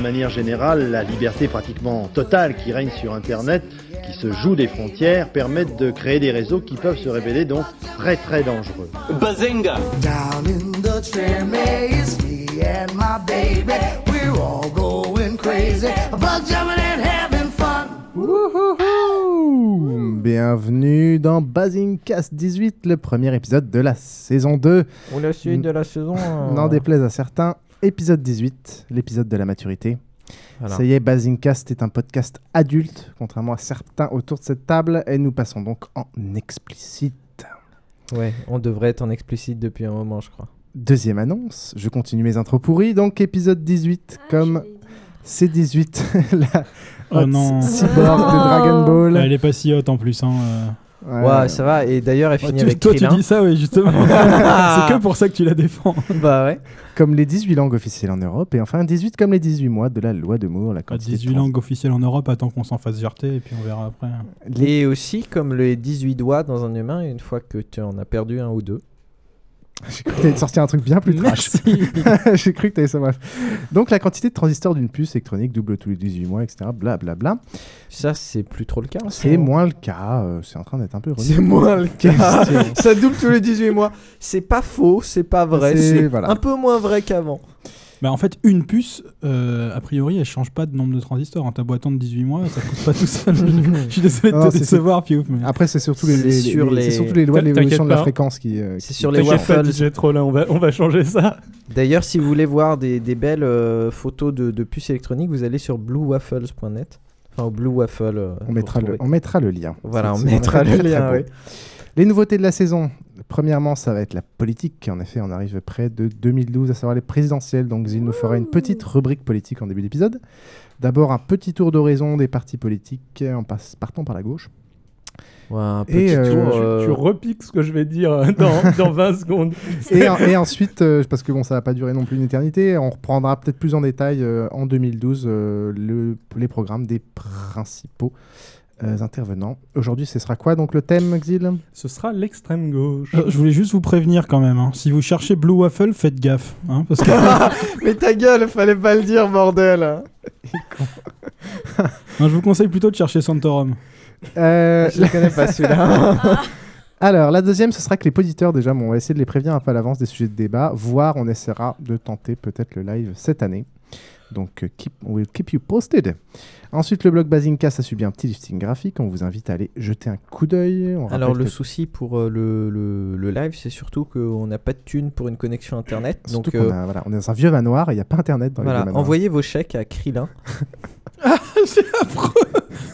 D'une manière générale, la liberté pratiquement totale qui règne sur Internet, qui se joue des frontières, permettent de créer des réseaux qui peuvent se révéler donc très très dangereux. Bazinga Wouhouhou Bienvenue dans Cast 18, le premier épisode de la saison 2. Ou la suite de la saison. euh, N'en déplaise à certains, épisode 18, l'épisode de la maturité. voilà. Ça y est, Cast est un podcast adulte, contrairement à certains autour de cette table, et nous passons donc en explicite. Ouais, on devrait être en explicite depuis un moment, je crois. Deuxième annonce, je continue mes intros pourries, donc épisode 18, comme C18, la Oh non. cyborg de Dragon Ball. Elle est pas si haute en plus. Hein. euh. Ouais, ça va. Et d'ailleurs, elle Ouais, finit tu- avec toi, tu dis ça, oui, justement. C'est que pour ça que tu la défends. Bah ouais. Comme les 18 langues officielles en Europe, et enfin 18 comme les 18 mois de la loi de Moore, la Pas quantité de 18 langues officielles en Europe, attends qu'on s'en fasse jarter et puis on verra après. Et aussi, comme les 18 doigts dans un humain, une fois que tu en as perdu un ou deux. J'ai cru que t'allais sortir un truc bien plus trash. J'ai cru que t'allais ça, bref. Donc la quantité de transistors d'une puce électronique double tous les 18 mois, etc. Blablabla. Ça, c'est plus trop le cas. C'est moment. moins le cas. euh, c'est en train d'être un peu C'est moins le cas. Ça double tous les 18 mois. C'est pas faux, c'est pas vrai. C'est- C'est voilà. un peu moins vrai qu'avant. Bah, en fait, une puce, euh, a priori, elle change pas de nombre de transistors. hein. Ta boîte en de 18 mois, ça coûte pas tout seul. Je suis désolé de te décevoir, Piouf. Mais... Après, c'est surtout les, C'est les- sur les- c'est les- surtout les lois de l'évolution de la fréquence qui. euh, C'est sur les waffles. DJ Trollin, on va, on va changer ça. D'ailleurs, si vous voulez voir des, des belles euh, photos de, de puces électroniques, vous allez sur bluewaffles.net. Enfin, au Blue Waffle. euh, On mettra, le, on mettra le lien. Voilà, on mettra le lien. beau. oui. Les nouveautés de la saison. Premièrement, ça va être la politique. En effet, on arrive près de 2012, à savoir les présidentielles. Donc, Zil nous fera une petite rubrique politique en début d'épisode. D'abord, un petit tour d'horizon des partis politiques en passe, partant par la gauche. Ouais, un Et, petit euh, tour. tu- euh, Tu repiques ce que je vais dire euh, dans, dans 20 secondes. Et, en- et ensuite, euh, parce que bon, ça va pas durer non plus une éternité, on reprendra peut-être plus en détail euh, en 2012 euh, le- les programmes des principaux euh, intervenants. Aujourd'hui, ce sera quoi donc le thème, Xil? Ce sera l'extrême gauche. Euh, je voulais juste vous prévenir quand même. hein. Si vous cherchez Blue Waffle, faites gaffe. hein, parce que Mais ta gueule, fallait pas le dire, bordel. Non, je vous conseille plutôt de chercher Santorum. Euh, Je le connais pas celui-là. Alors, la deuxième, ce sera que les auditeurs, déjà, bon, on va essayer de les prévenir un peu à l'avance des sujets de débat, voire on essaiera de tenter peut-être le live cette année. Donc, keep, we'll keep you posted. Ensuite, le blog Basincast a subi un petit lifting graphique. On vous invite à aller jeter un coup d'œil. On Alors, le que- souci pour euh, le, le, le live, c'est surtout qu'on n'a pas de thune pour une connexion internet. Surtout Donc, qu'on euh, a- voilà, on est dans un vieux manoir et il n'y a pas internet dans voilà, envoyez vos chèques à Krillin. c'est affreux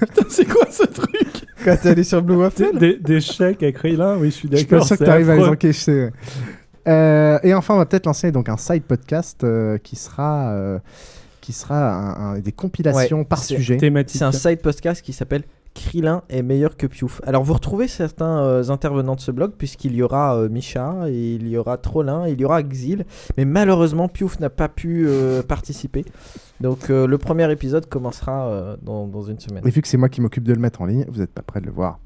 Putain, c'est quoi ce truc? Quand t'es allé sur Blue des, des, des chèques à Krillin, oui, je suis Je suis d'accord. pas sûr que c'est tu arrives à les encaisser. Euh, et enfin, on va peut-être lancer donc un side podcast euh, qui sera, euh, qui sera un- un- des compilations Ouais, par sujet. Thématique. C'est un side podcast qui s'appelle Krillin est meilleur que Piouf. Alors vous retrouvez certains euh, intervenants de ce blog puisqu'il y aura euh, Micha, et il y aura Trollin, il y aura Xil, mais malheureusement Piouf n'a pas pu euh, participer. Donc euh, le premier épisode commencera euh, dans, dans une semaine. Et vu que c'est moi qui m'occupe de le mettre en ligne, vous n'êtes pas prêt de le voir.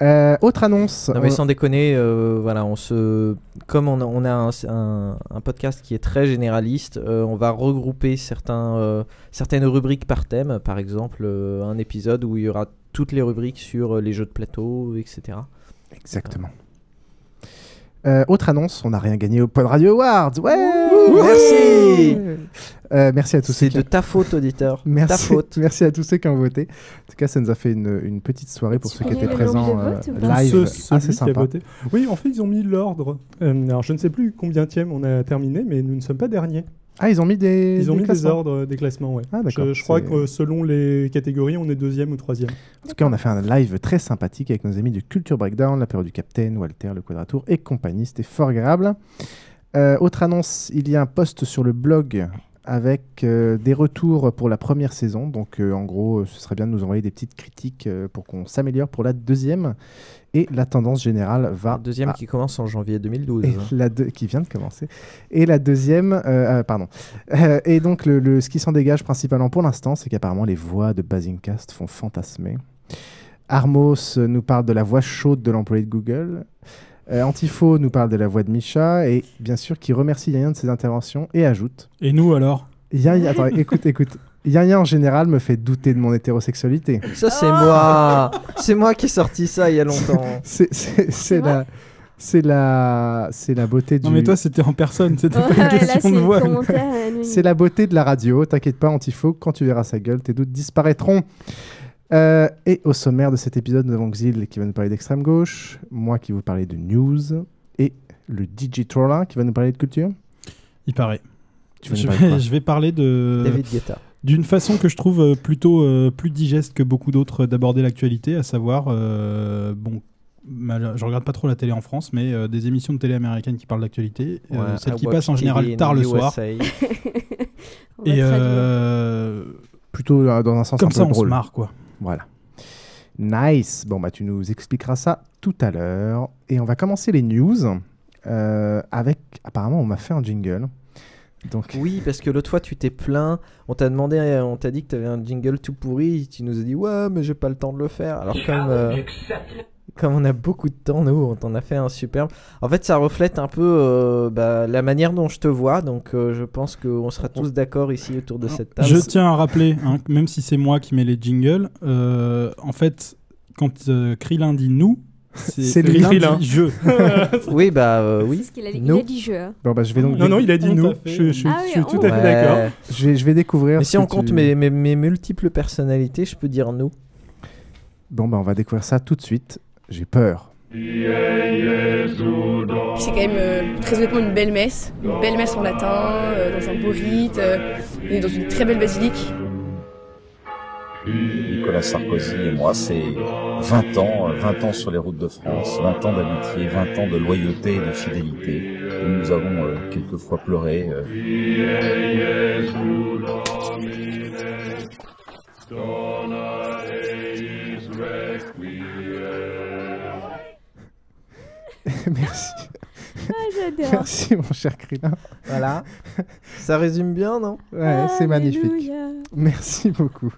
Euh, autre annonce. Non mais sans déconner, euh, voilà, on se, comme on a, on a un, un- un podcast qui est très généraliste, euh, on va regrouper certains, certaines rubriques par thème. Par exemple, un épisode où il y aura toutes les rubriques sur les jeux de plateau, etc. Exactement. Euh, autre annonce, on n'a rien gagné au Pod Radio Awards. Ouais Merci. Euh, merci à tous ceux C'est qui de ta faute, auditeur. Ta Merci, faute. merci à tous ceux qui ont voté. En tout cas, ça nous a fait une, une petite soirée pour ceux qui connais étaient présents euh, live. Ce- Ah, celui c'est qui a sympa. voté. Oui, en fait, ils ont mis l'ordre. Euh, alors, je ne sais plus combien on a terminé, mais nous ne sommes pas derniers. Ah, ils ont mis des. Ils ont des mis des ordres, euh, des classements, ouais. Ah, d'accord, je, je crois que selon les catégories, on est deuxième ou troisième. En tout cas, on a fait un live très sympathique avec nos amis de Culture Breakdown, l'apéro du Capitaine, Walter, le Quadratour et compagnie. C'était fort agréable. Euh, autre annonce, il y a un post sur le blog avec euh, des retours pour la première saison. Donc, euh, en gros, ce serait bien de nous envoyer des petites critiques pour qu'on s'améliore pour la deuxième. Et la tendance générale va. La deuxième à- qui commence en janvier 2012. et la deux- qui vient de commencer. Et la deuxième, euh, euh, pardon. Euh, et donc, le, le- ce qui s'en dégage principalement pour l'instant, c'est qu'apparemment les voix de Basingcast font fantasmer. Armos nous parle de la voix chaude de l'employé de Google. Euh, Antifo nous parle de la voix de Micha. Et bien sûr, qui remercie Yann de ses interventions et ajoute. Et nous alors? Yaya, attends, écoute, écoute. Yaya en général me fait douter de mon hétérosexualité. Ça c'est moi, c'est moi qui ai sorti ça il y a longtemps. C'est- la, c'est la, c'est la beauté du. Non mais toi c'était en personne, c'était Ouais, pas une question de voix. C'est la beauté de la radio. T'inquiète pas, Antifo, quand tu verras sa gueule, tes doutes disparaîtront. Euh, et au sommaire de cet épisode, nous avons Xil qui va nous parler d'extrême gauche, moi qui vais vous parler de news, et le DJ Trollin qui va nous parler de culture. Il paraît. Tu je, vais, je vais parler de David Guetta. D'une façon que je trouve euh, plutôt euh, plus digeste que beaucoup d'autres d'aborder l'actualité, à savoir euh, bon. Je regarde pas trop la télé en France, mais euh, des émissions de télé américaines qui parlent d'actualité, euh, celles I qui watch passent en TV général in tard le USA. soir. On va Et traduire. euh, Plutôt euh, dans un sens comme un ça, peu on se drôle. marre quoi. Voilà. Nice. Bon, bah, tu nous expliqueras ça tout à l'heure. Et on va commencer les news euh, avec. Apparemment, on m'a fait un jingle. Donc, Oui, parce que l'autre fois tu t'es plaint, on t'a demandé, on t'a dit que t'avais un jingle tout pourri, tu nous as dit ouais mais j'ai pas le temps de le faire. Alors comme euh, comme on a beaucoup de temps nous, on t'en a fait un superbe. En fait ça reflète un peu euh, bah, la manière dont je te vois, donc euh, je pense qu'on sera tous d'accord ici autour de cette table. Je tiens à rappeler, hein, même si c'est moi qui mets les jingles, euh, en fait, quand euh, Krillin dit nous, c'est C'est lui. Krillin dit je. oui bah euh, oui. C'est ce qu'il a. Il a dit je. hein. bon, bah, je vais donc. Non, non, il a dit On nous. Je, Ah je suis oui, tout à fait d'accord. Je vais, je vais découvrir. Mais si on compte tu- mes, mes, mes multiples personnalités, je peux dire nous. Bon, bah, on va découvrir ça tout de suite. J'ai peur. C'est quand même euh, très honnêtement une belle messe, une belle messe en latin, euh, dans un beau rite, euh, et dans une très belle basilique. Nicolas Sarkozy et moi, c'est 20 ans, euh, 20 ans sur les routes de France, 20 ans d'amitié, 20 ans de loyauté et de fidélité. Et nous avons euh, quelquefois pleuré. euh, Merci. Ah, j'adore. Merci, mon cher Krillin. Voilà. Ça résume bien, non? Ouais, c'est magnifique. Merci beaucoup.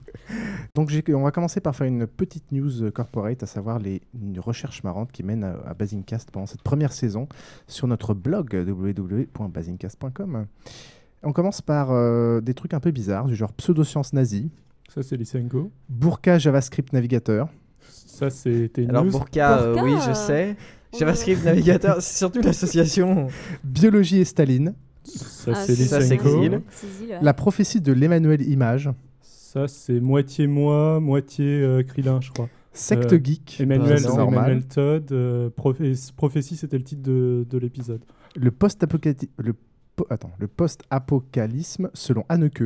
Donc, on va commencer par faire une petite news corporate, à savoir les une recherche marrante qui mène à, à Basingcast pendant cette première saison sur notre blog www.basingcast.com. On commence par euh, des trucs un peu bizarres, du genre pseudosciences nazies, Ça, c'est Lysenko. Burka JavaScript Navigateur, Ça, c'était une Alors news. Burka, euh, Burka, oui, je sais. JavaScript Navigateur, c'est surtout l'association. Biologie et Staline, Ça, Ah, c'est Ça, ouais. la prophétie de l'Emmanuel Image, Ça, c'est moitié moi, moitié euh, Krillin, je crois. secte Euh, geek, Emmanuel, c'est c'est normal. Emmanuel Todd. euh, prophé- prophétie, c'était le titre de, de l'épisode. le post-apocalypse, le, po- attends, le post-apocalypse selon Anneke,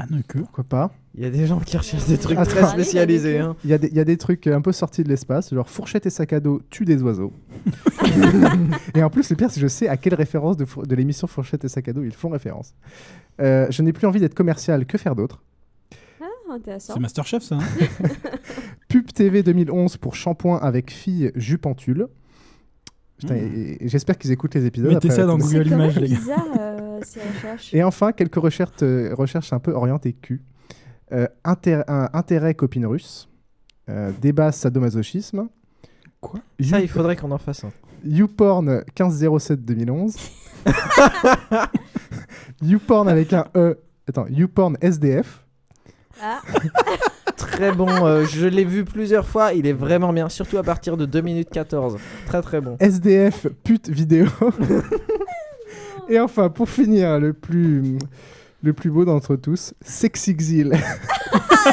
Ah, ne que. pourquoi pas Il y a des gens qui recherchent des trucs très spécialisés. Hein. Il y, a des- il y a des trucs un peu sortis de l'espace, genre fourchette et sac à dos tuent des oiseaux. et en plus, le pire, c'est que je sais à quelle référence de, l'émission Fourchette et sac à dos ils font référence. Euh, je n'ai plus envie d'être commercial, que faire d'autre? Ah, intéressant. C'est Masterchef ça. hein? Pub TV 2011 pour shampoing avec fille jupentule. Putain, Mmh. et j'espère qu'ils écoutent les épisodes. Mettez après ça dans. Google Images, les gars. bizarre euh, ces recherches. Et enfin, quelques recherches, euh, recherches un peu orientées cul. Euh, inter- un intérêt copine russe. Euh, débat sadomasochisme. Quoi? Ça, il faudrait qu'on en fasse un. YouPorn 1507-2011. YouPorn avec un E. Attends, YouPorn SDF. Ah. Très bon, euh, je l'ai vu plusieurs fois, il est vraiment bien, surtout à partir de 2 minutes 14. Très très bon. SDF pute vidéo. Et enfin, pour finir, le plus, le plus beau d'entre tous, Sexixil.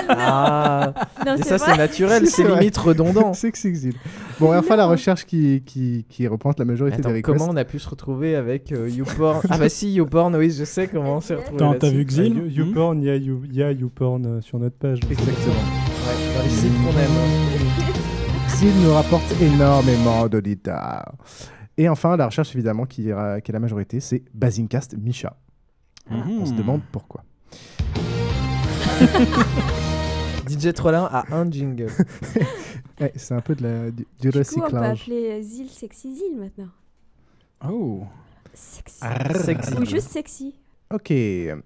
Ah, Non, et c'est ça c'est naturel, c'est limite redondant. Sexixil. Bon, et enfin, la recherche qui, qui, qui représente la majorité Attends, des requests. comment on a pu se retrouver avec euh, YouPorn? Ah bah si, YouPorn, oui, je sais comment on s'est retrouvé. Attends, t'as vu Xil? You- YouPorn, il y a You- y a YouPorn euh, sur notre page. Exactement. Ouais, dans les sites qu'on aime. Xil nous rapporte énormément d'auditeurs. Et enfin, la recherche, évidemment, qui est, qui est la majorité, c'est Basincast Micha. On se Mhm. demande pourquoi. DJ Trollin a un jingle. Ouais, c'est un peu de la, du, du Du coup, on peut recyclage. appeler euh, Zil Sexy Zil maintenant. Oh. Sexy. Sexy. Ou juste sexy. Ok,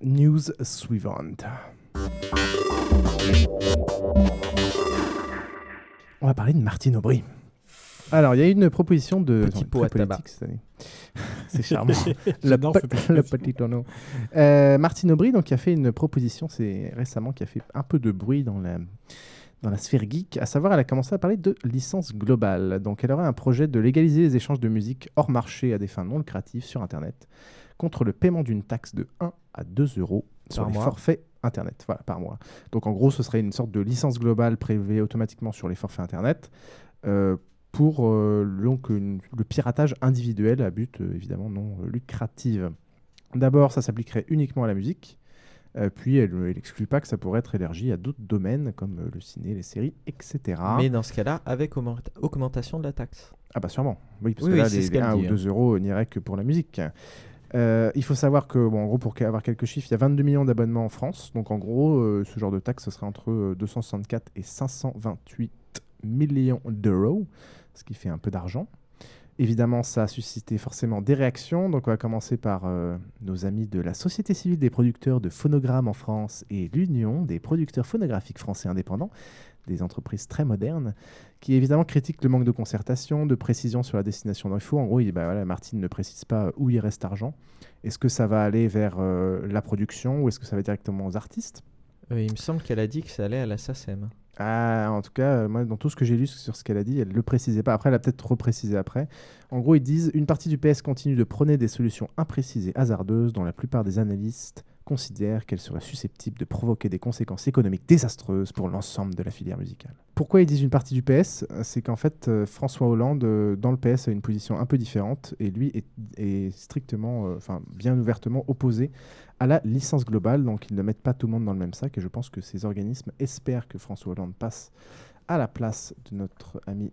news suivante. On va parler de Martine Aubry. Alors, il y a eu une proposition de. Petit pot à tabac. politique cette année. C'est charmant. le, J'adore pe- ce petit le peu. petit tonneau. Euh, Martine Aubry, donc, qui a fait une proposition, c'est récemment, qui a fait un peu de bruit dans la, dans la sphère geek. À savoir, elle a commencé à parler de licence globale. Donc, elle aurait un projet de légaliser les échanges de musique hors marché à des fins non lucratives sur Internet contre le paiement d'une taxe de 1 à 2 euros sur les mois. forfaits Internet, voilà, par mois. Donc en gros, ce serait une sorte de licence globale prélevée automatiquement sur les forfaits Internet euh, pour euh, donc, une- le piratage individuel à but euh, évidemment non euh, lucratif. D'abord, ça s'appliquerait uniquement à la musique. euh, puis elle n'exclut pas que ça pourrait être élargi à d'autres domaines comme euh, le ciné, les séries, etc. Mais dans ce cas-là, avec augmenta- augmentation de la taxe. Ah bah sûrement. Oui, parce Oui, que oui, là, c'est les, ce les qu'elle 1 ou dit, 2 euros n'iraient que pour la musique. Euh, il faut savoir que, bon, en gros, pour avoir quelques chiffres, il y a 22 millions d'abonnements en France. Donc, en gros, ce genre de taxe, ce serait entre euh, 264 et 528 millions d'euros, ce qui fait un peu d'argent. Évidemment, ça a suscité forcément des réactions. Donc, on va commencer par euh, nos amis de la Société civile des producteurs de phonogrammes en France et l'Union des producteurs phonographiques français indépendants, des entreprises très modernes, qui évidemment critiquent le manque de concertation, de précision sur la destination d'infos. En gros, il, bah, voilà, Martine ne précise pas où il reste argent. Est-ce que ça va aller vers euh, la production ou est-ce que ça va directement aux artistes? Euh, il me semble qu'elle a dit que ça allait à la SACEM. Ah, en tout cas, moi, dans tout ce que j'ai lu sur ce qu'elle a dit, elle ne le précisait pas. Après, elle a peut-être reprécisé après. En gros, ils disent une partie du PS continue de prôner des solutions imprécises et hasardeuses dont la plupart des analystes considèrent qu'elles seraient susceptibles de provoquer des conséquences économiques désastreuses pour l'ensemble de la filière musicale. Pourquoi ils disent une partie du PS? C'est qu'en fait, euh, François Hollande, euh, dans le PS, a une position un peu différente et lui est, strictement, euh, enfin, bien ouvertement opposé à la licence globale. Donc, ils ne mettent pas tout le monde dans le même sac et je pense que ces organismes espèrent que François Hollande passe à la place de notre ami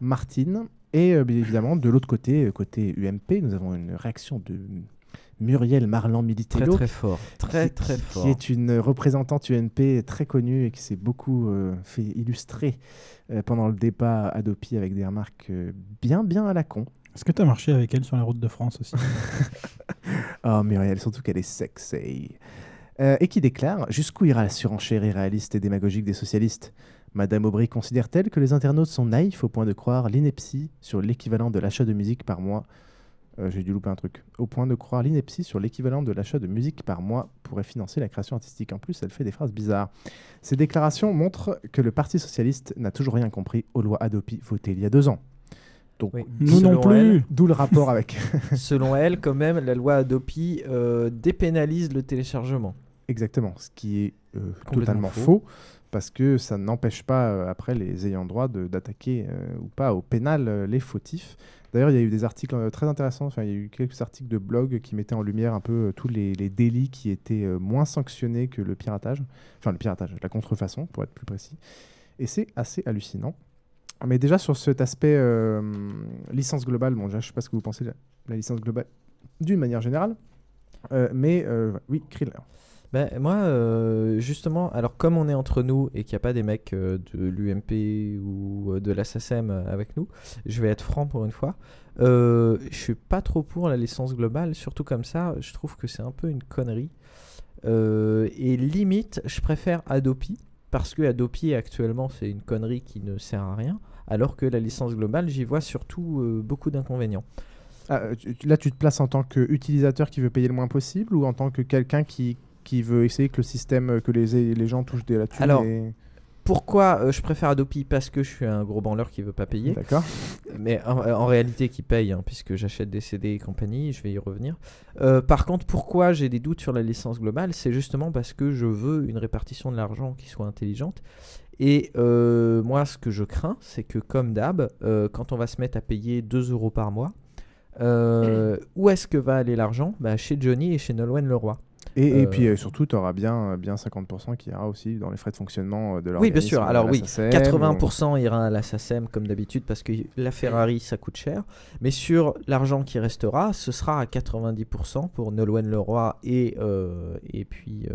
Martine. Et bien évidemment, de l'autre côté, côté UMP, nous avons une réaction de Muriel Marlan Militello. Très, très fort. Très, qui- très fort. Qui est une représentante UMP très connue et qui s'est beaucoup euh, fait illustrer euh, pendant le débat Adopi avec des remarques euh, bien, bien à la con. Est-ce que tu as marché avec elle sur la route de France aussi? Oh Muriel, surtout qu'elle est sexy. Euh, et qui déclare Jusqu'où ira la surenchère irréaliste et démagogique des socialistes? Madame Aubry considère-t-elle que les internautes sont naïfs au point de croire l'ineptie sur l'équivalent de l'achat de musique par mois? Euh, J'ai dû louper un truc. Au point de croire l'ineptie sur l'équivalent de l'achat de musique par mois pourrait financer la création artistique. En plus, elle fait des phrases bizarres. Ces déclarations montrent que le Parti socialiste n'a toujours rien compris aux lois Adopi votées il y a deux ans. Donc, Nous non plus. D'où le rapport avec. Selon elle, quand même, la loi Adopi euh, dépénalise le téléchargement. Exactement, ce qui est euh, totalement faux. faux. parce que ça n'empêche pas euh, après les ayants droit d'attaquer ou pas au pénal les fautifs. D'ailleurs, il y a eu des articles euh, très intéressants, enfin, il y a eu quelques articles de blog qui mettaient en lumière un peu euh, tous les, délits qui étaient euh, moins sanctionnés que le piratage, enfin le piratage, la contrefaçon pour être plus précis. Et c'est assez hallucinant. Mais déjà sur cet aspect licence globale, bon, déjà, je sais pas ce que vous pensez de la, licence globale d'une manière générale, mais oui, Krill. Ben, moi, euh, justement, alors comme on est entre nous et qu'il n'y a pas des mecs euh, de l'UMP ou euh, de la avec nous, je vais être franc pour une fois. Je suis pas trop pour la licence globale, surtout comme ça, je trouve que c'est un peu une connerie. Et limite, je préfère Adopi, parce que Adopi actuellement c'est une connerie qui ne sert à rien, alors que la licence globale, j'y vois surtout beaucoup d'inconvénients. Ah, là, tu te places en tant qu'utilisateur qui veut payer le moins possible ou en tant que quelqu'un qui, qui veut essayer que le système, euh, que les, les gens touchent des la thune Alors, et- Pourquoi euh, je préfère Adopi Parce que je suis un gros branleur qui veut pas payer. D'accord. Mais en, en réalité qui paye, hein, puisque j'achète des CD et compagnie, je vais y revenir. Euh, par contre, pourquoi j'ai des doutes sur la licence globale C'est justement parce que je veux une répartition de l'argent qui soit intelligente. Et euh, moi, ce que je crains, c'est que comme d'hab, euh, quand on va se mettre à payer 2 euros par mois, euh, où est-ce que va aller l'argent? Bah, Chez Johnny et chez Nolwenn Leroy. Et, et Euh, puis euh, surtout, tu auras bien, euh, bien 50% qui ira aussi dans les frais de fonctionnement de Oui, bien l'organisme, sûr. Alors oui, SACEM, 80% ira à la SACEM comme d'habitude parce que la Ferrari ça coûte cher. Mais sur l'argent qui restera, ce sera à 90% pour Nolwenn Leroy et, euh, et puis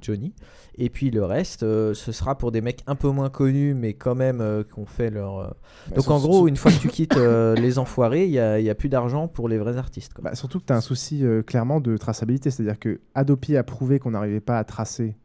Johnny. Et puis le reste, ce sera pour des mecs un peu moins connus mais quand même qui ont fait leur... Bah, Donc en gros, une fois que tu quittes les enfoirés, il n'y a, y a plus d'argent pour les vrais artistes. quoi. Bah, surtout que tu as un souci clairement de traçabilité, c'est-à-dire que Adopi a prouvé qu'on n'arrivait pas à tracer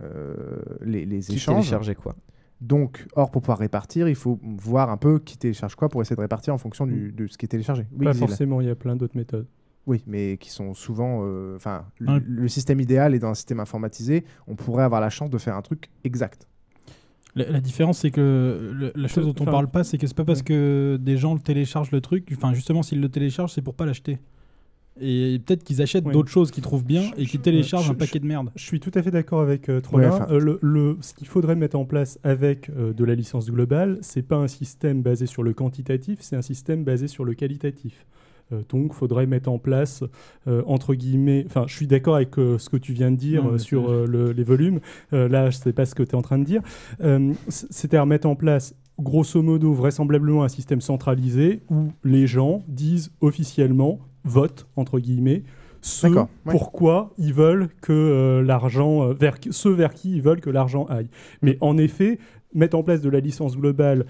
euh, les, les Qui échanges. téléchargeait quoi? Donc, or, pour pouvoir répartir, il faut voir un peu qui télécharge quoi pour essayer de répartir en fonction du- de ce qui est téléchargé. Oui, Pas Xil. forcément, il y a plein d'autres méthodes. Oui, mais qui sont souvent. euh, Enfin, le- Ouais. le système idéal est dans un système informatisé. On pourrait avoir la chance de faire un truc exact. La, la différence, c'est que le- la chose dont on parle pas, c'est que c'est pas parce que des gens le téléchargent le truc, enfin justement s'ils le téléchargent, c'est pour pas l'acheter. Et peut-être qu'ils achètent Oui. d'autres choses qu'ils trouvent bien et qu'ils téléchargent je- un paquet de merde. Je suis tout à fait d'accord avec euh, Trollin. Ouais, enfin- Euh, le, le- ce qu'il faudrait mettre en place avec euh, de la licence globale, c'est pas un système basé sur le quantitatif, c'est un système basé sur le qualitatif. Euh, donc, faudrait mettre en place, euh, entre guillemets, enfin, je suis d'accord avec euh, ce que tu viens de dire Non, euh, sur euh, le- les volumes. Euh, là, je sais pas ce que tu es en train de dire. Euh, c- C'est-à-dire mettre en place, grosso modo, vraisemblablement, un système centralisé où les gens disent officiellement, votent, entre guillemets, ce ouais. pourquoi ils veulent que euh, l'argent, euh, vers ceux vers qui ils veulent que l'argent aille. Mais en effet, mettre en place de la licence globale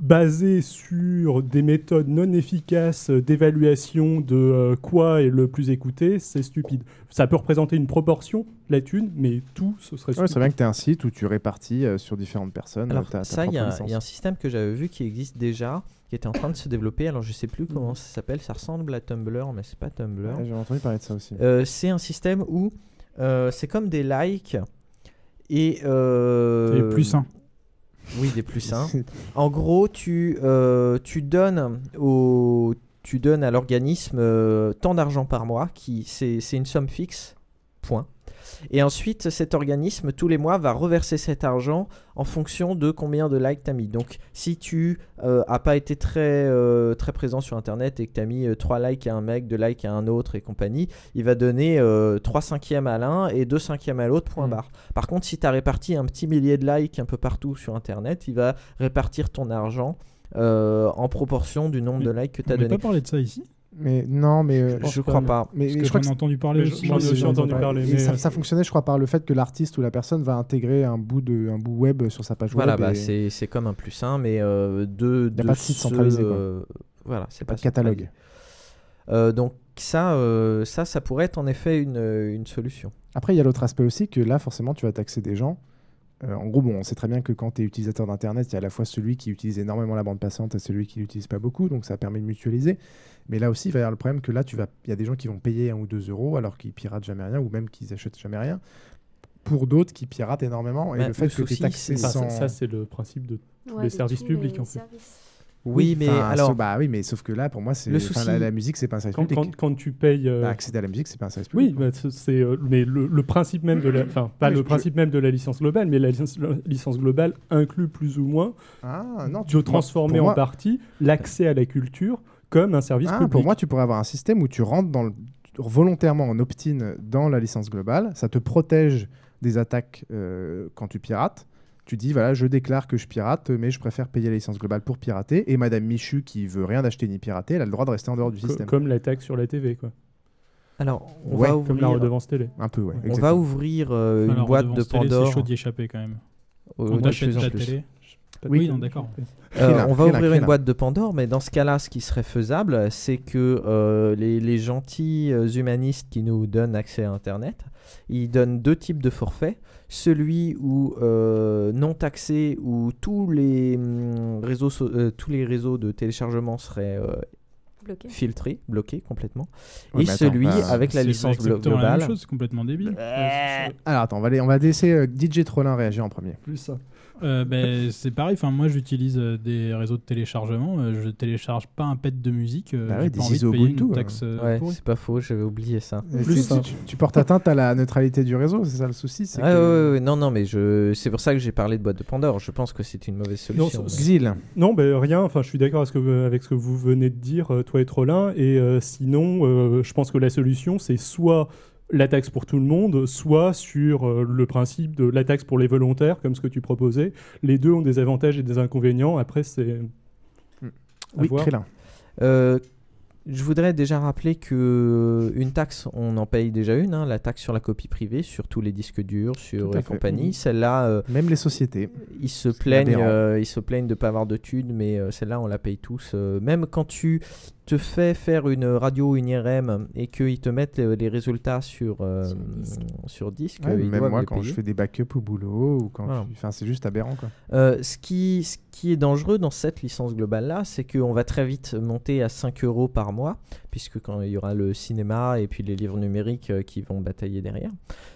basée sur des méthodes non efficaces d'évaluation de euh, quoi est le plus écouté, c'est stupide. Ça peut représenter une proportion, la thune, mais tout, ce serait Ouais, stupide. c'est bien que tu as un site où tu répartis euh, sur différentes personnes. Alors ta- ta ça, il y, a- un système que j'avais vu qui existe déjà, qui était en train de se développer. Alors je sais plus comment ça s'appelle, ça ressemble à Tumblr, mais c'est pas Tumblr. Ouais, J'ai entendu parler de ça aussi. Euh, c'est un système où euh, c'est comme des likes et euh, C'est plus sain. Oui, des plus sains. en gros, tu, euh, tu donnes au tu donnes à l'organisme euh, tant d'argent par mois, qui c'est c'est une somme fixe, point. Et ensuite, cet organisme, tous les mois, va reverser cet argent en fonction de combien de likes tu as mis. Donc, si tu euh, as pas été très, euh, très présent sur Internet et que tu as mis 3 likes à un mec, 2 likes à un autre et compagnie, il va donner euh, 3 cinquièmes à l'un et 2 cinquièmes à l'autre, point Mm. barre. Par contre, si tu as réparti un petit millier de likes un peu partout sur Internet, il va répartir ton argent euh, en proportion du nombre de likes que tu as On n'a donné. pas parlé de ça ici? Mais non, mais euh, Je crois pas. Mais, Parce mais que je crois j'en ai que entendu parler Mais aussi. j'en ai mais aussi j'en entendu pas- parler. Mais, ça, ça fonctionnait, je crois, par le fait que l'artiste ou la personne va intégrer un bout de, un bout web sur sa page Voilà, web. bah, et- c'est c'est comme un plus 1, mais euh, de, a de pas de site ce, centralisé, quoi. voilà, c'est pas de catalogue. Euh, donc ça, euh, ça, ça pourrait être en effet une, une solution. Après, il y a l'autre aspect aussi que là, forcément, tu vas taxer des gens. Euh, en gros, bon, on sait très bien que quand tu es utilisateur d'Internet, il y a à la fois celui qui utilise énormément la bande passante et celui qui l'utilise pas beaucoup, donc ça permet de mutualiser. Mais là aussi, il va y avoir le problème que là, tu vas, il y a des gens qui vont payer un ou deux euros alors qu'ils piratent jamais rien, ou même qu'ils achètent jamais rien, pour d'autres qui piratent énormément. Et Bah, le fait le que tu es taxé c'est- ça, sans... ça, ça, c'est le principe de tous Ouais, les de services tous publics les en fait. services. Oui, mais Enfin, alors, sauf- bah oui, mais sauf que là, pour moi, c'est Le enfin, souci- la, la musique, c'est pas un service Quand, public. quand, quand tu payes. euh, Bah, accéder à la musique, c'est pas un service Oui, public. bah, c'est- euh, mais le, le principe même de la, enfin pas Oui, le je- principe même de la licence globale, mais la licence, la licence globale inclut plus ou moins Ah non, de transformer en moi- partie l'accès à la culture comme un service Ah, public. pour moi, tu pourrais avoir un système où tu rentres dans le- volontairement en opt-in dans la licence globale. Ça te protège des attaques euh, quand tu pirates. Tu dis, voilà, je déclare que je pirate, mais je préfère payer la licence globale pour pirater. Et Madame Michu, qui veut rien acheter ni pirater, elle a le droit de rester en dehors du Co- système. comme la taxe sur la TV, quoi. Alors, on Ouais, va comme ouvrir... la redevance télé. Un peu, ouais. On exactement. va ouvrir euh, Enfin, une boîte de Pandore. C'est chaud d'y échapper quand même. Euh, Quand t'achètes ta télé. Oui. Oui, non, d'accord. Euh, on va ouvrir une boîte de Pandore, mais dans ce cas-là, ce qui serait faisable, c'est que euh, les, les gentils humanistes qui nous donnent accès à Internet, ils donnent deux types de forfaits. Celui où euh, non taxé, où tous les hum, réseaux, so- euh, tous les réseaux de téléchargement seraient euh, Bloqué. filtrés, bloqués complètement, Ouais, et attends, celui enfin, avec la licence glo- exactement la même globale. chose, c'est complètement débile. Alors attends, on va, aller- on va laisser euh, DJ Trollin réagir en premier. Plus ça. Euh, ben, c'est pareil, enfin, moi j'utilise euh, des réseaux de téléchargement, euh, je télécharge pas un pet de musique, euh, Bah ouais, j'ai des pas envie de ISO payer Ubuntu, une hein. taxe euh, Ouais, c'est pas faux, j'avais oublié ça. Et Plus tu, ça. tu- tu portes atteinte à la neutralité du réseau, c'est ça le souci c'est Ouais, que- ouais, ouais, ouais, non, non, mais je... c'est pour ça que j'ai parlé de boîte de Pandore. Je pense que c'est une mauvaise Non, solution. Xil. Non, ben rien. Enfin, je suis d'accord avec, ce que- avec ce que vous venez de dire, euh, toi et Trollin. Et euh, sinon, euh, je pense que la solution, c'est soit la taxe pour tout le monde, soit sur euh, le principe de la taxe pour les volontaires, comme ce que tu proposais. Les deux ont des avantages et des inconvénients. Après, c'est. Oui. Crélin. Euh, je voudrais déjà rappeler que une taxe, on en paye déjà une, hein, la taxe sur la copie privée, sur tous les disques durs, sur Tout à et fait. compagnie. Mhm. Celle-là, euh, Même les sociétés. ils se plaignent, euh, ils se plaignent de pas avoir de thunes, mais euh, celle-là, on la paye tous. euh, même quand tu te fais faire une radio ou une IRM et qu'ils te mettent les, les résultats sur euh, sur disque, Ouais, euh, ils même moi, quand je fais des backups au boulot, ou quand Voilà. je- enfin, c'est juste aberrant. Quoi. Euh, ce, qui, ce qui est dangereux dans cette licence globale-là, c'est qu'on va très vite monter à 5 euros par mois, puisque quand il y aura le cinéma et puis les livres numériques euh, qui vont batailler derrière,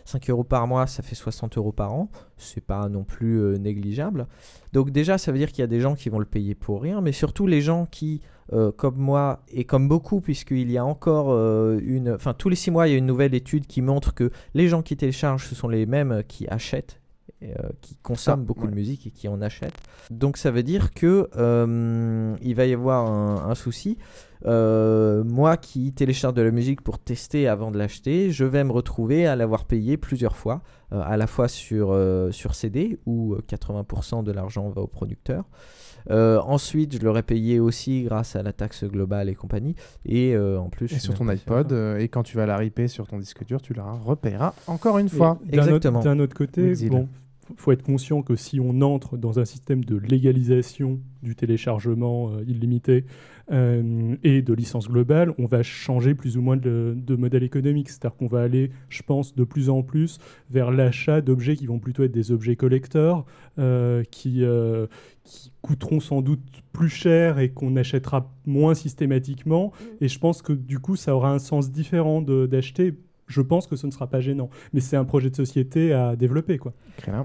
5 euros par mois, ça fait 60 euros par an, c'est pas non plus euh, négligeable. Donc déjà, ça veut dire qu'il y a des gens qui vont le payer pour rien, mais surtout les gens qui, euh, comme moi, et comme beaucoup, puisqu'il y a encore euh, une... Enfin, tous les 6 mois, il y a une nouvelle étude qui montre que les gens qui téléchargent, ce sont les mêmes qui achètent et, euh, qui consomment Ah, beaucoup ouais. de musique et qui en achètent. Donc ça veut dire que euh, il va y avoir un, un souci. Euh, moi qui télécharge de la musique pour tester avant de l'acheter, je vais me retrouver à l'avoir payé plusieurs fois, euh, à la fois sur, euh, sur CD où euh, 80% de l'argent va au producteur. Euh, ensuite, je l'aurais payé aussi grâce à la taxe globale et compagnie. Et euh, en plus, Et sur ton iPod, euh, et quand tu vas la ripper sur ton disque dur, tu la repayeras encore une fois. Et Exactement. D'un autre côté, bon, faut être conscient que si on entre dans un système de légalisation du téléchargement euh, illimité euh, et de licence globale, on va changer plus ou moins de, de modèle économique. C'est-à-dire qu'on va aller, je pense, de plus en plus vers l'achat d'objets qui vont plutôt être des objets collecteurs, euh, qui, qui coûteront sans doute plus cher et qu'on achètera moins systématiquement. Et je pense que du coup, ça aura un sens différent d'acheter. Je pense que ce ne sera pas gênant. Mais c'est un projet de société à développer. Quoi.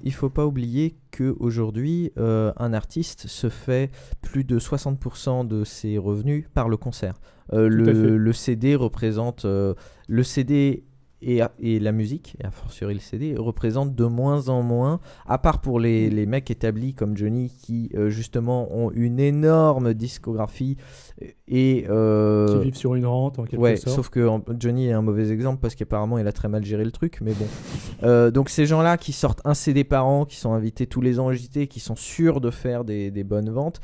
Il faut pas oublier qu'aujourd'hui, euh, un artiste se fait plus de 60% de ses revenus par le concert. Euh, le CD représente. euh, le CD et, et la musique, et a fortiori le CD, représente de moins en moins, à part pour les, les mecs établis comme Johnny qui euh, justement ont une énorme discographie et. euh, Qui vivent sur une rente, en quelque ouais, sorte. sauf que en- Johnny est un mauvais exemple parce qu'apparemment il a très mal géré le truc, mais bon. Euh, donc ces gens-là qui sortent un CD par an, qui sont invités tous les ans au JT, qui sont sûrs de faire des, des bonnes ventes,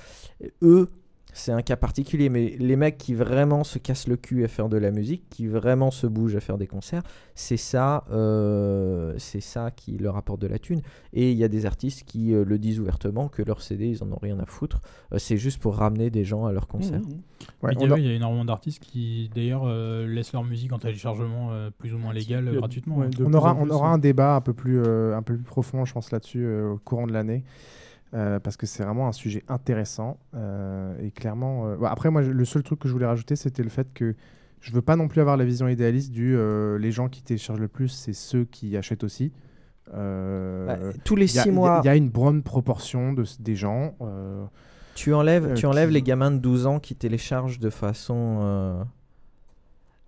eux, c'est un cas particulier. Mais les mecs qui vraiment se cassent le cul à faire de la musique, qui vraiment se bougent à faire des concerts, c'est ça, euh, c'est ça qui leur apporte de la thune. Et il y a des artistes qui euh, le disent ouvertement que leur CD, ils en ont rien à foutre. Euh, c'est juste pour ramener des gens à leur concert. Mmh, Ouais, on a- Il y a énormément d'artistes qui d'ailleurs euh, laissent leur musique en téléchargement euh, plus ou moins légal a- gratuitement. ouais, on aura, on aura un débat un peu plus, euh, un peu plus profond, je pense, là-dessus euh, au courant de l'année. Euh, parce que c'est vraiment un sujet intéressant euh, et clairement. euh, bon, après, moi, le seul truc que je voulais rajouter, c'était le fait que je veux pas non plus avoir la vision idéaliste du les gens qui téléchargent le plus, c'est ceux qui achètent aussi. Bah, tous les a- six mois- il y, a une bonne proportion de, des gens. Tu enlèves, tu enlèves qui- les gamins de 12 ans qui téléchargent de façon.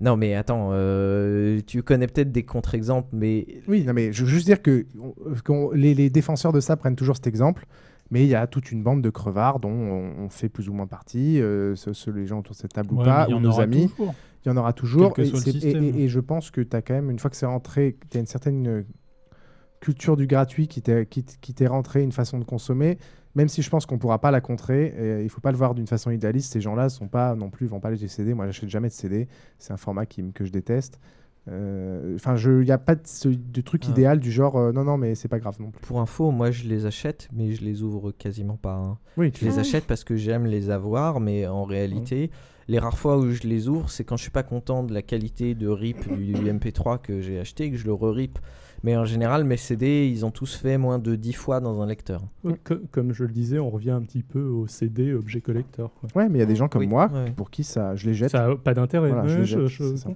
Non, mais attends, euh, tu connais peut-être des contre-exemples, mais. Oui, non, mais je veux juste dire que on- qu'on- les, les défenseurs de ça prennent toujours cet exemple, mais il y a toute une bande de crevards dont on, on fait plus ou moins partie, euh, ce- ce- les gens autour de cette table ou pas, ou nos amis. toujours. Il y en aura toujours. Et, je pense que tu as quand même, une fois que c'est rentré, tu as une certaine culture du gratuit qui t'est qui qui rentrée, une façon de consommer. Même si je pense qu'on pourra pas la contrer, euh, il faut pas le voir d'une façon idéaliste. Ces gens-là sont pas non plus vont pas les CD. Moi, j'achète jamais de CD. C'est un format qui, que je déteste. Euh, Enfin, il n'y a pas de, ce- de truc Ah. idéal du genre euh, non, non, mais c'est pas grave non plus. Pour info, moi je les achète, mais je les ouvre quasiment pas. hein. Oui, je tu- les Ah achète parce que j'aime les avoir, mais en réalité, les rares fois où je les ouvre, c'est quand je suis pas content de la qualité de rip du, du MP3 que j'ai acheté que je le re-rip. Mais en général, mes CD, ils ont tous fait moins de 10 fois dans un lecteur. Comme je le disais, on revient un petit peu au CD objet collector. quoi. Ouais, mais il y a des gens comme Oui, moi ouais. pour qui ça, je les jette. Ça a pas d'intérêt. Voilà, je je, je ça.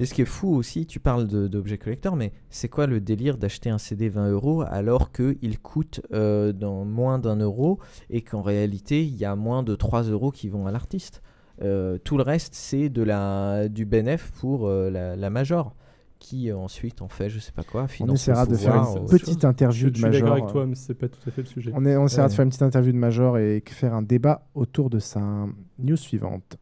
Et ce qui est fou aussi, tu parles d'objets collector, mais c'est quoi le délire d'acheter un CD 20 euros alors qu'il coûte euh, dans moins d'un euro et qu'en réalité il y a moins de 3 euros qui vont à l'artiste? Euh, Tout le reste c'est de la, du bénéf pour euh, la, la major qui ensuite en fait je sais pas quoi. On essaiera de faire une petite interview Je de suis d'accord Major. avec toi, mais c'est pas tout à fait le sujet. On, est, on essaiera de faire une petite interview de Major et faire un débat autour de sa news suivante.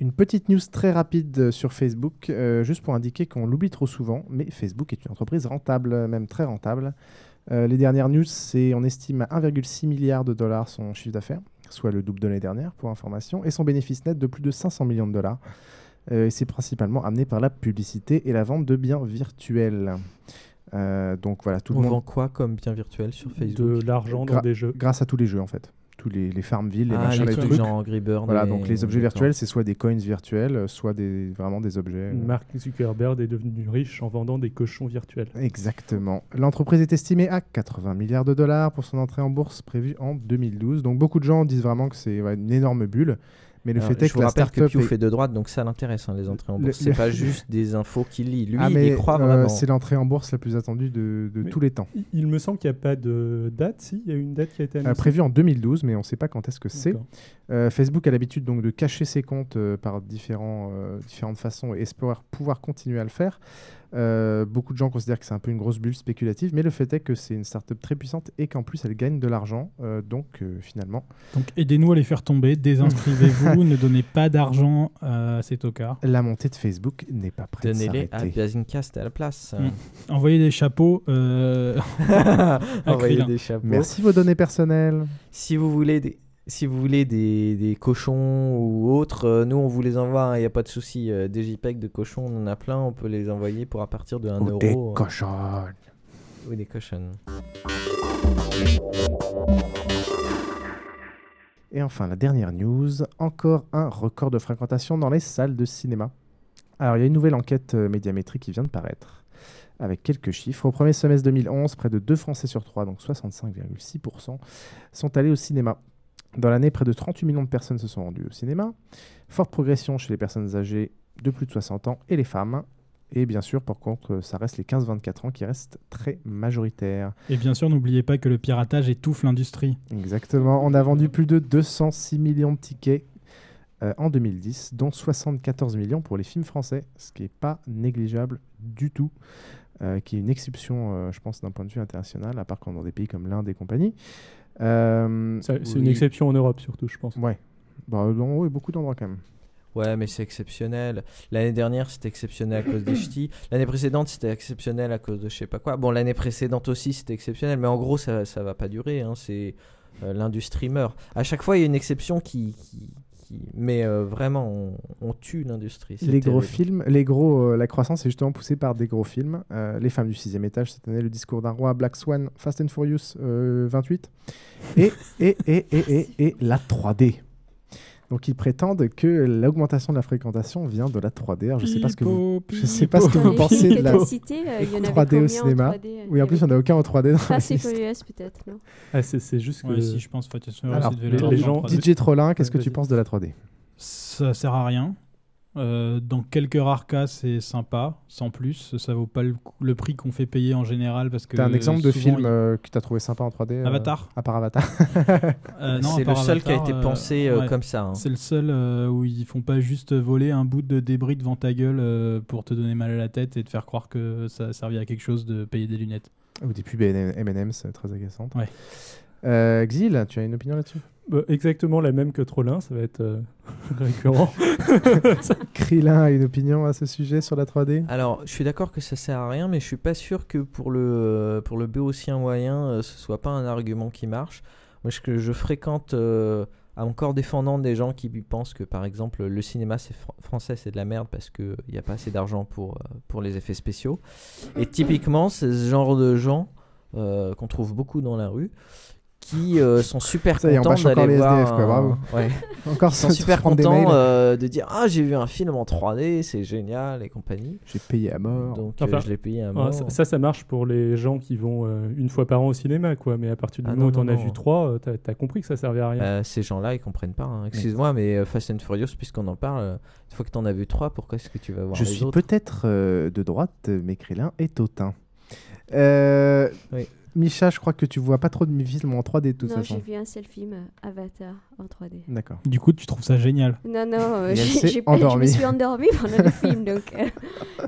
Une petite news très rapide euh, sur Facebook, euh, juste pour indiquer qu'on l'oublie trop souvent, mais Facebook est une entreprise rentable, euh, même très rentable. Euh, les dernières news, c'est on estime à 1,6 milliard de dollars son chiffre d'affaires, soit le double de l'année dernière pour information, et son bénéfice net de plus de 500 millions de dollars. Euh, et c'est principalement amené par la publicité et la vente de biens virtuels. Euh, donc voilà, tout On le monde. vend quoi comme bien virtuel sur Facebook? De l'argent dans Gra- des jeux. Grâce à tous les jeux en fait. Tous les, les Farmville, les Ah, machins, les les trucs genre Voilà, et- donc les objets virtuels, c'est soit des coins virtuels, soit des, vraiment des objets. euh, Mark Zuckerberg est devenu riche en vendant des cochons virtuels. Exactement. L'entreprise est estimée à 80 milliards de dollars pour son entrée en bourse prévue en 2012. Donc beaucoup de gens disent vraiment que c'est ouais, une énorme bulle. Mais le Alors, fait est je que vous la rappelle que Piouf est- est de droite, donc ça l'intéresse, hein, les entrées en bourse. le- C'est pas juste des infos qu'il lit. Lui, Ah, il mais, y croit euh, vraiment. c'est l'entrée en bourse la plus attendue de, de tous les temps. Il, il me semble qu'il n'y a pas de date. Si, il y a une date qui a été Euh, annoncée. prévu en 2012, mais on ne sait pas quand est-ce que c'est. Euh, Facebook a l'habitude donc de cacher ses comptes euh, par différents, euh, différentes façons et espère pouvoir continuer à le faire. Euh, beaucoup de gens considèrent que c'est un peu une grosse bulle spéculative, mais le fait est que c'est une startup très puissante et qu'en plus elle gagne de l'argent. Euh, donc euh, finalement, Donc aidez-nous à les faire tomber, désinscrivez-vous, ne donnez pas d'argent à ces tocards. la montée de Facebook n'est pas prête Donnez-les à. Biazincast à la place. Mm. Envoyez des chapeaux. euh, Envoyez des chapeaux. Merci vos données personnelles. Si vous voulez des, si vous voulez des, des cochons ou autres, euh, nous on vous les envoie, il n'y a pas de souci. Euh, des JPEG de cochons, on en a plein, on peut les envoyer pour à partir de 1 Ou euro. des euh, cochonnes. Ou des cochons. Et enfin, la dernière news, encore un record de fréquentation dans les salles de cinéma. Alors, il y a une nouvelle enquête euh, médiamétrique qui vient de paraître, avec quelques chiffres. Au premier semestre 2011, près de 2 Français sur 3, donc 65,6%, sont allés au cinéma. Dans l'année, près de 38 millions de personnes se sont rendues au cinéma. Forte progression chez les personnes âgées de plus de 60 ans et les femmes. Et bien sûr, pour contre, ça reste les 15-24 ans qui restent très majoritaires. Et bien sûr, n'oubliez pas que le piratage étouffe l'industrie. Exactement. On a vendu plus de 206 millions de tickets euh, en 2010, dont 74 millions pour les films français, ce qui n'est pas négligeable du tout, euh, qui est une exception, euh, je pense, d'un point de vue international, à part quand dans des pays comme l'Inde et compagnie. Euh, C'est une exception en Europe surtout, je pense. Ouais. Bah, dans oui, beaucoup d'endroits quand même. Ouais, mais c'est exceptionnel. L'année dernière, c'était exceptionnel à cause des ch'tis. L'année précédente, c'était exceptionnel à cause de je sais pas quoi. Bon, l'année précédente aussi, c'était exceptionnel. Mais en gros, ça, ça va pas durer. hein. C'est euh, l'industrie meurt. À chaque fois, il y a une exception qui. qui- qui- Mais euh, vraiment, on, on tue l'industrie. Les gros films, les gros, euh, la croissance est justement poussée par des gros films. Euh, les femmes du sixième étage cette année, le discours d'un roi, Black Swan, Fast and Furious euh, 28, et et et et et, et la 3D. Donc ils prétendent que l'augmentation de la fréquentation vient de la 3D. Alors je sais pas ce que vous, je sais pas ce que vous pensez de la que t'as cités, euh, y en 3D au en cinéma. 3D, euh, Oui, en plus il n'y en a aucun en 3D. Dans Fast and liste. Furious peut-être, Ah, c'est c'est juste que. Ouais, si, je pense, Fast and Furious, Alors, les- les gens- 3D. DJ Trollin, qu'est-ce que tu penses de la 3D Ça sert à rien. Euh, dans quelques rares cas, c'est sympa, sans plus. Ça vaut pas le, prix qu'on fait payer en général parce que. T'as un exemple de film il- euh, que t'as trouvé sympa en 3D euh, Avatar. À part Avatar. Euh, non, C'est le seul qui a été pensé euh, ouais. comme ça. hein. C'est le seul euh, où ils font pas juste voler un bout de débris devant ta gueule euh, pour te donner mal à la tête et te faire croire que ça a servi à quelque chose de payer des lunettes. Ou des pubs M&M's très agaçantes. Ouais. Euh, Xil, tu as une opinion là-dessus? Bah, exactement la même que Trollin, ça va être euh, récurrent. Krillin a une opinion à ce sujet sur la 3D Alors, je suis d'accord que ça sert à rien, mais je suis pas sûr que pour le, euh, pour le béotien moyen, euh, ce soit pas un argument qui marche. Moi, je, que je fréquente euh, encore défendant des gens qui pensent que par exemple le cinéma c'est fr- français c'est de la merde parce qu'il n'y a pas assez d'argent pour, euh, pour les effets spéciaux. Et typiquement c'est ce genre de gens euh, qu'on trouve beaucoup dans la rue qui euh, sont super Ça contents d'aller les voir SDF, quoi, un- bravo. ouais. Encore sont super contents euh, de dire ah j'ai vu un film en 3D c'est génial et compagnie J'ai payé à mort. donc euh, Enfin, je l'ai payé à ouais, mort ça, ça, ça marche pour les gens qui vont euh, une fois par an au cinéma, quoi. Mais à partir du Ah moment non, où t'en as vu trois, euh, t'as as compris que ça servait à rien. Euh, ces gens-là, ils comprennent pas. hein. Excuse-moi, mais euh, Fast and Furious, puisqu'on en parle, euh, une fois que t'en as vu trois, pourquoi est-ce que tu vas voir Je les suis peut-être euh, de droite, mais Krillin est hautain. Euh, Micha, je crois que tu vois pas trop de films en 3D de toute non, façon. j'ai vu un seul film, euh, Avatar, en 3D. D'accord. Du coup, tu trouves ça génial Non, non, euh, j'ai- j'ai- je me suis endormie pendant le film, donc euh,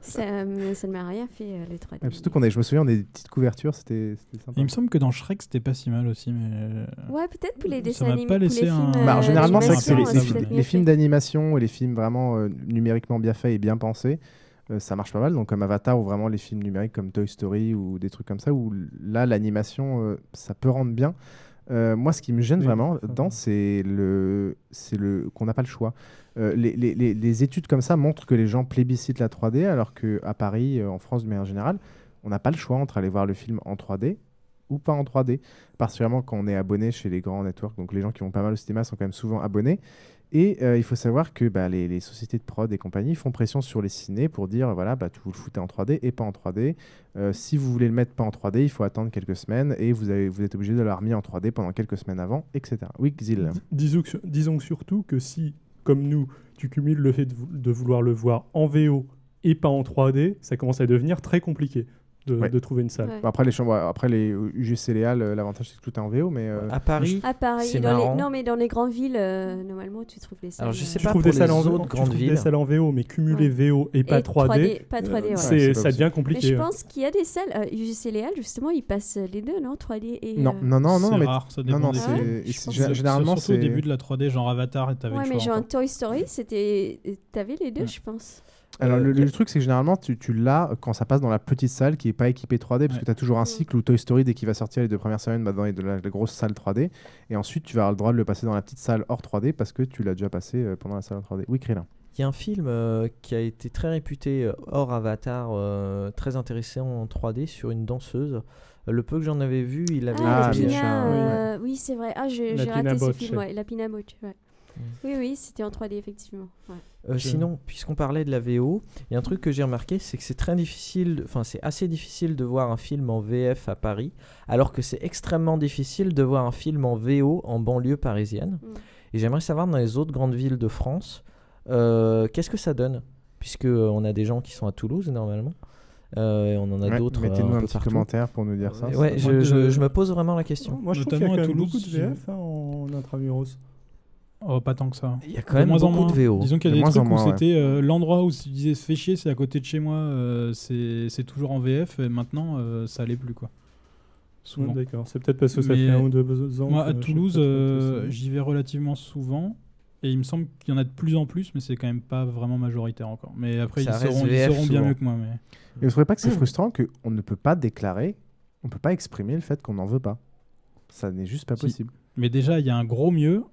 ça, me- ça ne m'a rien fait, euh, le 3D. Ouais, surtout qu'on a, je me souviens, on a des petites couvertures, c'était sympa. Il me semble que dans Shrek, c'était pas si mal aussi, mais. euh, Ouais, peut-être pour les Ça dessins m'a animés, pas pour les laissé films, un- euh, Bah, alors, généralement, c'est vrai que c'est les, les films- les films d'animation et les films vraiment euh, numériquement bien faits et bien pensés, euh, ça marche pas mal. Donc, comme Avatar ou vraiment les films numériques comme Toy Story ou des trucs comme ça, où là, l'animation, euh, ça peut rendre bien. Euh, moi, ce qui me gêne Oui, vraiment c'est le, c'est le qu'on n'a pas le choix. Euh, les, les- les- les études comme ça montrent que les gens plébiscitent la 3D, alors qu'à Paris, euh, en France de manière générale, on n'a pas le choix entre aller voir le film en 3D ou pas en 3D, particulièrement quand on est abonné chez les grands networks. Donc les gens qui vont pas mal au cinéma sont quand même souvent abonnés. Et euh, il faut savoir que bah, les, sociétés de prod et compagnie font pression sur les cinés pour dire voilà, bah, vous le foutez en 3D et pas en 3D. Euh, si vous voulez le mettre pas en 3D, il faut attendre quelques semaines et vous, avez, vous êtes obligé de l'avoir mis en 3D pendant quelques semaines avant, etc. Oui, Xil. Disons, surtout que si, comme nous, tu cumules le fait de vouloir le voir en VO et pas en 3D, ça commence à devenir très compliqué de, Ouais. de trouver une salle. Ouais. Après les chambres, après les UGC Léal, euh, l'avantage c'est que tout est en VO, mais euh, À Paris, À Paris, c'est dans les... non, mais dans les grandes villes, euh, normalement, tu trouves les salles. Alors, je sais euh, Tu pas trouves pour des salles en les autres grandes trouves villes. des salles en VO, mais cumuler Ouais. VO et pas Et 3D, pas 3D, ouais. Ouais, c'est, c'est ça devient Mais compliqué. je hein. pense qu'il y a des salles, euh, UGC Léal, justement, ils passent les deux, non 3D et. non, euh, non, non, non, c'est mais rare, ça non, dépend non, des c'est- c'est- Je pense gé- que généralement surtout au c'est début de la 3D, genre Avatar, et t'avais Ouais, mais genre. Toy Story, c'était. T'avais les deux, je pense. Alors, Euh, le, y a- le truc, c'est que généralement, tu, tu l'as quand ça passe dans la petite salle qui est pas équipée 3D, parce Ouais. que tu as toujours un cycle où Toy Story, dès qu'il va sortir les deux premières semaines, bah, dans les- de la, la grosse salle 3D. Et ensuite, tu vas avoir le droit de le passer dans la petite salle hors 3D parce que tu l'as déjà passé euh, pendant la salle en 3D. Oui, Krillin. Il y a un film euh, qui a été très réputé hors Avatar, euh, très intéressant en 3D sur une danseuse. Le peu que j'en avais vu, il avait Ah, Ah, Pina. oui. euh, oui, c'est vrai. Ah, j'ai raté ce film, ouais. La Pina Bocce, ouais. Mm. Oui, oui, c'était en 3D, effectivement. Ouais. Euh, Je- Sinon, puisqu'on parlait de la VO, il y a un truc que j'ai remarqué, c'est que c'est très difficile, enfin c'est assez difficile de voir un film en VF à Paris, alors que c'est extrêmement difficile de voir un film en VO en banlieue parisienne. Mm. Et j'aimerais savoir dans les autres grandes villes de France, euh, qu'est-ce que ça donne? Puisque euh, on a des gens qui sont à Toulouse normalement, euh, et on en a Ouais, d'autres. Mettez-nous un un petit partout. commentaire pour nous dire ça. Ouais, ça je, sympa. je- je me pose vraiment la question. Moi, je trouve qu'il y a Notamment quand à même Toulouse, beaucoup de VF hein, en intramuros. Oh, pas tant que ça. Il y a quand De même moins en beaucoup de moins. VO. Disons qu'il y De a des en trucs où ouais. c'était euh, l'endroit où tu disais se fait chier, c'est à côté de chez moi, euh, c'est c'est toujours en VF, et maintenant euh, ça l'est plus quoi. Souvent. Ouais, D'accord, c'est peut-être parce que ça Mais fait un ou deux ans. Moi, à Toulouse, euh, j'y vais relativement souvent. Et il me semble qu'il y en a de plus en plus, mais c'est quand même pas vraiment majoritaire encore. Mais après, Ça ils sauront bien mieux que moi. Mais... Et vous trouvez pas que c'est frustrant qu'on ne peut pas déclarer, on peut pas exprimer le fait qu'on n'en veut pas? Ça n'est juste pas Si. possible. mais déjà, il y a un gros mieux.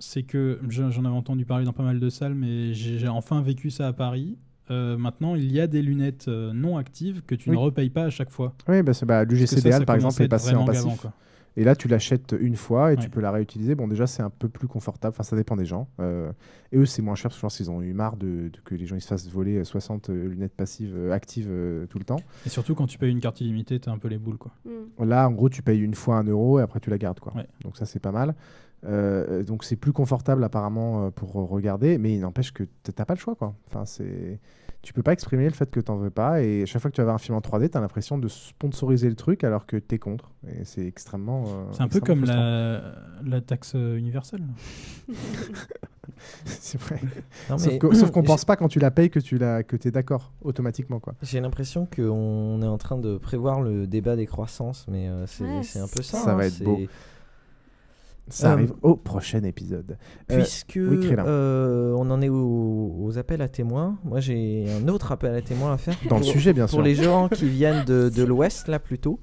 C'est que je- j'en avais entendu parler dans pas mal de salles, mais j'ai enfin vécu ça à Paris. Euh, maintenant, il y a des lunettes euh, non actives que tu Oui. ne repayes pas à chaque fois. Oui, bah, bah, l'UGCDL par exemple est passé en passif. gavant, quoi. Et là, tu l'achètes une fois et tu peux la réutiliser. Bon, déjà, c'est un peu plus confortable. Enfin, ça dépend des gens. Euh, et eux, c'est moins cher parce que je pense qu'ils ont eu marre de, de que les gens ils se fassent voler euh, 60 euh, lunettes passives euh, actives euh, tout le temps. Et surtout, quand tu payes une carte illimitée, t'as un peu les boules. Quoi. Mm. Là, en gros, tu payes une fois un euro et après tu la gardes. Quoi. Ouais. Donc ça, c'est pas mal. Euh, donc c'est plus confortable apparemment euh, pour regarder, mais il n'empêche que t'as pas le choix. Quoi. Enfin, c'est... Tu peux pas exprimer le fait que t'en veux pas et chaque fois que tu vas voir un film en 3D, t'as l'impression de sponsoriser le truc alors que t'es contre. Et c'est extrêmement... euh, C'est un peu comme la, la taxe euh, universelle. c'est vrai. Non, sauf, mais- que- sauf qu'on pense pas quand tu la payes que tu la, que es d'accord automatiquement. quoi. J'ai l'impression qu'on est en train de prévoir le débat des croissances, mais euh, c'est Ouais, c'est un peu ça. Ça hein, va être c'est- beau. Ça Euh, arrive au prochain épisode. Euh, Puisque oui, euh, on en est aux, aux appels à témoins, moi j'ai un autre appel à témoins à faire. Dans le pour- sujet, bien Pour sûr. les gens qui viennent de, de l'Ouest, là plutôt,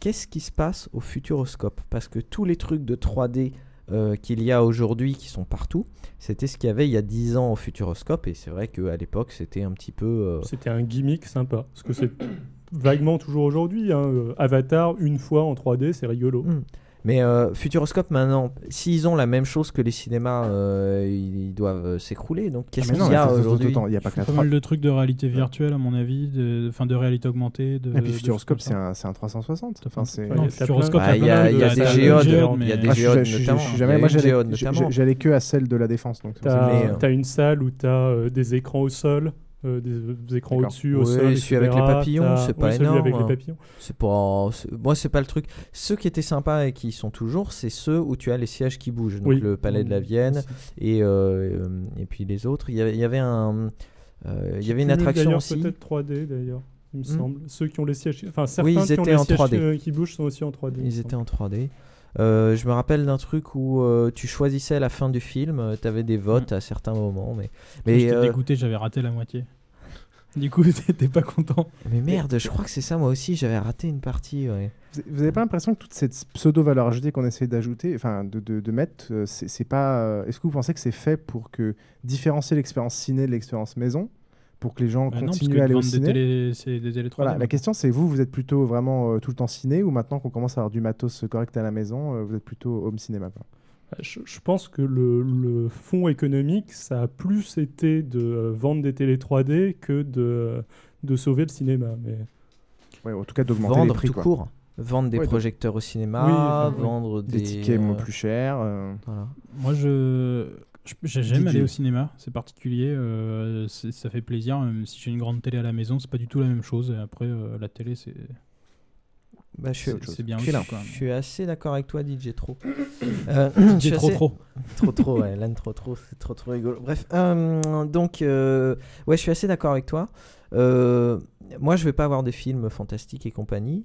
qu'est-ce qui se passe au Futuroscope? Parce que tous les trucs de 3D euh, qu'il y a aujourd'hui, qui sont partout, c'était ce qu'il y avait il y a 10 ans au Futuroscope. Et c'est vrai qu'à l'époque, c'était un petit peu. euh, C'était un gimmick sympa. Parce que c'est vaguement toujours aujourd'hui. hein, euh, Avatar, une fois en 3D, c'est rigolo. Hmm. Mais euh, Futuroscope maintenant, s'ils ont la même chose que les cinémas, euh, ils, doivent euh, s'écrouler. Donc qu'est-ce Ah, mais qu'il non, y a aujourd'hui il y a pas que la Pas 3 mal de trucs de réalité virtuelle, à mon avis, de, enfin, de réalité augmentée. De, Et puis Futuroscope, c'est un, c'est un 360. Enfin, c'est... Non, Futuroscope, il y a- des géodes, il y a des Ah, je suis- géodes notamment. moi, j'allais- que à celle de la défense. T'as une salle où t'as des écrans au sol, euh, des, des écrans au-dessus, au Ouais, sol. celui avec les papillons, c'est pas ouais, celui énorme. avec les papillons. C'est pas, moi c'est pas le truc. Ceux qui étaient sympas et qui sont toujours, c'est ceux où tu as les sièges qui bougent. Donc Oui. le Palais de la Vienne et euh, euh, et puis les autres. Il y avait, il y avait un, euh, il y avait une Cumul, attraction aussi. Peut-être 3D d'ailleurs, il me Hmm. semble. Ceux qui ont les sièges, enfin certains Oui, ils qui ont étaient les en sièges 3D. euh, qui bougent sont aussi en 3D. il me Ils étaient en 3D. Euh, je me rappelle d'un truc où euh, tu choisissais la fin du film, tu avais des votes à certains moments, mais mais J'étais euh, dégoûté, j'avais raté la moitié. Du coup, t'étais pas content. mais merde, je crois que c'est ça moi aussi, j'avais raté une partie. ouais. Vous vous avez pas l'impression que toute cette pseudo-valeur ajoutée qu'on essaie d'ajouter, enfin de, de, de mettre, euh, c'est c'est pas. euh, Est-ce que vous pensez que c'est fait pour que différencier l'expérience ciné de l'expérience maison, pour que les gens Bah non, parce continuent que à aller au vendre des ciné télé- c'est des télé 3D. Voilà, la question c'est vous, vous êtes plutôt vraiment euh, tout le temps ciné ou maintenant qu'on commence à avoir du matos correct à la maison, euh, vous êtes plutôt home cinéma quoi? Je, je pense que le, le fond économique, ça a plus été de euh, vendre des télé 3D que de, de sauver le cinéma. Mais... Ouais, en tout cas d'augmenter Vendre les prix tout quoi. court. Vendre des Ouais, projecteurs au cinéma, Oui, enfin, oui. vendre des, Des tickets euh, plus chers. euh, voilà. Moi, je je- j'ai- j'aime aller au cinéma, c'est particulier, euh, ça fait plaisir. Même si j'ai une grande télé à la maison, c'est pas du tout la même chose. Et après, euh, la télé, c'est Bah, je suis, c'est- c'est bien je, aussi. suis- quoi. je suis assez d'accord avec toi, DJ Trop. Euh, DJ trop assez- trop. Trop trop, ouais, l'âne trop trop, c'est trop trop rigolo. Bref, euh, donc, euh, ouais, je suis assez d'accord avec toi. Euh, moi, je vais pas voir des films fantastiques et compagnie.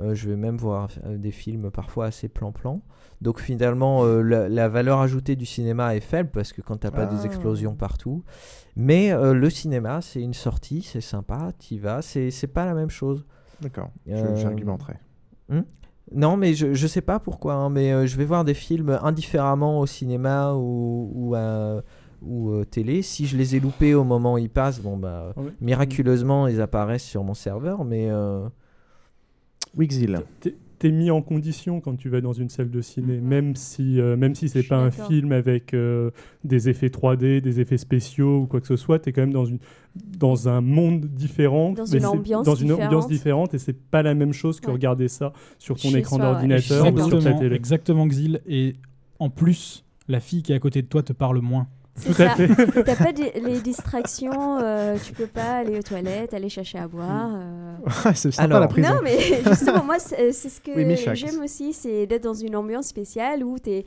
Euh, je vais même voir des films parfois assez plan-plan. Donc finalement, euh, la, la valeur ajoutée du cinéma est faible parce que quand t'as pas Ah. des explosions partout. Mais euh, le cinéma, c'est une sortie, c'est sympa, t'y vas, c'est c'est pas la même chose. D'accord, Euh, j'argumenterai. Hmm non, mais je, je sais pas pourquoi, hein, mais euh, je vais voir des films indifféremment au cinéma ou, ou, à- ou euh, télé. Si je les ai loupés au moment où ils passent, bon bah Ah miraculeusement ils apparaissent sur mon serveur, mais euh, Wixil. T'es- mis en condition quand tu vas dans une salle de ciné, même si, euh, même si c'est pas un film avec euh, des effets 3D, des effets spéciaux ou quoi que ce soit, t'es quand même dans, une, dans un monde différent. Dans mais une ambiance dans une ambiance différente. et c'est pas la même chose que Ouais. regarder ça sur ton Chez écran d'ordinateur ou sur ta Exactement, télé. exactement, Xil. Et en plus, la fille qui est à côté de toi te parle moins. C'est Tout à ça. fait. T'as pas les distractions, euh, tu peux pas aller aux toilettes, aller chercher à boire. euh. c'est sympa Alors- la prison. Non, mais justement, moi, c'est ce que Oui, j'aime aussi, c'est d'être dans une ambiance spéciale où t'es.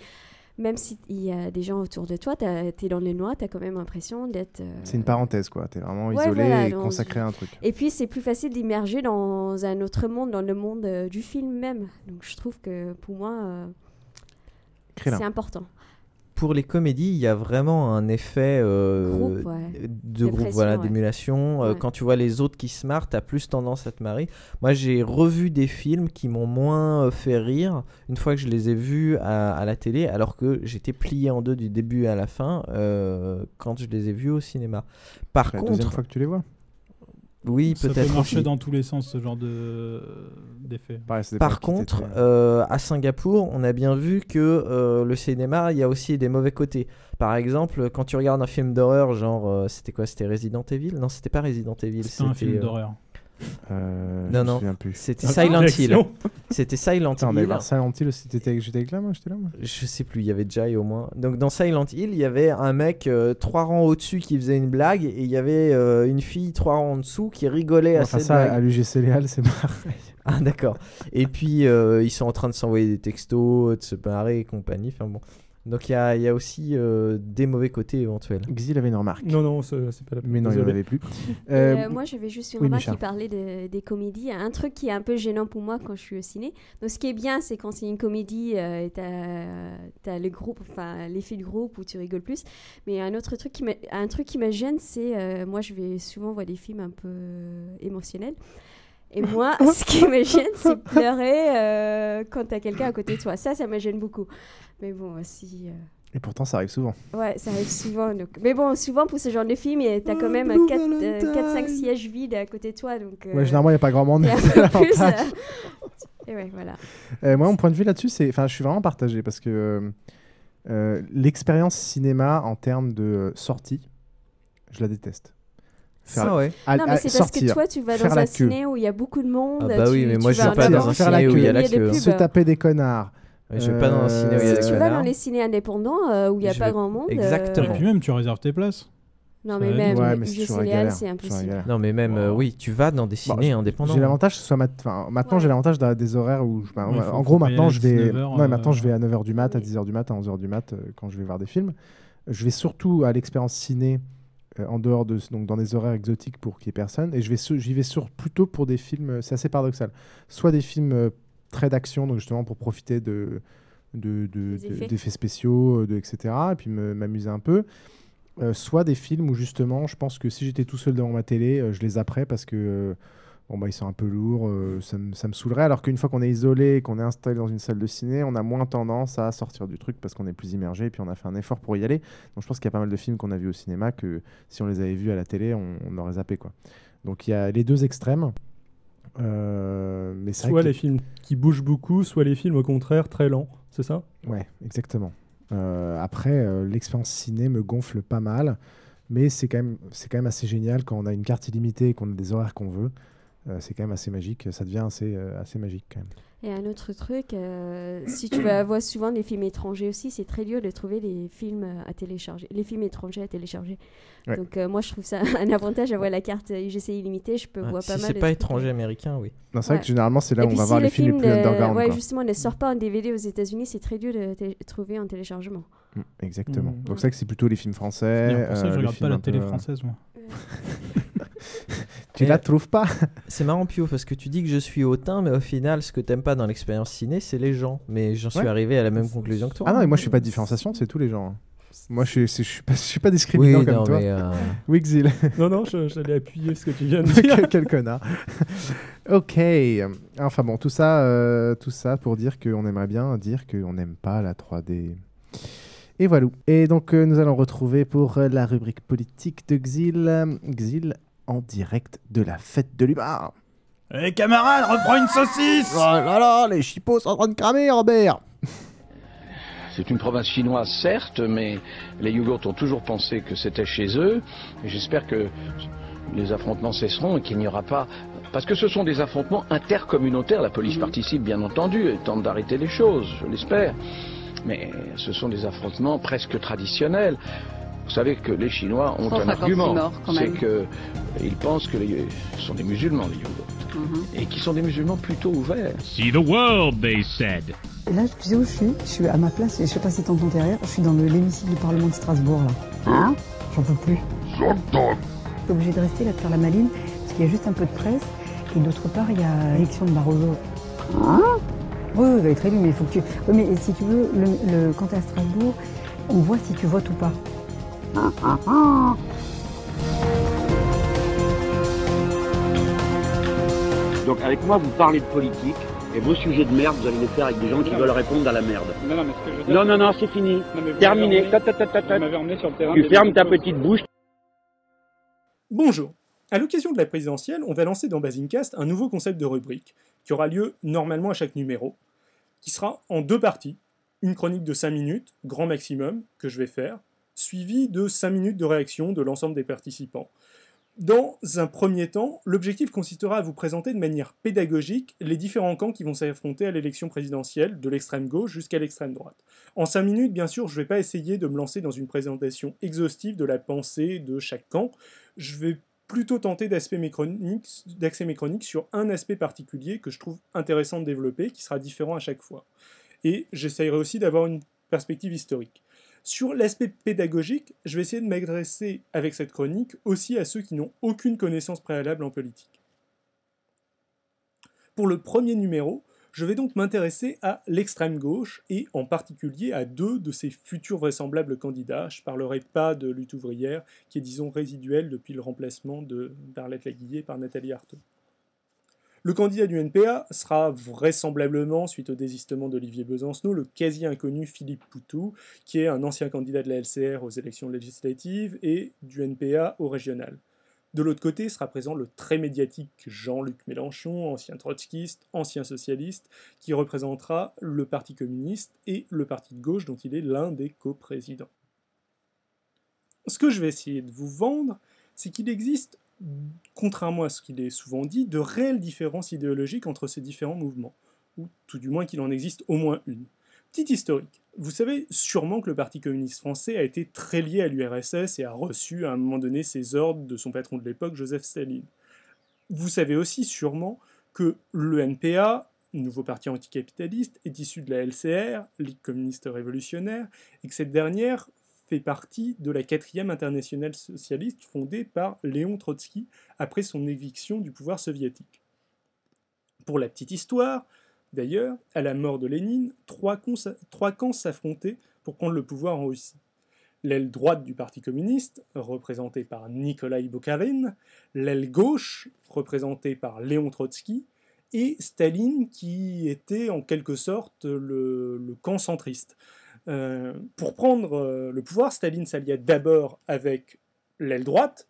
Même s'il y a des gens autour de toi, t'es dans les noix, t'as quand même l'impression d'être. euh, C'est une parenthèse quoi, t'es vraiment Ouais, isolé voilà, et consacré à un truc. Et puis, c'est plus facile d'immerger dans un autre monde, dans le monde euh, du film même. Donc, je trouve que pour moi, euh, c'est important. Pour les comédies, il y a vraiment un effet euh, Groupe, ouais. de groupe, voilà, ouais. d'émulation. Euh, Ouais. Quand tu vois les autres qui se marrent, t'as plus tendance à te marrer. Moi, j'ai revu des films qui m'ont moins euh, fait rire une fois que je les ai vus à, à la télé, alors que j'étais plié en deux du début à la fin euh, quand je les ai vus au cinéma. Par la deuxième contre, fois que tu les vois. Oui, Ça peut-être peut marcher aussi. dans tous les sens, ce genre de d'effet. Ça dépend Par contre, euh, à Singapour, on a bien vu que euh, le cinéma, il y a aussi des mauvais côtés. Par exemple, quand tu regardes un film d'horreur, genre, euh, c'était quoi? C'était Resident Evil? Non, c'était pas Resident Evil. C'est un film euh, d'horreur. Euh, je Non, me non, souviens plus. c'était Silent Hill. C'était Silent mais Hill. Silent Hill, j'étais avec là, moi, j'étais là, moi. Je sais plus, il y avait Jai au moins. Donc dans Silent Hill, il y avait un mec euh, trois rangs au-dessus qui faisait une blague et il y avait euh, une fille trois rangs en dessous qui rigolait à Enfin, cette ça, blague. à l'UGC Léal, c'est pareil. Ah d'accord. Et puis euh, ils sont en train de s'envoyer des textos, de se barrer et compagnie. Enfin bon. Donc il y a, il y a aussi euh, des mauvais côtés éventuels. Xil avait une remarque. Non, non, c'est pas la. Mais non, il n'en avait plus. Et, Euh, euh, moi, j'avais juste une oui, remarque qui parlait de- des comédies. Un truc qui est un peu gênant pour moi quand je suis au ciné. Donc, ce qui est bien, c'est quand c'est une comédie, euh, et t'as as le groupe, enfin l'effet de groupe où tu rigoles plus. Mais un autre truc qui me, un truc qui me gêne, c'est euh, moi, je vais souvent voir des films un peu émotionnels. Et moi, ce qui me gêne, c'est pleurer euh, quand t'as quelqu'un à côté de toi. Ça, ça me gêne beaucoup. Mais bon, si. euh, Et pourtant, ça arrive souvent. Ouais, ça arrive souvent. donc- Mais bon, souvent pour ce genre de film, et t'as quand même 4-5 sièges vides à côté de toi. Donc, Ouais, généralement, il n'y a pas grand monde. plus, euh, Et ouais, voilà. Euh, moi, mon point de vue là-dessus, c'est, enfin, je suis vraiment partagé parce que euh, euh, l'expérience cinéma en termes de euh, sortie, je la déteste. Ça, ouais. à- non, mais c'est parce que toi, tu vas dans un queue. ciné où il y a beaucoup de monde. Ah bah oui, tu- mais tu moi, je vas vais pas dans un ciné où il y a queue, la il y a queue. hein. se taper des connards. Ouais, je vais pas dans un ciné où il y a Euh, des Si tu vas dans connards. les ciné indépendants euh, où il n'y a Je pas vais- grand monde. euh, Exactement. Et puis même, tu réserves tes places. Non, mais même, Ouais, mais c'est impossible. Non, mais même, euh, oui, tu vas dans des Bon, ciné indépendants. J'ai l'avantage que ce soit mat- enfin, maintenant j'ai l'avantage d'avoir des horaires où je- bah, en gros maintenant je vais 19 heures, ouais, maintenant euh, je vais à 9h du mat, à 10h du mat, à 11h du mat euh, quand je vais voir des films. Je vais surtout à l'expérience ciné euh, en dehors de donc dans des horaires exotiques pour qu'il y ait personne et je vais j'y vais sur plutôt pour des films euh, c'est assez paradoxal. Soit des films euh, très d'action donc justement pour profiter de de- de- Des de- effets. d'effets spéciaux, etc. Et puis m'amuser un peu. Euh, soit des films où justement, je pense que si j'étais tout seul devant ma télé, je les apprends parce que bon, bah, ils sont un peu lourds, euh, ça, me- saoulerait. Alors qu'une fois qu'on est isolé, qu'on est installé dans une salle de ciné, on a moins tendance à sortir du truc parce qu'on est plus immergé et puis on a fait un effort pour y aller. Donc je pense qu'il y a pas mal de films qu'on a vus au cinéma que si on les avait vus à la télé, on, on aurait zappé. Quoi. Donc il y a les deux extrêmes. Euh, mais Soit les films qui bougent beaucoup, soit les films au contraire très lents, c'est ça? Ouais, exactement. Euh, après, l'expérience ciné me gonfle pas mal, mais c'est quand, même- quand même assez génial quand on a une carte illimitée et qu'on a des horaires qu'on veut. Euh, c'est quand même assez magique, ça devient assez, euh, assez magique quand même. Et un autre truc, euh, si tu vas voir souvent des films étrangers aussi, c'est très dur de trouver des films à télécharger, les films étrangers à télécharger. Ouais. Donc euh, moi je trouve ça un avantage d'avoir la carte UGC illimitée, je peux Ouais, voir si pas mal. c'est pas trucs. étranger américain, oui. Non, c'est vrai Ouais. que généralement, c'est là Et où on va si voir les films les plus underground. Ouais, quoi. justement, ne sortent pas en DVD aux États-Unis, c'est très dur de trouver en téléchargement. Mm, Exactement. Mm. Donc c'est vrai que c'est plutôt les films français. Pour ça, euh, je les regarde pas la télé française, moi. Tu Et- la trouves pas C'est marrant, Pio, parce que tu dis que je suis hautain, mais au final, ce que t'aimes pas dans l'expérience ciné, c'est les gens. Mais j'en suis Ouais. arrivé à la même conclusion que toi. Ah non, mais moi je fais pas de différenciation, c'est tous les gens. hein. Moi je je suis pas, je suis pas discriminant Oui, comme non, toi. euh, Oui, Xil. Non, non, j'allais appuyer ce que tu viens de dire. quel, quel connard. ok. Enfin bon, tout ça, euh, tout ça pour dire qu'on aimerait bien dire qu'on n'aime pas la 3D. Et voilà. Et donc euh, nous allons retrouver pour euh, la rubrique politique de Xil, Xil en direct de la fête de l'humain. Hé camarade, reprends une saucisse Oh là là, les chipots sont en train de cramer, Robert. C'est une province chinoise, certes, mais les Yougourts ont toujours pensé que c'était chez eux. J'espère que les affrontements cesseront et qu'il n'y aura pas. Parce que ce sont des affrontements intercommunautaires. La police participe, bien entendu, et tente d'arrêter les choses, je l'espère. Mais ce sont des affrontements presque traditionnels. Vous savez que les Chinois ont un 156 argument. C'est qu'ils pensent que les, ce sont des musulmans, les Yougourts. Et qui sont des musulmans plutôt ouverts. See the world, they said. Et là, tu sais où je suis Je suis à ma place, et je sais pas si t'entends derrière, je suis dans le- l'hémicycle du Parlement de Strasbourg, là. Hein? J'en peux plus. J'entends. Je suis obligée de rester là, de faire la maline, parce qu'il y a juste un peu de presse, et d'autre part, il y a l'élection de Barroso. Hein? Oui, oui, il va être élu, mais il faut que tu... Oui, mais si tu veux, le, le- quand t'es à Strasbourg, on voit si tu votes ou pas. Donc avec moi, vous parlez de politique, et vos sujets de merde, vous allez les faire avec des gens qui veulent répondre à la merde. Non, non, mais ce que je veux dire, Non, non, non, c'est fini. Non, mais vous Terminé. m'avez Ta, ta, ta, ta, Vous ta. m'avez emmené sur le terrain. Tu fermes ta petite bouche. Bonjour. À l'occasion de la présidentielle, on va lancer dans Basingcast un nouveau concept de rubrique qui aura lieu normalement à chaque numéro, qui sera en deux parties. Une chronique de 5 minutes, grand maximum, que je vais faire, suivie de 5 minutes de réaction de l'ensemble des participants. Dans un premier temps, l'objectif consistera à vous présenter de manière pédagogique les différents camps qui vont s'affronter à l'élection présidentielle, de l'extrême gauche jusqu'à l'extrême droite. En 5 minutes, bien sûr, je ne vais pas essayer de me lancer dans une présentation exhaustive de la pensée de chaque camp. Je vais plutôt tenter d'axer mes, mes chroniques sur un aspect particulier que je trouve intéressant de développer, qui sera différent à chaque fois. Et j'essayerai aussi d'avoir une perspective historique. Sur l'aspect pédagogique, je vais essayer de m'adresser avec cette chronique aussi à ceux qui n'ont aucune connaissance préalable en politique. Pour le premier numéro, je vais donc m'intéresser à l'extrême gauche et en particulier à deux de ses futurs vraisemblables candidats. Je ne parlerai pas de lutte ouvrière, qui est disons résiduelle depuis le remplacement d'Arlette Laguillet par Nathalie Arthaud. Le candidat du NPA sera vraisemblablement, suite au désistement d'Olivier Besancenot, le quasi inconnu Philippe Poutou, qui est un ancien candidat de la LCR aux élections législatives et du NPA au régional. De l'autre côté sera présent le très médiatique Jean-Luc Mélenchon, ancien trotskiste, ancien socialiste, qui représentera le Parti communiste et le Parti de gauche dont il est l'un des coprésidents. Ce que je vais essayer de vous vendre, c'est qu'il existe, contrairement à ce qu'il est souvent dit, de réelles différences idéologiques entre ces différents mouvements, ou tout du moins qu'il en existe au moins une. Petite historique. Vous savez sûrement que le Parti communiste français a été très lié à l'URSS et a reçu à un moment donné ses ordres de son patron de l'époque, Joseph Staline. Vous savez aussi sûrement que le NPA, nouveau parti anticapitaliste, est issu de la LCR, Ligue communiste révolutionnaire, et que cette dernière fait partie de la quatrième internationale socialiste fondée par Léon Trotsky après son éviction du pouvoir soviétique. Pour la petite histoire, d'ailleurs, à la mort de Lénine, trois, camps s'affrontaient pour prendre le pouvoir en Russie. L'aile droite du Parti communiste, représentée par Nikolai Bukharin, l'aile gauche, représentée par Léon Trotsky, et Staline, qui était en quelque sorte le, le camp centriste. Euh, pour prendre euh, le pouvoir, Staline s'allia d'abord avec l'aile droite,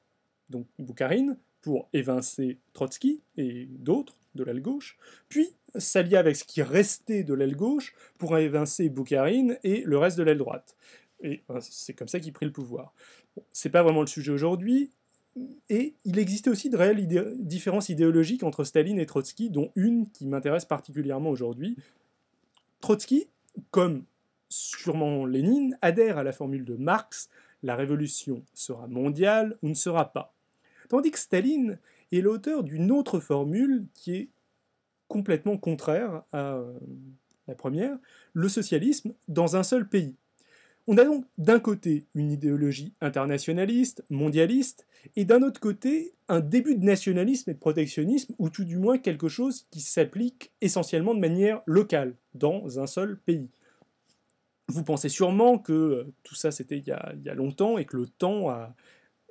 donc Boukharine, pour évincer Trotsky et d'autres de l'aile gauche, puis s'allia avec ce qui restait de l'aile gauche pour évincer Boukharine et le reste de l'aile droite. Et c'est comme ça qu'il prit le pouvoir. Bon, c'est pas vraiment le sujet aujourd'hui, et il existait aussi de réelles différences idéologiques entre Staline et Trotsky, dont une qui m'intéresse particulièrement aujourd'hui. Trotsky, comme sûrement Lénine, adhère à la formule de Marx, la révolution sera mondiale ou ne sera pas. Tandis que Staline est l'auteur d'une autre formule qui est complètement contraire à euh, la première, le socialisme dans un seul pays. On a donc d'un côté une idéologie internationaliste, mondialiste, et d'un autre côté un début de nationalisme et de protectionnisme, ou tout du moins quelque chose qui s'applique essentiellement de manière locale, dans un seul pays. Vous pensez sûrement que euh, tout ça c'était il, y a longtemps et que le temps a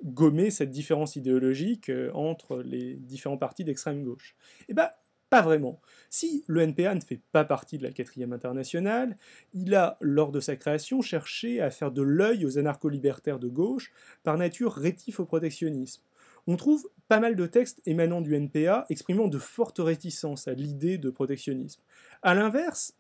gommé cette différence idéologique euh, entre les différents partis d'extrême gauche. Eh bien, pas vraiment. Si le NPA ne fait pas partie de la quatrième internationale, il a, lors de sa création, cherché à faire de l'œil aux anarcho-libertaires de gauche, par nature rétifs au protectionnisme. On trouve pas mal de textes émanant du NPA exprimant de fortes réticences à l'idée de protectionnisme. A l'inverse,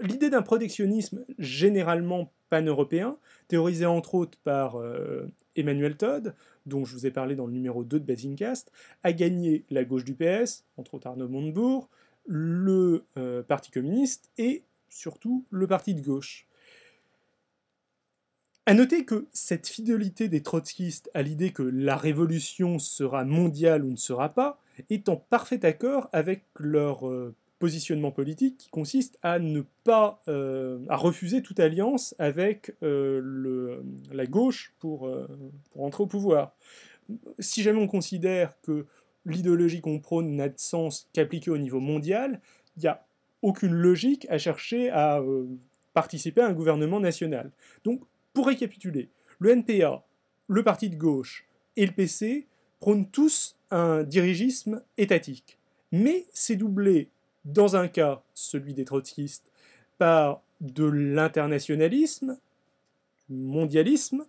l'idée d'un protectionnisme généralement pan-européen, théorisé entre autres par euh, Emmanuel Todd, dont je vous ai parlé dans le numéro 2 de Basingcast, a gagné la gauche du PS, entre autres Arnaud Montebourg, le euh, Parti communiste et surtout le Parti de gauche. A noter que cette fidélité des trotskistes à l'idée que la révolution sera mondiale ou ne sera pas est en parfait accord avec leur euh, positionnement politique qui consiste à ne pas euh, à refuser toute alliance avec euh, la gauche pour, euh, pour entrer au pouvoir. Si jamais on considère que l'idéologie qu'on prône n'a de sens qu'appliquée au niveau mondial, il n'y a aucune logique à chercher à participer à un gouvernement national. Donc, pour récapituler, le NPA, le parti de gauche et le PC prônent tous un dirigisme étatique. Mais c'est doublé dans un cas, celui des trotskistes, par de l'internationalisme, du mondialisme,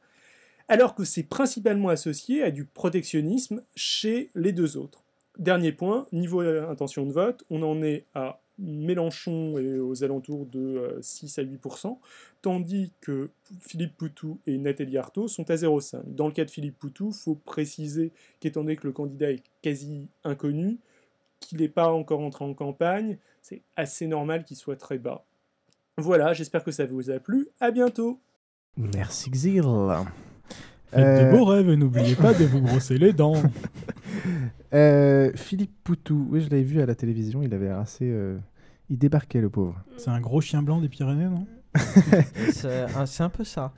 alors que c'est principalement associé à du protectionnisme chez les deux autres. Dernier point, niveau intention de vote, on en est à Mélenchon et aux alentours de 6 euh, à 8%, tandis que Philippe Poutou et Nathalie Arthaud sont à 0,5. Dans le cas de Philippe Poutou, il faut préciser qu'étant donné que le candidat est quasi inconnu, qu'il n'est pas encore entré en campagne, c'est assez normal qu'il soit très bas. Voilà, j'espère que ça vous a plu. À bientôt. Merci Xil. Faites de beaux rêves et n'oubliez pas de vous brosser les dents. Euh, Philippe Poutou, oui, je l'avais vu à la télévision, il avait assez. Euh, il débarquait, le pauvre. C'est un gros chien blanc des Pyrénées, non? C'est un peu ça.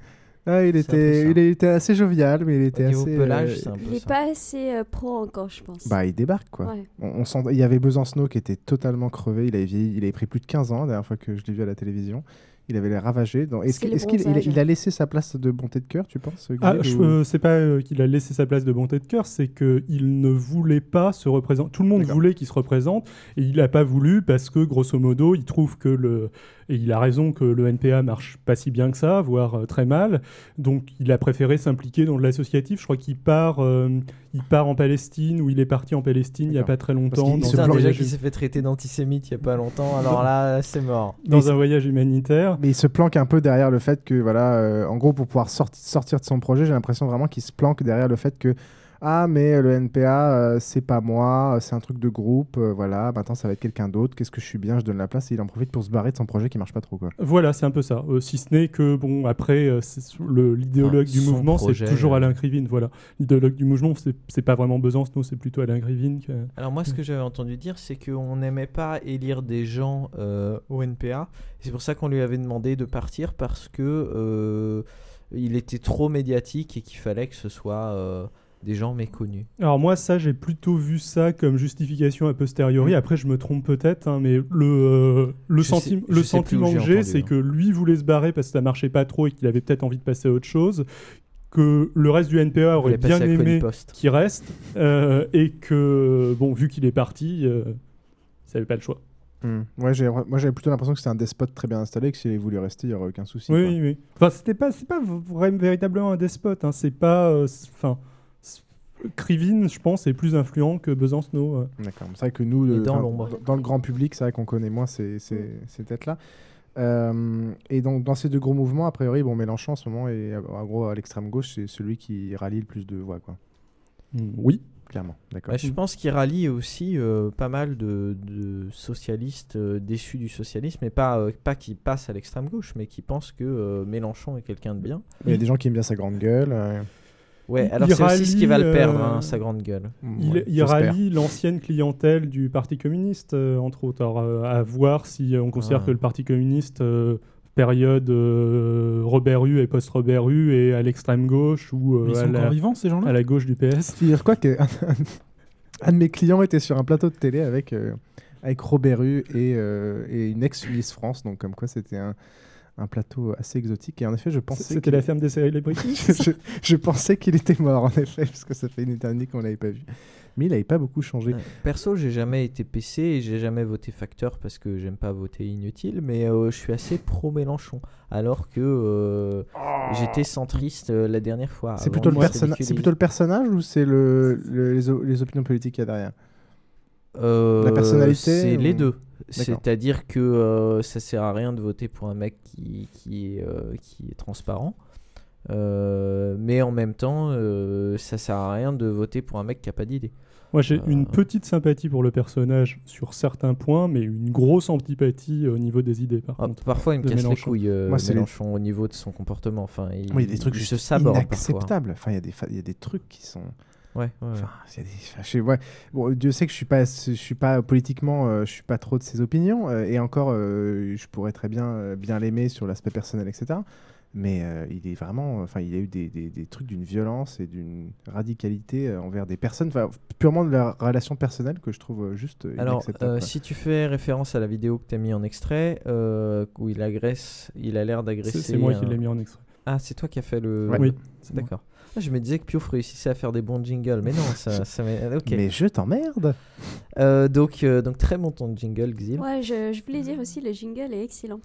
Ah, il, était, il était assez jovial, mais il était assez. Pelage, euh, un peu Il n'est pas assez euh, pro encore, je pense. Bah, il débarque, quoi. Ouais. On, on sent... Il y avait Besancenot qui était totalement crevé. Il avait, vieilli... il avait pris plus de 15 ans la dernière fois que je l'ai vu à la télévision. Il avait les ravagé. Donc, est-ce qu'il il, a- bronzage. il a laissé sa place de bonté de cœur, tu penses Ah, Guy, je- ou- euh, c'est pas euh, qu'il a laissé sa place de bonté de cœur, c'est qu'il ne voulait pas se représenter. Tout le monde voulait qu'il se représente et il n'a pas voulu parce que, grosso modo, il trouve que le. Et il a raison que le NPA marche pas si bien que ça, voire euh, très mal. Donc il a préféré s'impliquer dans de l'associatif. Je crois qu'il part, euh, il part en Palestine ou il est parti en Palestine il n'y a pas très longtemps. qu'il dans Putain, un déjà qu'il s'est fait traiter d'antisémite il y a pas longtemps, alors là, c'est mort. dans un voyage humanitaire. Mais il se planque un peu derrière le fait que, voilà, euh, en gros, pour pouvoir sorti- sortir de son projet, j'ai l'impression vraiment qu'il se planque derrière le fait que, ah, mais le NPA, euh, c'est pas moi, euh, c'est un truc de groupe, euh, voilà, maintenant ça va être quelqu'un d'autre, qu'est-ce que je suis bien, je donne la place, et il en profite pour se barrer de son projet qui marche pas trop, quoi. Voilà, c'est un peu ça. Euh, si ce n'est que, bon, après, euh, l'idéologue Enfin, du mouvement, c'est toujours euh. Alain Krivine. Voilà. L'idéologue du mouvement, c'est c'est pas vraiment Besançon, c'est plutôt Alain Krivine. que- Alors moi, ce que j'avais entendu dire, c'est qu'on n'aimait pas élire des gens euh, au NPA. C'est pour ça qu'on lui avait demandé de partir parce que euh, il était trop médiatique et qu'il fallait que ce soit euh, des gens méconnus. Alors moi, ça, j'ai plutôt vu ça comme justification a posteriori. Mm. Après, je me trompe peut-être, hein, mais le, euh, le, Je senti- sais- le sentiment que j'ai, c'est hein. que lui voulait se barrer parce que ça marchait pas trop et qu'il avait peut-être envie de passer à autre chose. Que le reste du NPA aurait bien aimé qu'il reste. euh, et que, bon, vu qu'il est parti, euh, il n'avait pas le choix. Hmm. Ouais, j'ai- moi j'avais plutôt l'impression que c'était un despote très bien installé, que s'il avait voulu rester, il n'y aurait aucun souci. Oui, quoi. oui. Enfin, c'était pas, c'est pas vraiment véritablement un despote. Hein. C'est pas, euh, enfin, Krivine, je pense, est plus influent que Besancenot. euh. D'accord. C'est vrai que nous, Et euh, dans enfin, l'ombre. dans le grand public, c'est vrai qu'on connaît moins ces, ces, ces têtes-là. Euh, et donc, dans ces deux gros mouvements, a priori, bon, Mélenchon en ce moment est en gros à l'extrême gauche, c'est celui qui rallie le plus de voix, quoi. Oui. Clairement, d'accord. Ouais, je pense qu'il rallie aussi euh, pas mal de, de socialistes euh, déçus du socialisme, mais pas, euh, pas qui passent à l'extrême gauche, mais qui pensent que euh, Mélenchon est quelqu'un de bien. Il y a des gens qui aiment bien sa grande gueule. euh, Ouais, Il- alors il c'est aussi ce qui va le rallie, perdre, euh, hein, sa grande gueule. Il, ouais, il rallie l'ancienne clientèle du Parti communiste, euh, entre autres. Alors, euh, à voir si euh, on considère Ah. que le Parti communiste, euh, période euh, Robert Hue et post-Robert Hue, est à l'extrême gauche ou euh, ils à, sont la, encore vivants, ces gens-là? à la gauche du PS. Dire quoi que un de mes clients était sur un plateau de télé avec, euh, avec Robert Hue et, euh, et une ex-Miss France, donc comme quoi c'était un, un plateau assez exotique. Et en effet, je pensais. C'était qu'il- la ferme des célébrités je, je- je pensais qu'il était mort en effet, parce que ça fait une éternité qu'on l'avait pas vu. Mais il n'avait pas beaucoup changé. Ouais. Perso, j'ai jamais été PC et j'ai jamais voté facteur parce que j'aime pas voter inutile, mais euh, je suis assez pro Mélenchon. Alors que euh, j'étais centriste euh, la dernière fois. C'est plutôt, le plutôt personnage ou c'est le, le- les, les opinions politiques qu'il y a derrière? Euh, La personnalité C'est les deux. C'est-à-dire que euh, ça sert à rien de voter pour un mec qui, qui, est, euh, qui est transparent. Euh, mais en même temps, euh, ça sert à rien de voter pour un mec qui a pas d'idée. Moi, j'ai Euh, une petite sympathie pour le personnage sur certains points, mais une grosse antipathie au niveau des idées, par Ah, contre. parfois, il me casse les Mélenchon. couilles, euh, Moi, c'est les- Mélenchon, au niveau de son comportement. Enfin, il, Moi, il y a des trucs il juste se saborde parfois. inacceptables. Enfin, il y a des, il y a des trucs qui sont. Ouais, ouais, ouais. Enfin, il y a des- enfin, je sais- ouais. Bon, Dieu sait que je suis pas, je suis pas politiquement, euh, je suis pas trop de ses opinions, euh, et encore, euh, je pourrais très bien, euh, bien l'aimer sur l'aspect personnel, etc. Mais euh, il est vraiment, enfin, il a eu des, des- des trucs d'une violence et d'une radicalité euh, envers des personnes, purement de leur relation personnelle que je trouve juste Alors, euh, si tu fais référence à la vidéo que tu as mis en extrait, euh, où il agresse, il a l'air d'agresser. C'est- c'est moi qui l'ai mis en extrait. Ah, c'est toi qui as fait le. Ouais. Oui, d'accord. Ah, je me disais que Piouf réussissait à faire des bons jingles, mais non, ça, ça m'est- ok. Mais je t'emmerde. Euh, donc, euh, donc très bon ton jingle, Xil. Ouais, je, je voulais dire aussi, le jingle est excellent.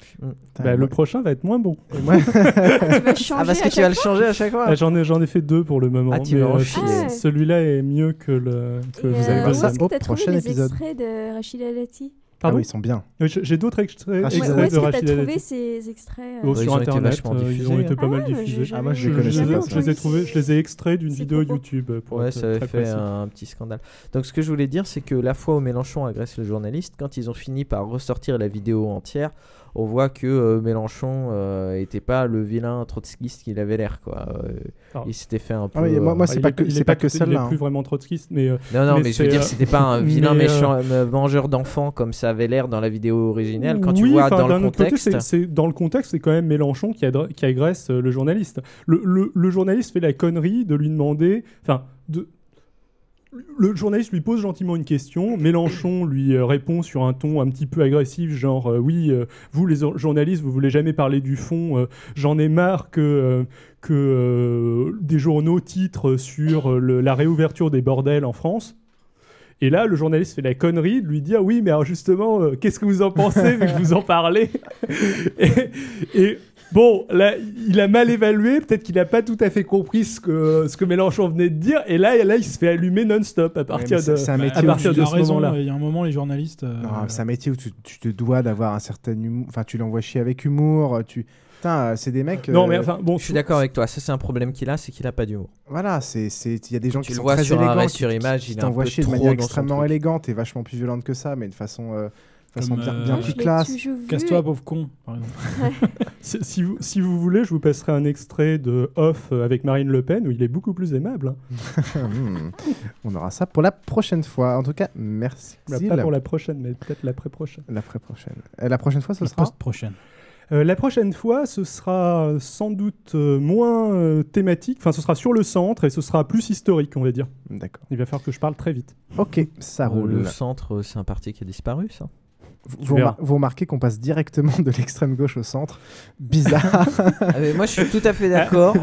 Bah, le prochain va être moins bon. moi- tu vas changer Ah, parce que à tu vas le changer à chaque fois. Ah, J'en ai, j'en ai fait deux pour le moment. Ah, tu mais, vas euh, enfiler. ce- Ah. Celui-là est mieux que le. Que vous euh, avez où pas est-ce ça. que t'as trouvé prochain les épisode. extraits de Rachida Dati? Ah oui, ils sont bien. Oui, J'ai d'autres extraits, Rachida extraits Où est-ce de que t'as Rachida trouvé ces extraits Oh, euh, Ils sur ont été internet, vachement euh, ils ont diffusés, été hein. pas mal Ah ouais, mais diffusés. Ah, moi, je les connaissais pas, Je les ai trouvés, je les ai extraits d'une vidéo propos. YouTube. euh, Pour Ouais, ça avait fait un petit scandale. Donc, ce que je voulais dire, c'est que la fois où Mélenchon agresse le journaliste, quand ils ont fini par ressortir la vidéo entière, on voit que euh, Mélenchon euh, était pas le vilain trotskiste qu'il avait l'air, quoi. Euh, Ah. il s'était fait un peu. Ah oui, moi- moi, c'est il pas est- que- c'est est pas que Il celle-là, hein. plus vraiment trotskiste, mais. euh, Non, non, mais, je veux dire, c'était pas un vilain méchant, vengeur d'enfants comme ça avait l'air dans la vidéo originale. Quand tu vois dans le côté, contexte. c'est- c'est- dans le contexte, c'est quand même Mélenchon qui, agresse euh, le journaliste. Le, le- le journaliste fait la connerie de lui demander, enfin, de le journaliste lui pose gentiment une question. Mélenchon lui euh, répond sur un ton un petit peu agressif, genre euh, oui, euh, vous les journalistes, vous voulez jamais parler du fond. euh, J'en ai marre que que des journaux titrent sur le- la réouverture des bordels en France. Et là, le journaliste fait la connerie de lui dire oui, mais alors justement, qu'est-ce que vous en pensez vu que vous en parlez? Et, et bon, là, il a mal évalué. Peut-être qu'il n'a pas tout à fait compris ce que ce que Mélenchon venait de dire. Et là, là, il se fait allumer non-stop à partir de c'est un métier à partir tu- de ce raison, moment-là. il y a un moment, les journalistes. euh, c'est un métier où tu, tu te dois d'avoir un certain humour. Enfin, tu l'envoies chier avec humour. Tu... Putain, euh, c'est des mecs. Non, euh, mais enfin, bon, Je suis d'accord avec toi. Ça, c'est un problème qu'il a, c'est qu'il a pas d'humour. Voilà, c'est c'est il y a des gens Tu qui le sont vois très sur un élégants, qui- sur image, qui il est un t'envoient peu chier de manière extrêmement élégante et vachement plus violente que ça, mais de façon, euh, façon Comme, bien, euh, bien plus classe. Casse-toi, pauvre con, par exemple. Si, si vous, si vous voulez, je vous passerai un extrait de Off euh, avec Marine Le Pen où il est beaucoup plus aimable. hein. On aura ça pour la prochaine fois. En tout cas, merci. Bah, pas pour la prochaine, mais peut-être l'après-prochaine. L'après-prochaine. Et la prochaine fois, ce La sera post-prochaine. Euh, la prochaine fois, ce sera euh, sans doute euh, moins euh, thématique, enfin ce sera sur le centre et ce sera plus historique, on va dire. D'accord. Il va falloir que je parle très vite. Ok, ça Euh, roule. Le centre, euh, c'est un parti qui a disparu, ça? Vous, remar- remarquez qu'on passe directement de l'extrême gauche au centre. Bizarre. Ah, mais moi, je suis tout à fait d'accord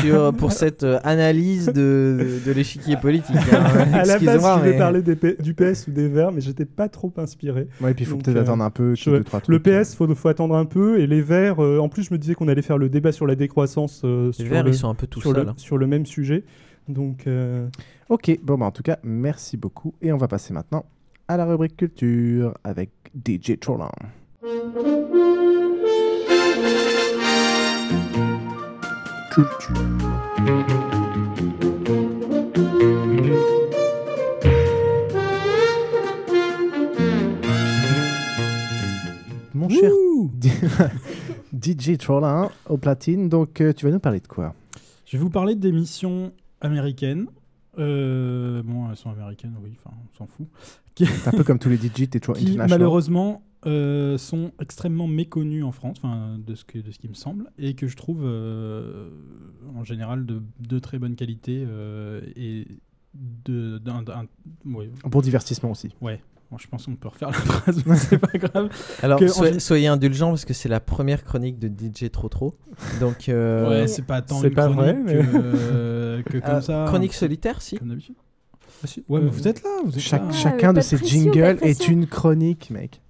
sur pour cette euh, analyse de, de l'échiquier politique. hein. à la base, je voulais mais- parler des du PS ou des Verts, mais j'étais pas trop inspiré. Ouais, et puis il faut peut-être euh, attendre un peu. je- deux, trois le. PS, faut, faut attendre un peu, et les Verts, euh, en plus, je me disais qu'on allait faire le débat sur la décroissance euh, sur, Verts, le, ils sont un peu tout sur, le, hein. sur le même sujet. Donc, euh, Ok, bon, bah, en tout cas, merci beaucoup. Et on va passer maintenant à la rubrique culture avec DJ Trollin. Mon cher DJ Trollin au platine, donc euh, tu vas nous parler de quoi? Je vais vous parler d'émissions américaines. Euh, bon, elles sont américaines, oui, enfin, on s'en fout. C'est un peu comme tous les DJ, t'es toujours qui malheureusement euh, sont extrêmement méconnues en France, de ce, que, de ce qui me semble, et que je trouve euh, en général de, de très bonne qualité et de, d'un, d'un- ouais. Bon divertissement aussi. Ouais. Bon, je pense qu'on peut refaire la phrase, mais c'est pas grave. Alors, Que en soyez, gé- soyez indulgents parce que c'est la première chronique de DJ Trop Trop. Donc, euh, Ouais, c'est pas tant c'est une pas vrai, chronique mais- que, euh, que comme Euh, ça. chronique solitaire, si. Comme d'habitude. Ouais, mais vous êtes là, vous êtes Chaque- là. chacun mais de ces jingles est une chronique, mec.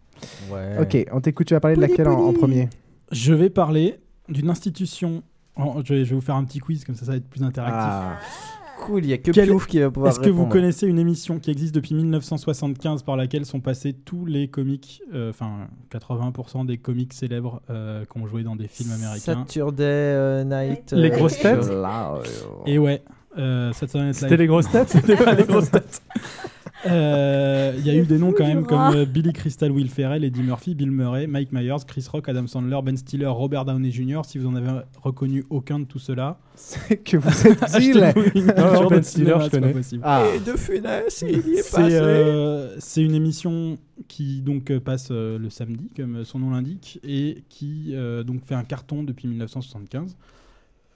Ouais. Ok, on t'écoute, tu vas parler de laquelle en, en premier? Je vais parler d'une institution. en- Je vais, je vais vous faire un petit quiz, comme ça, ça va être plus interactif. Ah, Cool, il y a que Quel- Piouf qui va pouvoir Est-ce que vous connaissez une émission qui existe depuis 1975 par laquelle sont passés tous les comiques, euh, enfin 80% des comiques célèbres euh, qui ont joué dans des films américains? Saturday euh, Night. Les euh, grosses têtes? Et ouais, euh, Saturday Night c'était les grosses têtes? C'était pas les grosses têtes. Euh, Il y a eu des noms quand même comme euh, Billy Crystal, Will Ferrell, Eddie Murphy, Bill Murray, Mike Myers, Chris Rock, Adam Sandler, Ben Stiller, Robert Downey Jr. Si vous en avez reconnu aucun de tout cela, c'est que vous êtes Ben de Stiller, je connais. possible. Ah, Et de Funès, il y est C'est passé. euh, c'est une émission qui donc euh, passe euh, le samedi, comme euh, son nom l'indique, et qui euh, donc fait un carton depuis 1975,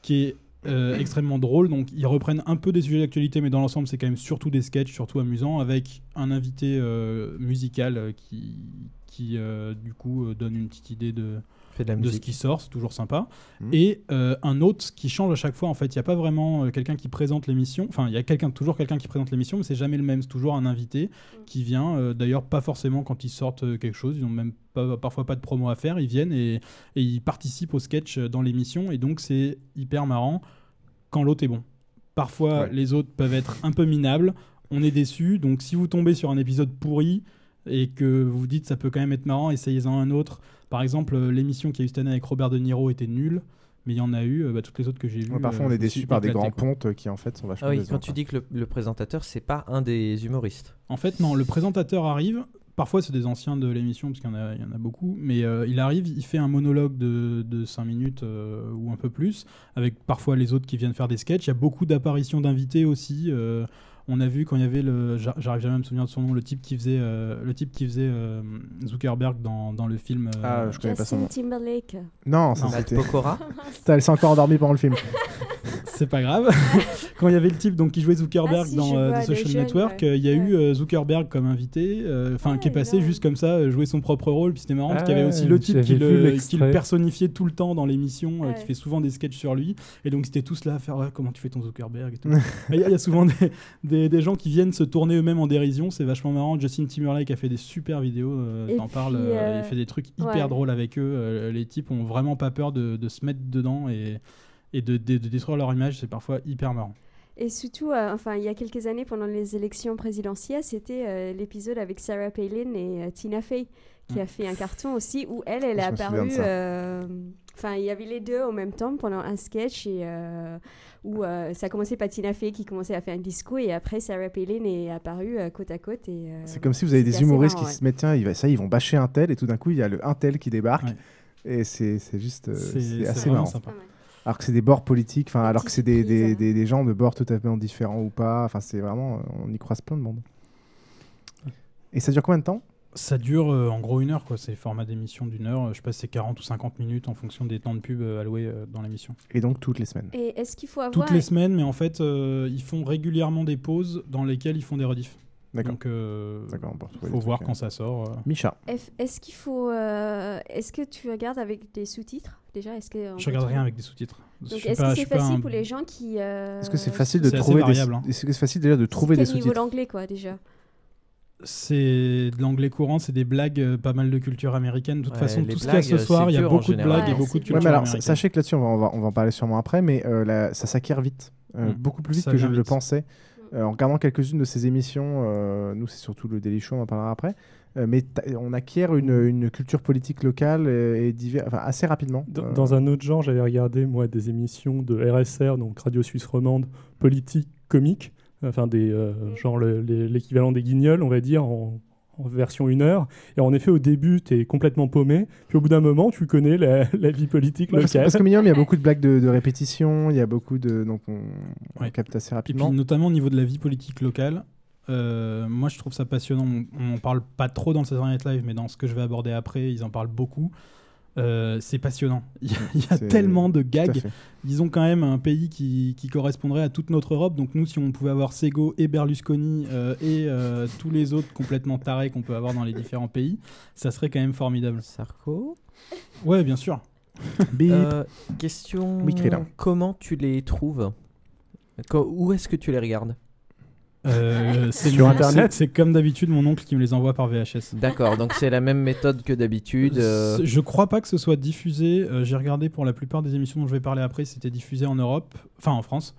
qui est euh, extrêmement drôle. Donc ils reprennent un peu des sujets d'actualité, mais dans l'ensemble c'est quand même surtout des sketchs, surtout amusants, avec un invité euh, musical euh, qui qui du coup donne une petite idée de Fait de la de ce qui sort, c'est toujours sympa. Mhm. Et euh, un autre qui change à chaque fois. En fait, il n'y a pas vraiment euh, quelqu'un qui présente l'émission. Enfin, il y a quelqu'un, toujours quelqu'un qui présente l'émission, mais c'est jamais le même. C'est toujours un invité qui vient. euh, D'ailleurs, pas forcément quand ils sortent euh, quelque chose. Ils n'ont même pas, parfois pas de promo à faire. Ils viennent et, et ils participent au sketch euh, dans l'émission. Et donc, c'est hyper marrant quand l'autre est bon. Parfois, Ouais. les autres peuvent être un peu minables. On est déçu. Donc, si vous tombez sur un épisode pourri et que vous vous dites ça peut quand même être marrant, essayez-en un autre. Par exemple, euh, l'émission qui a eu cette année avec Robert De Niro était nulle, mais il y en a eu, euh, bah, toutes les autres que j'ai vues. Ouais, parfois euh, on je est déçu par des grands quoi. pontes euh, qui en fait sont vachement Ah oui, quand tu quoi. dis que le, le présentateur, c'est pas un des humoristes. En fait, non, le présentateur arrive. Parfois, c'est des anciens de l'émission, parce qu'il y, en a- il y en a beaucoup. Mais euh, il arrive, il fait un monologue de, de 5 minutes euh, ou un peu plus, avec parfois les autres qui viennent faire des sketchs. Il y a beaucoup d'apparitions d'invités aussi. euh, on a vu quand il y avait le. j'a- J'arrive jamais à me souvenir de son nom, le type qui faisait, euh, le type qui faisait euh, Zuckerberg dans, dans le film. euh, Ah, je connais pas son nom. Timberlake. Non, ça. Matt c'était. Pokora Putain, Elle s'est encore endormie pendant le film. c'est pas grave. Quand il y avait le type donc, qui jouait Zuckerberg Ah, si, dans euh, The Social Network, ouais. il y a eu euh, Zuckerberg comme invité, euh, enfin qui est passé juste comme ça, jouer son propre rôle. Puis c'était marrant parce qu'il y avait Ah, aussi le type qui le, qui le personnifiait tout le temps dans l'émission, euh, qui fait souvent des sketchs sur lui. Et donc c'était tous là à faire comment tu fais ton Zuckerberg et tout. Et Il y, a- il y a souvent des, des, des gens qui viennent se tourner eux-mêmes en dérision, c'est vachement marrant. Justin Timberlake a fait des super vidéos, euh, t'en parles, euh, euh, il fait des trucs hyper ouais. drôles avec eux. euh, les types ont vraiment pas peur de, de se mettre dedans et, et de, de- de détruire leur image, c'est parfois hyper marrant. Et surtout, euh, enfin, il y a quelques années, pendant les élections présidentielles, c'était euh, l'épisode avec Sarah Palin et euh, Tina Fey, qui a fait un carton aussi, où elle, elle Je est apparue. euh, Enfin, il y avait les deux en même temps pendant un sketch, et euh, où euh, ça a commencé par Tina Fey qui commençait à faire un discours, et après Sarah Palin est apparue euh, côte à côte. et, euh, C'est comme si vous avez des humoristes marrant, qui ouais. se mettent, tiens, il va- ça, ils vont bâcher un tel, et tout d'un coup, il y a le un tel qui débarque. Et c'est c'est juste euh, C'est- assez marrant. sympa. Alors que c'est des bords politiques, enfin, alors que c'est des, des, surprises, des, des gens de bords totalement différents ou pas. Enfin, c'est vraiment, on y croise plein de monde. Et ça dure combien de temps? Ça dure euh, en gros une heure, quoi. C'est format d'émission d'une heure. Je sais pas si c'est 40 ou 50 minutes en fonction des temps de pub euh, alloués euh, dans l'émission. Et donc toutes les semaines. Et est-ce qu'il faut avoir. Toutes les semaines, mais en fait, euh, ils font régulièrement des pauses dans lesquelles ils font des rediffs. D'accord. Donc, euh, D'accord, on peut retrouver faut des voir trucs, quand euh. ça sort. euh. Micha. Est- Est-ce qu'il faut. euh, Est-ce que tu regardes avec des sous-titres déjà? Est-ce que Je regarde rien avec des sous-titres. Je Donc suis est-ce pas- que je c'est suis pas facile un- pour les gens qui. euh, Est-ce que c'est facile de C'est assez trouver des variable, hein. Est-ce que c'est facile déjà de trouver des quel niveau sous-titres l'anglais quoi déjà C'est de l'anglais courant, c'est des blagues, euh, pas mal de culture américaine. De toute Ouais, façon, tout ce qu'il y a ce soir, c'est il y a beaucoup de blagues et beaucoup de culture Ouais, mais alors, américaine. sachez que là-dessus, on va, on, va, on va en parler sûrement après, mais euh, la- ça s'acquiert vite. Euh, Mm. Beaucoup plus vite Ça que je ne le pensais. Euh, en regardant quelques-unes de ces émissions, euh, nous, c'est surtout le Daily Show, on en parlera après. euh, mais on acquiert une, une culture politique locale et, et divers- enfin, assez rapidement. Dans, Euh, dans un autre genre, j'avais regardé moi des émissions de RSR, donc Radio Suisse Romande, politique, comique, enfin des euh, genre le- l'équivalent des Guignols, on va dire, en, en version une heure. Et en effet, au début, tu es complètement paumé, puis au bout d'un moment, tu connais la, la vie politique Ouais, que- locale. parce qu'au minimum, il y a beaucoup de blagues de, de répétition, il y a beaucoup de. Donc on, on Ouais. capte assez Et puis rapidement. notamment au niveau de la vie politique locale, euh, moi je trouve ça passionnant. On n'en parle pas trop dans le Saturday Night Live, mais dans ce que je vais aborder après, ils en parlent beaucoup. Euh, c'est passionnant. Il y a, il y a C'est- tellement de gags. Ils ont quand même un pays qui, qui correspondrait à toute notre Europe. Donc nous, si on pouvait avoir Sego et Berlusconi euh, et euh, tous les autres complètement tarés qu'on peut avoir dans les différents pays, ça serait quand même formidable. Sarko Ouais, bien sûr. Euh, question comment tu les trouves? Où est-ce que tu les regardes? Euh, c'est Sur mon- Internet c'est- comme d'habitude mon oncle qui me les envoie par VHS. D'accord, donc c'est la même méthode que d'habitude. euh, Je crois pas que ce soit diffusé. euh, J'ai regardé pour la plupart des émissions dont je vais parler après, c'était diffusé en Europe, enfin en France.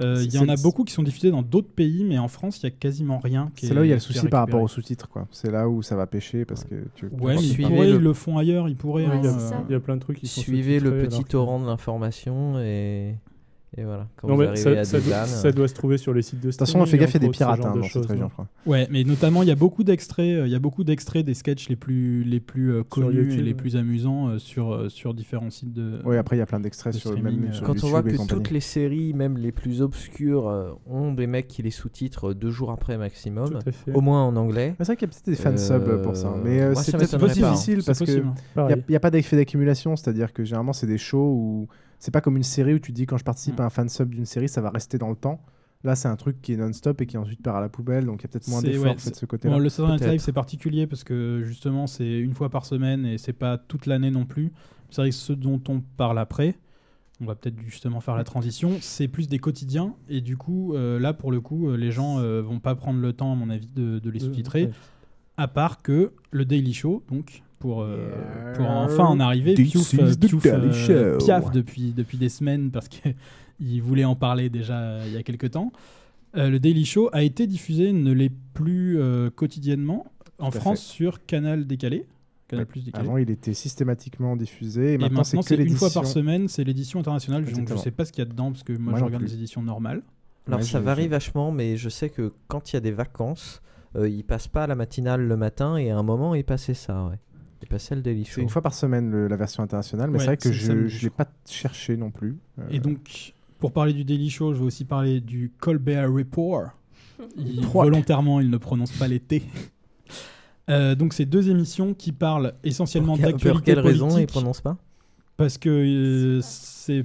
Euh, C'est- Il y en a c'est- beaucoup qui sont diffusés dans d'autres pays, mais en France, il y a quasiment rien. qui C'est là où il y a le qui est souci par rapport récupéré. aux sous-titres, quoi. C'est là où ça va pêcher parce que tu. Ouais, mais ils pas- pourraient, ils le font ailleurs, ils pourraient. Ouais, hein, c'est euh, ça. Il y a plein de trucs qui sont Suivez le sous-titrés, petit que- torrent de l'information et... et voilà. Quand Non, vous arrivez ça, à ça des doit, ânes, ça doit se trouver sur les sites de De toute façon, on fait gaffe, il y a des pirates hein, dans cette région, je crois. Ouais, mais notamment, il y a beaucoup d'extraits, euh, il y a beaucoup d'extraits des sketchs les plus, les plus euh, connus et les ouais. plus amusants euh, sur, sur différents sites de. Oui, après, il y a plein d'extraits de sur le streaming, même. euh. sur Quand on voit que compagnie. toutes les séries, même les plus obscures, euh, ont des mecs qui les sous-titrent deux jours après maximum, au moins en anglais. C'est vrai qu'il y a peut-être des fansubs Euh, pour ça. Mais euh, c'est peut-être pas, hein. difficile C'est parce que possible. il Pareil. n'y a, pas d'effet d'accumulation. C'est-à-dire que généralement, c'est des shows où c'est pas comme une série où tu dis quand je participe Mm. à un fansub d'une série, ça va rester dans le temps. Là, c'est un truc qui est non-stop et qui ensuite part à la poubelle. Donc il y a peut-être moins d'efforts ouais, de c'est- ce côté-là. Bon, le Saturday Night Live, c'est particulier parce que justement, c'est une fois par semaine et c'est pas toute l'année non plus. C'est vrai que ce dont on parle après, on va peut-être justement faire la transition, c'est plus des quotidiens et du coup, euh, là pour le coup, euh, les gens euh, vont pas prendre le temps, à mon avis, de, de les sous-titrer, ouais. à part que le Daily Show, donc. Pour, euh, pour enfin en arriver, Piouf, euh, the Piouf, Daily euh, Show. piaffe depuis, depuis des semaines parce qu'il voulait en parler déjà euh, il y a quelques temps. Euh, le Daily Show a été diffusé, ne l'est plus euh, quotidiennement, en Tout France fait. sur Canal décalé. Canal Plus décalé. Avant, il était systématiquement diffusé et et maintenant, c'est maintenant, que c'est une fois par semaine, c'est l'édition internationale. Donc je Exactement. sais pas ce qu'il y a dedans parce que moi, Moi je regarde plus. les éditions normales. Alors Ouais, ça varie vachement, mais je sais que quand il y a des vacances, euh, ils passent pas à la matinale le matin et à un moment ils passaient ça, ouais. Ils passaient le Daily Show. C'est une fois par semaine le- la version internationale, mais Ouais, c'est vrai que c'est je samedi, ne je l'ai pas cherché non plus. Euh, Et donc, pour parler du Daily Show, je vais aussi parler du Colbert Report. Il- Trois. volontairement, il ne prononce pas les T. Euh, donc, c'est deux émissions qui parlent essentiellement pour, d'actualité pour quelle raison ils politique. prononcent pas? Parce que euh, c'est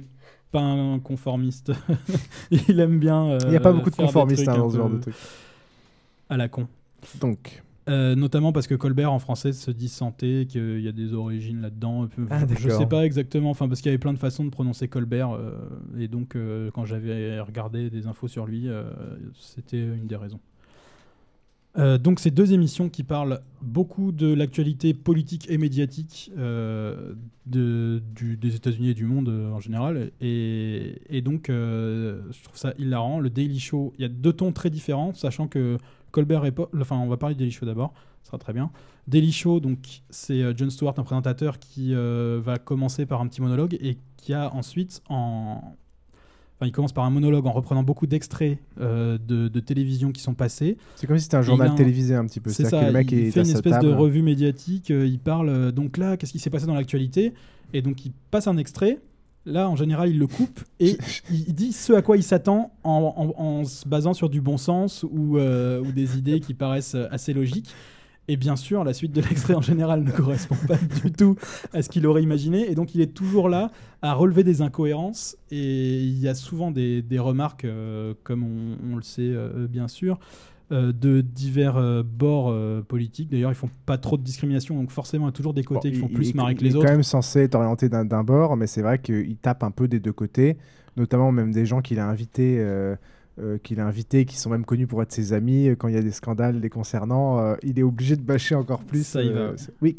pas un conformiste. il aime bien. euh, Il n'y a pas beaucoup de conformistes hein, dans ce genre de truc. À la con. Donc. Euh, notamment parce que Colbert en français se dit santé, qu'il y a des origines là-dedans. peu- Ah, je sais pas exactement, enfin parce qu'il y avait plein de façons de prononcer Colbert, euh, et donc euh, quand j'avais regardé des infos sur lui, euh, c'était une des raisons. Euh, donc ces deux émissions qui parlent beaucoup de l'actualité politique et médiatique euh, de, du- des États-Unis et du monde euh, en général. Et, et donc euh, je trouve ça hilarant. Le Daily Show, il y a deux tons très différents, sachant que Colbert et Paul, enfin on va parler du Daily Show d'abord, ça sera très bien. Daily Show, donc c'est euh, Jon Stewart, un présentateur qui euh, va commencer par un petit monologue et qui a ensuite en Enfin, il commence par un monologue en reprenant beaucoup d'extraits euh, de, de télévision qui sont passés. C'est comme si c'était un journal télévisé un petit peu. C'est ça, que le mec il est fait une espèce de revue médiatique. euh, il parle donc là, qu'est-ce qui s'est passé dans l'actualité? Et donc il passe un extrait. Là, en général, il le coupe et il dit ce à quoi il s'attend en, en- en se basant sur du bon sens ou, euh, ou des idées qui paraissent assez logiques. Et bien sûr, la suite de l'extrait en général ne correspond pas du tout à ce qu'il aurait imaginé. Et donc, il est toujours là à relever des incohérences. Et il y a souvent des, des remarques, euh, comme on, on le sait euh, bien sûr, euh, de divers euh, bords euh, politiques. D'ailleurs, ils font pas trop de discrimination. Donc, forcément, il y a toujours des côtés Bon, qui font il- plus il- marrer que il les est autres. quand même censé être orienté d'un d'un bord, mais c'est vrai qu'il tape un peu des deux côtés, notamment même des gens qu'il a invités. Euh, qu'il a invités, qui sont même connus pour être ses amis, euh, quand il y a des scandales les concernant, euh, il est obligé de bâcher encore plus. Ça y euh, va. Oui.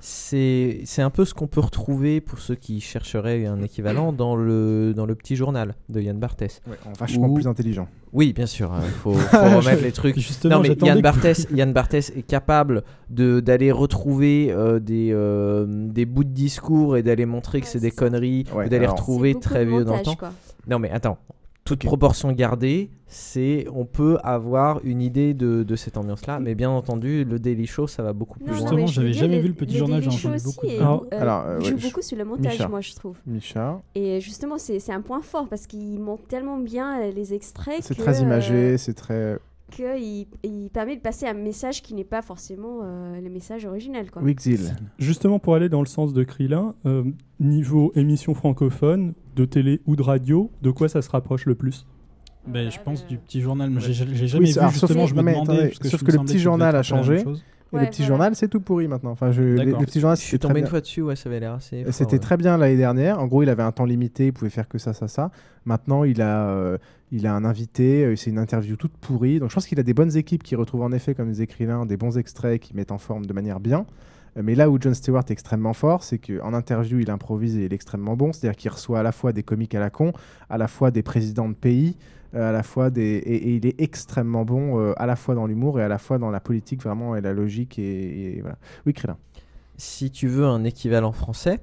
C'est c'est un peu ce qu'on peut retrouver pour ceux qui chercheraient un équivalent dans le, dans le petit journal de Yann Barthès. Ouais, vachement plus intelligent. Oui, bien sûr, il faut, faut remettre les trucs. Justement, non, mais Yann Barthès, Yann Barthès est capable de- d'aller retrouver euh, des, euh, des bouts de discours et d'aller montrer que c'est des conneries, Ouais, ou d'aller retrouver très vieux dans le temps. quoi. Non, mais attends. Toute proportion gardée, c'est on peut avoir une idée de, de cette ambiance-là, mais bien entendu, le Daily Show, ça va beaucoup plus Non, loin. je j'avais jamais les- vu le petit journal, j'en beaucoup euh, alors, euh, joue ouais, beaucoup sur le montage, Micha. moi, je trouve. Micha. Et justement, c'est c'est un point fort parce qu'il monte tellement bien les extraits. C'est très imagé, euh, c'est très. Qu'il il permet de passer un message qui n'est pas forcément euh, le message original. Quoi. Wixil. Justement, pour aller dans le sens de Krillin, euh, niveau émission francophone, de télé ou de radio, de quoi ça se rapproche le plus? Ben, je pense du petit journal, mais j'ai jamais Oui, vu justement, sauf, je me demandais. que sauf que le petit journal a changé. Et Ouais, le petit voilà. journal, c'est tout pourri maintenant. Enfin, je, le, petit journal, Je suis c'était tombé très une bien. fois dessus, ouais, ça avait l'air assez. C'était ouais. très bien l'année dernière. En gros, il avait un temps limité, il pouvait faire que ça, ça, ça. Maintenant, il a, euh, il a un invité, euh, c'est une interview toute pourrie. Donc, je pense qu'il a des bonnes équipes qui retrouvent en effet, comme disait Krillin, des bons extraits qui mettent en forme de manière bien. Euh, Mais là où John Stewart est extrêmement fort, c'est qu'en interview, il improvise et il est extrêmement bon. C'est-à-dire qu'il reçoit à la fois des comiques à la con, à la fois des présidents de pays, à la fois des... et, il est extrêmement bon euh, à la fois dans l'humour et à la fois dans la politique vraiment et la logique. Et, voilà. Oui, Krillin. Si tu veux un équivalent français,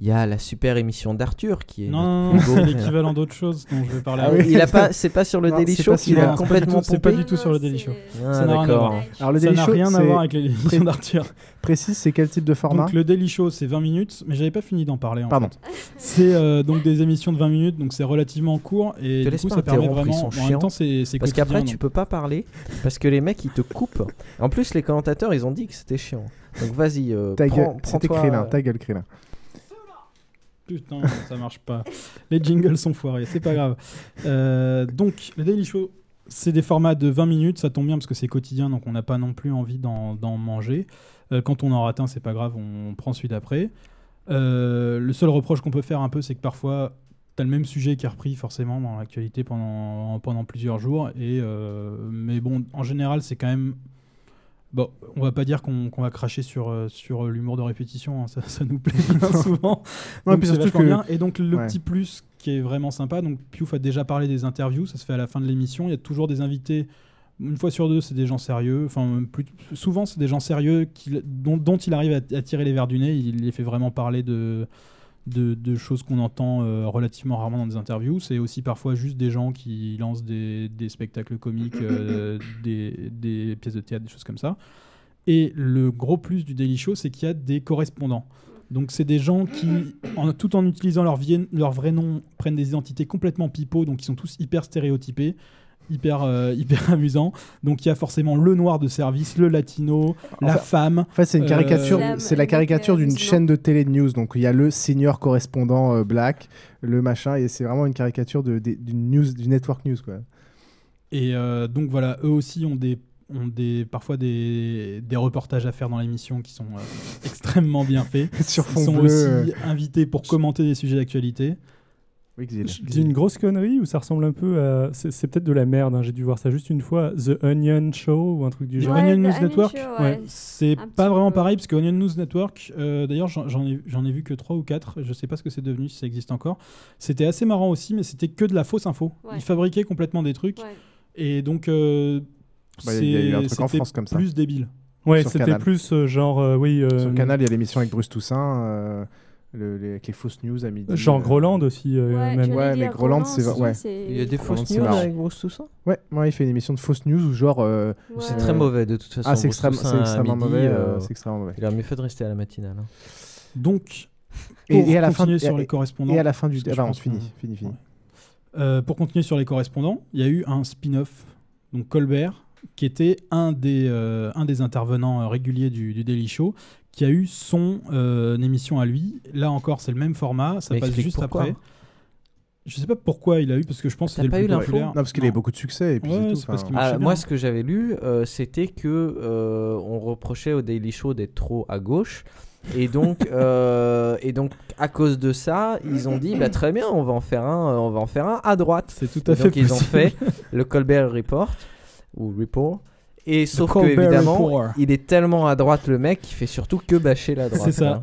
il y a la super émission d'Arthur qui est. Non, non, c'est l'équivalent d'autre chose dont je vais parler. Ah oui, il a pas, c'est pas sur le Non, Daily Show qu'il a complètement C'est pas du tout sur le Daily Show. Ah, ça n'a rien à d'accord. voir. Alors, le ça Daily n'a Show, rien à voir avec l'émission d'Arthur. Précise, c'est quel type de format Donc le Daily Show c'est 20 minutes, mais j'avais pas fini d'en parler en Pardon. C'est euh, donc des émissions de 20 minutes, donc c'est relativement court et Te du coup ça permet vraiment. sont En même chiants. temps c'est Parce qu'après, tu peux pas parler parce que les mecs ils te coupent. En plus, les commentateurs ils ont dit que c'était chiant. Donc vas-y, euh, prends, gueule, c'était prends-toi- Krillin, ta gueule, Krillin. Putain, ça marche pas. Les jingles sont foirés, c'est pas grave. Euh, donc, le Daily Show, c'est des formats de 20 minutes, ça tombe bien parce que c'est quotidien, donc on n'a pas non plus envie d'en manger. Euh, quand on en rate un, c'est pas grave, on prend celui d'après. Euh, le seul reproche qu'on peut faire un peu, c'est que parfois, t'as le même sujet qui est repris forcément dans l'actualité pendant, pendant plusieurs jours. Et, mais bon, en général, c'est quand même. Bon, on va pas dire qu'on va cracher sur, euh, sur l'humour de répétition, hein, ça, ça nous plaît bien souvent. Non, et Donc puis c'est surtout vachement que- bien. Et donc le Ouais. petit plus qui est vraiment sympa, donc Piouf a déjà parlé des interviews, ça se fait à la fin de l'émission, il y a toujours des invités, une fois sur deux c'est des gens sérieux, enfin plus, souvent c'est des gens sérieux qui, dont, dont il arrive à, à tirer les verres du nez, il les fait vraiment parler de, de, de choses qu'on entend euh, relativement rarement dans des interviews, c'est aussi parfois juste des gens qui lancent des, des spectacles comiques, euh, des, des pièces de théâtre, des choses comme ça. Et le gros plus du Daily Show, c'est qu'il y a des correspondants. Donc c'est des gens qui, en- tout en utilisant leur, vie- leur vrai nom, prennent des identités complètement pipeaux, donc ils sont tous hyper stéréotypés. Hyper, euh, hyper amusant. Donc il y a forcément le noir de service, le latino, la femme. En fait, c'est une euh, caricature, c'est la caricature d'une chaîne de télé de news. Donc, il y a le senior correspondant euh, black, le machin, et c'est vraiment une caricature de- d'une news, du network news, quoi. Et euh, donc voilà, eux aussi ont des ont des parfois des, des reportages à faire dans l'émission qui sont euh, extrêmement bien faits. Sur Ils fond sont bleu, aussi euh. invités pour commenter des sujets d'actualité. Oui, Xil. Je dis une grosse connerie ou ça ressemble un peu à. C'est c'est peut-être de la merde, hein, j'ai dû voir ça juste une fois. The Onion Show ou un truc du genre. Onion The News Onion Network, Show, ouais. c'est Un pas vraiment peu. pareil parce que Onion News Network, euh, d'ailleurs j'en j'en ai, j'en ai vu que 3 ou 4, je sais pas ce que c'est devenu, si ça existe encore. C'était assez marrant aussi, mais c'était que de la fausse info. Ouais. Ils fabriquaient complètement des trucs. Ouais. Et donc, euh, Bah, il y a eu un c'est- truc en c'était France comme ça. plus débile. Ouais, Sur c'était Canal. plus euh, genre, euh, oui. euh, Sur Canal, il y a l'émission avec Bruce Toussaint, euh, le- les- avec les fausses news à midi. Genre euh. Groland aussi. euh, Ouais, même. Ouais, mais Groland, c'est. Ouais. Il y a des fausses c'est news avec Bruce Toussaint Ouais, ouais, il fait une émission de fausses news où genre. euh, C'est euh, très mauvais de toute façon. Ah, c'est extrême- extrêmement midi, mauvais. euh, euh, c'est extrêmement mauvais. Il aurait mieux fait de rester à la matinale. hein. Donc, Et, pour et à la fin, continuer et- sur les correspondants. Et à la fin du. Ah, pardon, pense fini, fini. Euh, pour continuer sur les correspondants, il y a eu un spin-off, donc Colbert, qui était un des, euh, un des intervenants euh, réguliers du, du Daily Show, qui a eu son euh, émission à lui. Là encore, c'est le même format, ça Mais passe juste pourquoi. après. Je sais pas pourquoi il a eu, parce que je pense que c'était le pas plus eu l'info populaire. Non, parce qu'il avait beaucoup de succès. Et puis Ouais, tout, parce Ah, moi, ce que j'avais lu, euh, c'était que euh, on reprochait au Daily Show d'être trop à gauche. Et donc, euh, et donc, à cause de ça, ils ont dit, bah, très bien, on va en faire un, on va en faire un à droite. C'est tout à Et fait donc, ils ont fait le Colbert Report ou Report. Et sauf que évidemment, il est tellement à droite le mec qu'il fait surtout que bâcher la droite. C'est ça. hein.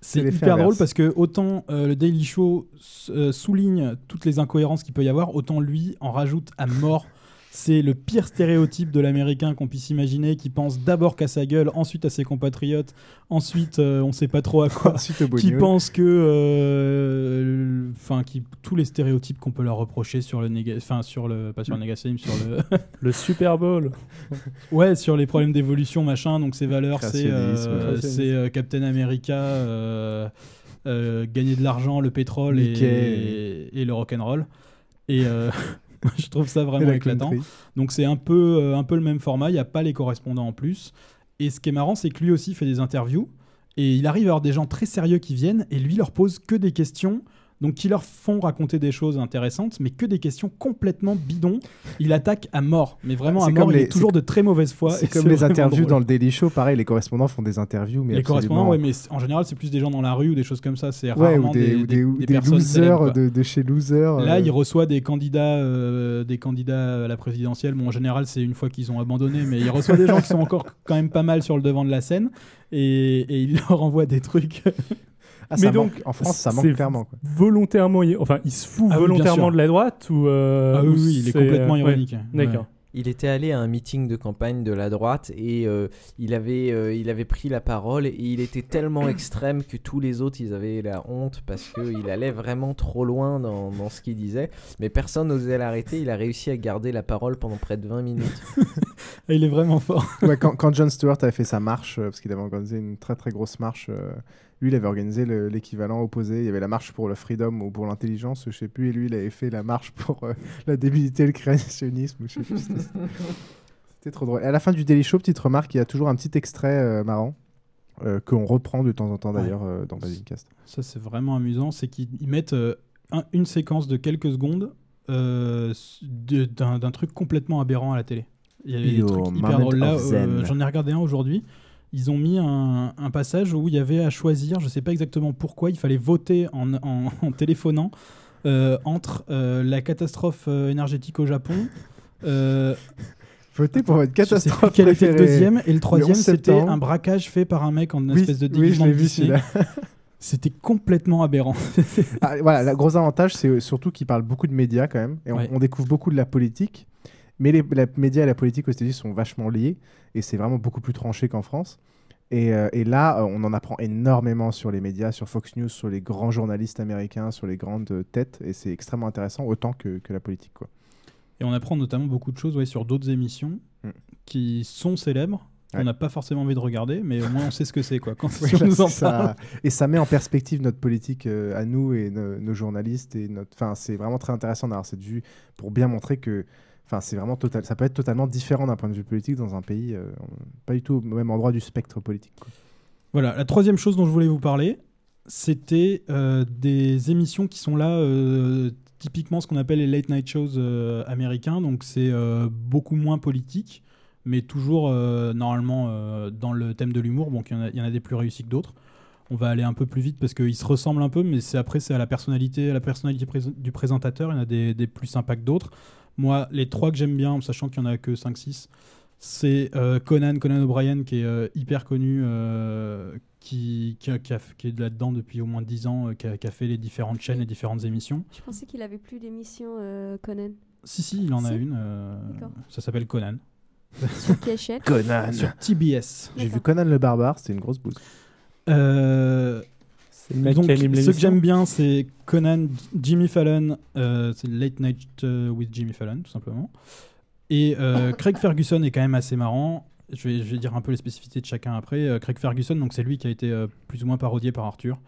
C'est hyper drôle parce que autant euh, le Daily Show euh, souligne toutes les incohérences qu'il peut y avoir, autant lui en rajoute à mort. C'est le pire stéréotype de l'américain qu'on puisse imaginer, qui pense d'abord qu'à sa gueule, ensuite à ses compatriotes, ensuite euh, on sait pas trop à quoi, Ensuite au qui pense que, euh, enfin, qui tous les stéréotypes qu'on peut leur reprocher sur le enfin sur le, pas sur le négationnisme, sur le, Le Super Bowl. Ouais, sur les problèmes d'évolution, machin. Donc, ses valeurs, c'est euh, c'est euh, Captain America, euh, gagner de l'argent, le pétrole et, le rock'n'roll. Et euh, je trouve ça vraiment la éclatant. country. Donc, c'est un peu, euh, un peu le même format. Il n'y a pas les correspondants en plus. Et ce qui est marrant, c'est que lui aussi fait des interviews. Et il arrive à avoir des gens très sérieux qui viennent et lui leur pose que des questions. Donc, qui leur font raconter des choses intéressantes, mais que des questions complètement bidons. Il attaque à mort, mais vraiment à mort. Il est toujours de très mauvaise foi. C'est comme les interviews drôle. dans le Daily Show, pareil, les correspondants font des interviews, mais Les correspondants, ouais, mais en général, c'est plus des gens dans la rue ou des choses comme ça. C'est Ouais, rarement ou des, ou des, ou des personnes losers célèbres, quoi. de, de chez losers. Là, euh, il reçoit des candidats, euh, des candidats à la présidentielle. Bon, en général, c'est une fois qu'ils ont abandonné, mais il reçoit des gens qui sont encore quand même pas mal sur le devant de la scène et, et il leur envoie des trucs. Ah, ça manque. En France, ça manque clairement, quoi. Volontairement, il- enfin, il se fout Ah volontairement de la droite ou euh, Ah oui, ou oui, il est complètement euh, ironique. ouais. D'accord. Il était allé à un meeting de campagne de la droite et euh, il, avait, euh, il avait pris la parole et il était tellement extrême que tous les autres ils avaient la honte parce qu'il allait vraiment trop loin dans, dans ce qu'il disait. Mais personne n'osait l'arrêter. Il a réussi à garder la parole pendant près de 20 minutes. il est vraiment fort. Ouais, quand, quand John Stewart avait fait sa marche, parce qu'il avait organisé une très très grosse marche, euh, lui il avait organisé le- l'équivalent opposé. Il y avait la marche pour le freedom ou pour l'intelligence, je sais plus, et lui il avait fait la marche pour euh, la débilité le créationnisme. ou Je sais plus. C'était trop drôle. Et à la fin du Daily Show, petite remarque, il y a toujours un petit extrait euh, marrant. euh, qu'on reprend de temps en temps d'ailleurs euh, dans Basingcast. Ça, c'est vraiment amusant. C'est qu'ils ils mettent un- une séquence de quelques secondes d'un truc complètement aberrant à la télé. Il y avait des trucs hyper drôles. Là, j'en ai regardé un aujourd'hui. Ils ont mis un, un passage où il y avait à choisir, je sais pas exactement pourquoi, il fallait voter en, en- en téléphonant euh, entre euh, la catastrophe euh, énergétique au Japon. euh, Votez pour votre je catastrophe quel était le deuxième et le troisième 11 c'était un braquage fait par un mec en Oui, espèce de oui, je déguisement Disney. celui-là. C'était complètement aberrant. Ah, voilà, le gros avantage, c'est surtout qu'il parle beaucoup de médias quand même. Et on, Ouais. on découvre beaucoup de la politique. Mais les la médias et la politique aux États-Unis sont vachement liés. Et c'est vraiment beaucoup plus tranché qu'en France. Et, euh, et là, euh, on en apprend énormément sur les médias, sur Fox News, sur les grands journalistes américains, sur les grandes euh, têtes. Et c'est extrêmement intéressant, autant que, que la politique. Quoi. Et on apprend notamment beaucoup de choses ouais, sur d'autres émissions Mm. qui sont célèbres qu'on Ouais. n'a pas forcément envie de regarder, mais au moins on sait ce que c'est quoi. Quand Oui, on nous en ça- parle. Et ça met en perspective notre politique à nous et no- nos journalistes. Et notre... enfin, c'est vraiment très intéressant d'avoir cette vue pour bien montrer que enfin, c'est vraiment total... ça peut être totalement différent d'un point de vue politique dans un pays, euh, pas du tout au même endroit du spectre politique. Voilà, la troisième chose dont je voulais vous parler, c'était euh, des émissions qui sont là, euh, typiquement ce qu'on appelle les late night shows américains. Donc c'est beaucoup moins politique, mais toujours normalement dans le thème de l'humour. Donc il y en a- il y, en a des plus réussis que d'autres. On va aller un peu plus vite parce qu'ils se ressemblent un peu, mais c'est après c'est à la personnalité, à la personnalité du présentateur. Il y en a des, des plus sympas que d'autres. Moi, les trois que j'aime bien, en sachant qu'il n'y en a que 5-6, c'est euh, Conan, Conan O'Brien, qui est euh, hyper connu, euh, qui, qui, a- qui a- qui est là-dedans depuis au moins 10 ans, euh, qui, a, qui a fait les différentes chaînes, les différentes émissions. Je pensais qu'il avait plus d'émissions, euh, Conan. Si, si, il en a une. euh, D'accord. ça s'appelle Conan. Sur quelle chaîne? Conan. Sur TBS. J'ai vu Conan le barbare, c'était une grosse bouse. Euh, le mec donc, qui anime ce que j'aime bien, c'est Conan, Jimmy Fallon, euh, c'est Late Night euh, with Jimmy Fallon, tout simplement. Et euh, Craig Ferguson est quand même assez marrant. Je vais, je vais dire un peu les spécificités de chacun après. Euh, Craig Ferguson, donc c'est lui qui a été euh, plus ou moins parodié par Arthur.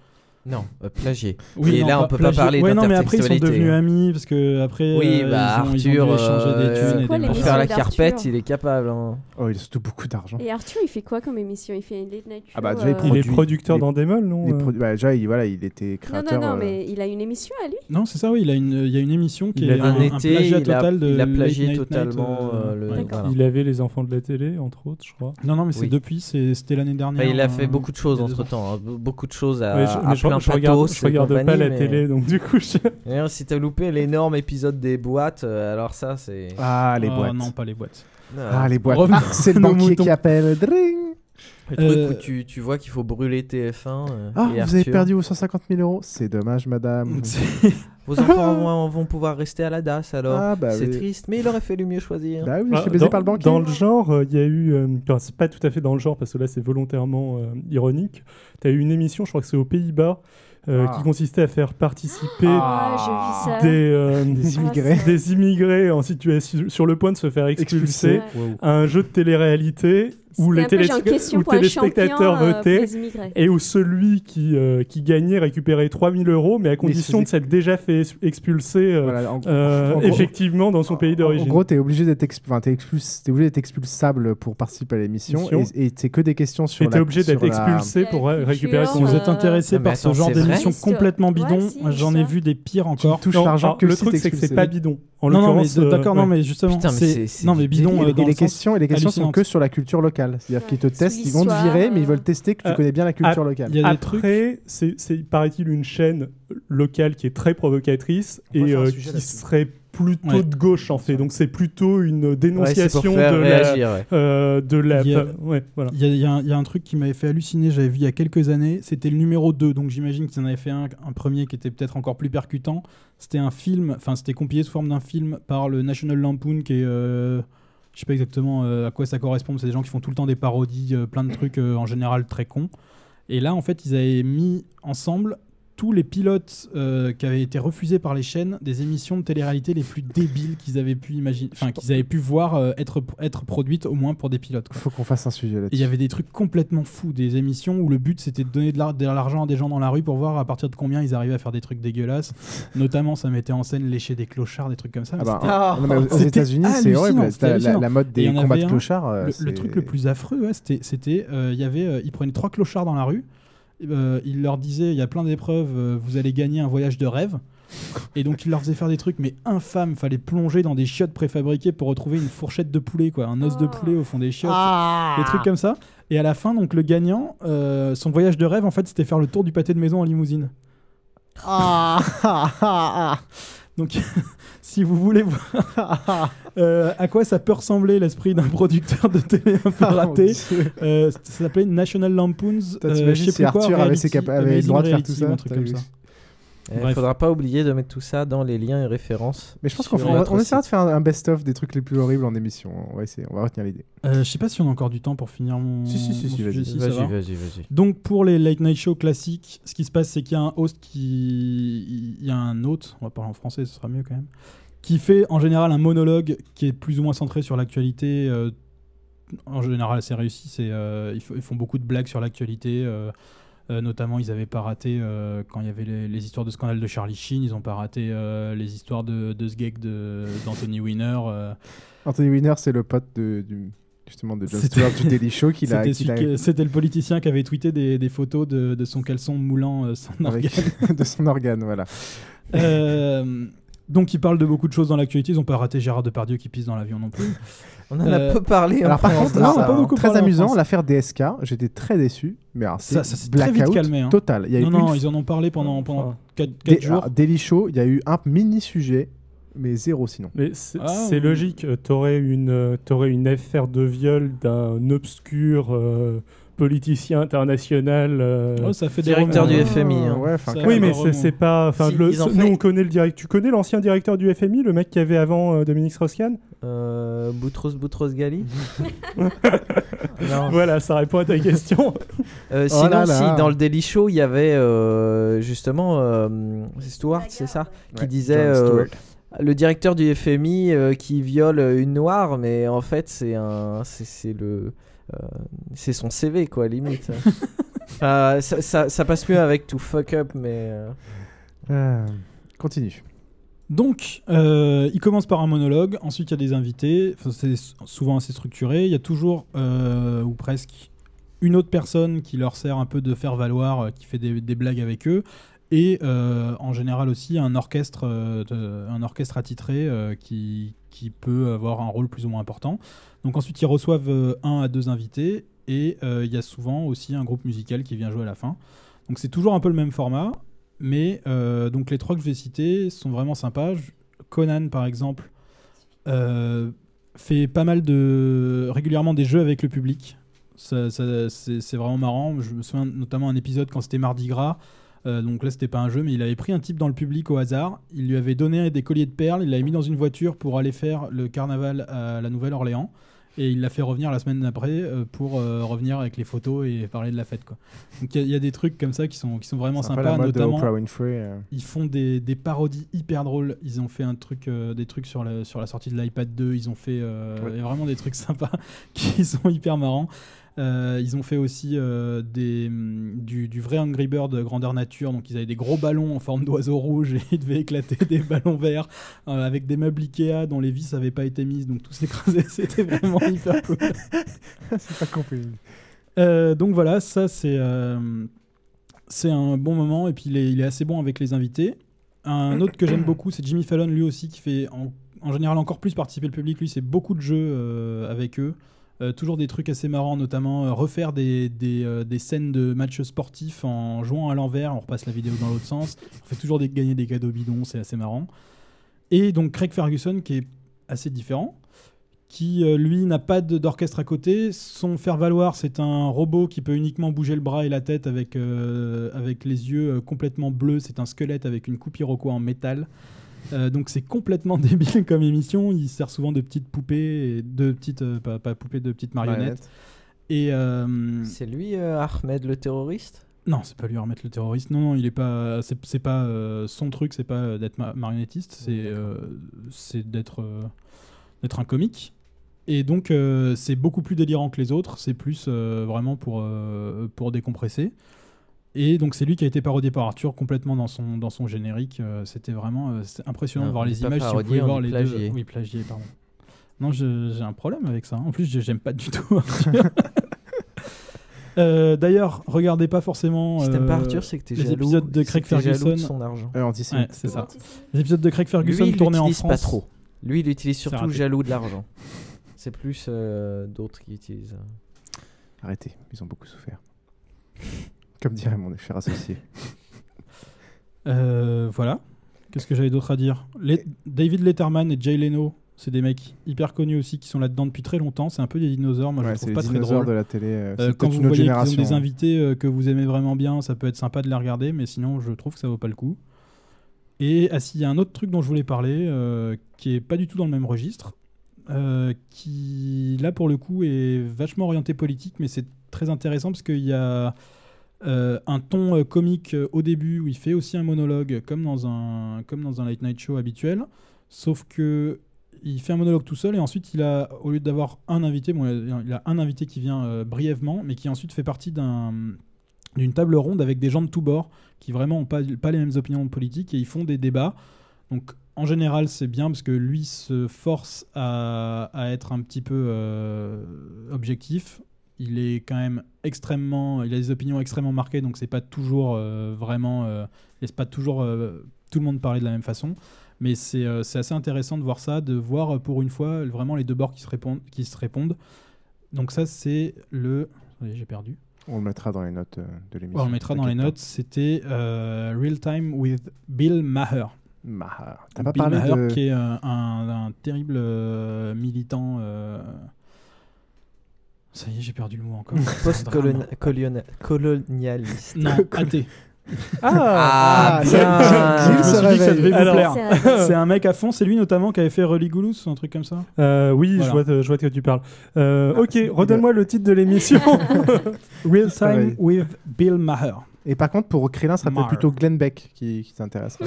Non, euh, plagié. Oui, et non, là, on peut plagié. pas parler Ouais, non, mais après ils sont devenus amis parce que après Oui, euh, bah ils ont, ils ont Arthur, dû échanger des euh, et des pour faire la carpette, il est capable. hein. Oh, il a surtout beaucoup d'argent. Et Arthur, il fait quoi comme émission? Il fait une late night show Ah bah, déjà, euh, il, Il est producteur il est- d'Endemol, non il produ- bah, déjà, il, voilà, il était Non, créateur. non, non, euh, mais il a une émission à lui Non, c'est ça, oui. Il, a une, il y a une émission qui Il est un, un plagiat il a- total de il a plagié totalement. Il avait les enfants de la télé, entre autres, je crois. Non, non, mais c'est depuis, c'était l'année dernière. Il a euh, fait beaucoup de choses il entre temps, beaucoup de choses à, Je, plein regarde, pathos je regarde pas la mais- télé, donc du coup, je... D'ailleurs, si t'as loupé l'énorme épisode des boîtes, euh, alors ça c'est. Ah, les Oh, boîtes. non, pas les boîtes. Ah, les boîtes. Ah, c'est le banquier qui appelle. Dring Le truc Euh, où tu, tu vois qu'il faut brûler TF1. euh, Ah, et vous avez perdu vos 150 000 euros. C'est dommage, madame. Vos enfants vont, vont pouvoir rester à la DAS alors. Ah, bah c'est oui. triste, mais il aurait fallu mieux choisir. Bah oui, je Ah, suis baisé dans, par le banquier. dans le genre, euh, il y a eu. euh, enfin, c'est pas tout à fait dans le genre parce que là, c'est volontairement euh, ironique. Tu as eu une émission, je crois que c'est aux Pays-Bas, euh, Ah. qui consistait à faire participer Ah, des, euh, Des immigrés. des immigrés en situation sur le point de se faire expulser à un jeu de télé-réalité où les, télé- où téléspectateurs euh, votaient et où celui qui, euh, qui gagnait récupérait 3000 euros, mais à condition de s'être déjà fait ex- expulser euh, Voilà, en- euh, en gros- effectivement dans son pays En d'origine. gros, t'es obligé d'être exp- enfin, t'es expuls- t'es obligé d'être expulsable pour participer à l'émission Mission. et, et c'est que des questions sur Et t'es la- obligé d'être la- expulsé pour récupérer Si vous êtes intéressé Ah, par attends, ce genre d'émission complètement bidon, Ouais, si, j'en ai vu des pires encore. touches Non, l'argent que le truc c'est que c'est pas bidon. En non, non, mais d'accord, non, mais justement, non, mais bidon et- les questions, et les questions sont que sur la culture locale. C'est-à-dire qu'ils te Ouais. testent, ils vont te virer, mais ils euh. veulent tester que tu Euh, connais bien la culture ah, locale. il y a des trucs- Après, c'est, c'est, paraît-il, une chaîne locale qui est très provocatrice On et euh, qui là-dessus. serait plutôt Ouais. de gauche en fait. Donc c'est plutôt une Ouais, dénonciation de, réagir, la, ouais. euh, de la. Il y a- enfin, ouais, voilà. Il y, a- il y a un- il y a un truc qui m'avait fait halluciner, j'avais vu il y a quelques années, c'était le numéro 2, donc j'imagine qu'ils en avaient fait un, un premier qui était peut-être encore plus percutant. C'était un film, enfin c'était compilé sous forme d'un film par le National Lampoon qui est... euh, je sais pas exactement euh, à quoi ça correspond, c'est des gens qui font tout le temps des parodies, euh, plein de trucs euh, en général très cons. Et là, en fait, ils avaient mis ensemble tous les pilotes euh, qui avaient été refusés par les chaînes des émissions de télé-réalité les plus débiles qu'ils avaient pu imaginer, enfin qu'ils avaient pu voir euh, être, être produites au moins pour des pilotes. quoi. Faut qu'on fasse un sujet Et là-dessus. il y avait des trucs complètement fous, des émissions où le but c'était de donner de l'ar- de l'argent à des gens dans la rue pour voir à partir de combien ils arrivaient à faire des trucs dégueulasses. Notamment, ça mettait en scène lécher des clochards, des trucs comme ça. Ah bah, C'était- ah, non, mais aux C'était États-Unis, c'est horrible. c'était La- la- mode des il combats de clochards, euh, le, truc le plus affreux, ouais, c'était, c'était, euh, il y avait, euh, ils prenaient trois clochards dans la rue. Euh, il leur disait, il y a plein d'épreuves, euh, vous allez gagner un voyage de rêve. Et donc il leur faisait faire des trucs mais infâmes, fallait plonger dans des chiottes préfabriquées pour retrouver une fourchette de poulet quoi, un os de poulet au fond des chiottes, Ah. des trucs comme ça. Et à la fin donc le gagnant, euh, son voyage de rêve en fait c'était faire le tour du pâté de maison en limousine. Ah, ah, ah, ah. Donc si vous voulez voir euh, à quoi ça peut ressembler l'esprit d'un producteur de télé un peu Ah, raté, euh, ça s'appelait National Lampoon's. Toi, euh, je sais quoi, Arthur avait ses avait le droit de faire tout ça un truc comme ça. Il Bref. faudra pas oublier de mettre tout ça dans les liens et références. Mais je pense qu'on on, on essaiera de faire un un best-of des trucs les plus horribles en émission. On va essayer, on va retenir l'idée. Euh, je sais pas si on a encore du temps pour finir mon. Si, si, si, vas-y. Si, ça Vas-y, va. vas-y, vas-y. Donc pour les late night shows classiques, ce qui se passe, c'est qu'il y a un host qui, il y a un hôte, on va parler en français, ce sera mieux quand même, qui fait en général un monologue qui est plus ou moins centré sur l'actualité, euh, en général assez réussi. C'est, euh, ils font beaucoup de blagues sur l'actualité. euh, euh, notamment, ils n'avaient pas raté euh, quand il y avait les, les histoires de scandale de Charlie Sheen. Ils n'ont pas raté euh, les histoires de, de ce gag d'Anthony Weiner. Anthony Weiner, c'est le pote de, du, justement de C'était- Stewart du Daily Show qu'il a. C'était le politicien qui avait tweeté des, des photos de, de son caleçon moulant euh, son organe. de son organe, voilà. Euh, donc ils parlent de beaucoup de choses dans l'actualité. Ils n'ont pas raté Gérard Depardieu qui pisse dans l'avion non plus. On en a peu parlé en Alors, par contre, non, ça, pas hein. beaucoup très amusant, l'affaire DSK. J'étais très déçu. Mais alors, Ça, c'est ça s'est très vite calmé. hein. total. Il y a non, eu non, une- ils en ont parlé pendant, pendant 4, Des- jours. alors, Daily Show, il y a eu un mini sujet, mais zéro sinon. Mais c'est Ah, oui. logique, euh, t'aurais une, euh, une affaire de viol d'un obscur euh, politicien international. euh, Oh, ça fait des Directeur du FMI, hein. Ouais, enfin, Ça Oui, mais c'est pas. Si, le- nous, fait- on connaît le direct. Tu connais l'ancien directeur du FMI, le mec qui avait avant euh, Dominique Strauss-Kahn? Euh, Boutros Boutros Ghali. Voilà, ça répond à ta question. Euh, Oh sinon, là là. si dans le Daily Show, il y avait euh, justement euh, c'est Stewart, c'est ça, qui disait le directeur du FMI euh, qui viole une noire, mais en fait c'est un, c'est c'est le, c'est son CV quoi limite. Euh, ça, ça, ça passe mieux avec tout fuck up, mais euh, Euh, continue. Donc, euh, il commence par un monologue, ensuite il y a des invités, Enfin, c'est souvent assez structuré, il y a toujours, euh, ou presque, une autre personne qui leur sert un peu de faire valoir, euh, qui fait des, des blagues avec eux, et euh, en général aussi un orchestre, euh, de- un orchestre attitré euh, qui, qui peut avoir un rôle plus ou moins important. Donc ensuite ils reçoivent euh, un à deux invités, et euh, il y a souvent aussi un groupe musical qui vient jouer à la fin. Donc c'est toujours un peu le même format, mais euh, donc les trois que je vais citer sont vraiment sympas. Conan par exemple fait pas mal de régulièrement des jeux avec le public. Ça, c'est vraiment marrant. Je me souviens notamment un épisode quand c'était Mardi Gras. Donc là, c'était pas un jeu, mais il avait pris un type dans le public au hasard. Il lui avait donné des colliers de perles. Il l'avait mis dans une voiture pour aller faire le carnaval à la Nouvelle-Orléans. Et il l'a fait revenir la semaine d'après euh, pour euh, revenir avec les photos et parler de la fête. Quoi. Donc il y a- il y, a des trucs comme ça qui sont, qui sont vraiment sympas. notamment, Winfrey, euh. ils font des, des parodies hyper drôles. Ils ont fait un truc, des trucs sur la, sur la sortie de l'iPad 2. Ils ont fait il y a vraiment des trucs sympas qui sont hyper marrants. Euh, ils ont fait aussi euh, des, du, du vrai Angry Bird grandeur nature. Donc ils avaient des gros ballons en forme d'oiseau rouge et ils devaient éclater des ballons verts euh, avec des meubles Ikea dont les vis n'avaient pas été mises. Donc tout s'écrasait. C'était vraiment hyper cool. C'est pas compris. Donc voilà, ça c'est c'est un bon moment et puis il est, il est assez bon avec les invités. Un autre que j'aime beaucoup, c'est Jimmy Fallon lui aussi qui fait en, en général encore plus participer le public. Lui, c'est beaucoup de jeux euh, avec eux. Euh, toujours des trucs assez marrants, notamment euh, refaire des, des, euh, des scènes de matchs sportifs en jouant à l'envers. On repasse la vidéo dans l'autre sens. On fait toujours des, gagner des cadeaux bidons, c'est assez marrant. Et donc Craig Ferguson qui est assez différent qui lui n'a pas d'orchestre à côté. Son faire valoir, c'est un robot qui peut uniquement bouger le bras et la tête avec, avec les yeux complètement bleus. C'est un squelette avec une coupe Iroquois en métal. Euh, donc c'est complètement débile comme émission. Il sert souvent de petites poupées, et de petites, euh, pas, pas poupées, de petites marionnettes. Marionnettes. Et euh, c'est lui euh, Ahmed le terroriste? non, c'est pas lui remettre le terroriste. Non, non, il est pas. C'est c'est pas euh, son truc. C'est pas euh, d'être ma- marionnettiste. C'est euh, c'est d'être euh, d'être un comique. Et donc euh, c'est beaucoup plus délirant que les autres. C'est plus euh, vraiment pour euh, pour décompresser. Et donc c'est lui qui a été parodié par Arthur complètement dans son dans son générique. Euh, C'était vraiment euh, impressionnant Non, de voir les images. Si vous parodié, pouvez on voir les plagié. deux. Oui, plagié, pardon. Non, j'ai un problème avec ça. En plus, je- j'aime pas du tout Arthur. Euh, D'ailleurs, regardez pas forcément Si pas Arthur, c'est que t'es les jaloux- épisodes de Craig Ferguson. de son argent. Euh. Ouais, c'est ça. Les épisodes de Craig Ferguson Lui, il tournés en France. pas trop. Lui, il utilise surtout jaloux de l'argent. C'est plus euh, d'autres qui utilisent. Arrêtez, ils ont beaucoup souffert. Comme dirait mon cher associé. Euh, voilà. Qu'est-ce que j'avais d'autre à dire? Les- David Letterman et Jay Leno, c'est des mecs hyper connus aussi qui sont là-dedans depuis très longtemps. C'est un peu des dinosaures. Moi, je Ouais, les c'est trouve les pas très dinosaures de la télé, euh, c'est Euh, peut-être quand une vous autre voyez qu'ils ont génération, des hein. invités euh, que vous aimez vraiment bien, ça peut être sympa de les regarder, mais sinon, je trouve que ça vaut pas le coup. Et ah, si, il y a un autre truc dont je voulais parler, euh, qui est pas du tout dans le même registre, euh, qui là pour le coup est vachement orienté politique, mais c'est très intéressant parce qu'il y a euh, un ton euh, comique euh, au début où il fait aussi un monologue comme dans un comme dans un late night show habituel, sauf que il fait un monologue tout seul et ensuite il a, au lieu d'avoir un invité, il a- un invité qui vient brièvement, mais qui ensuite fait partie d'un d'une table ronde avec des gens de tous bords qui vraiment n'ont pas, les mêmes opinions politiques et ils font des débats. Donc en général c'est bien parce que lui se force à, être un petit peu objectif. Il est quand même extrêmement, il a des opinions extrêmement marquées, donc c'est pas toujours euh, vraiment, euh, laisse pas toujours euh, tout le monde parler de la même façon. Mais c'est euh, assez intéressant de voir ça, de voir euh, pour une fois vraiment les deux bords qui se répondent. Qui se répondent. Donc ça c'est le, j'ai perdu. On le mettra dans les notes de l'émission. Ouais, on mettra dans les notes. C'était Real Time with Bill Maher. Maher. T'as pas Bill parlé Maher, de- qui est un, un terrible militant. Ça y est, j'ai perdu le mot encore. Post-colonialiste. Non, athée. Ah, c'est- bien. je me suis dit que ça devait vous Alors- plaire. Ça réveille. C'est un mec à fond, c'est lui notamment qui avait fait Religulous, un truc comme ça. Euh, oui, Voilà. je, vois de, je vois de quoi tu parles. Euh, Ah, ok, redonne-moi le titre de l'émission. Real Ça Time with Bill Maher. Et par contre, pour Krillin, ce sera peut-être Maher. plutôt Glenn Beck qui, qui t'intéresserait.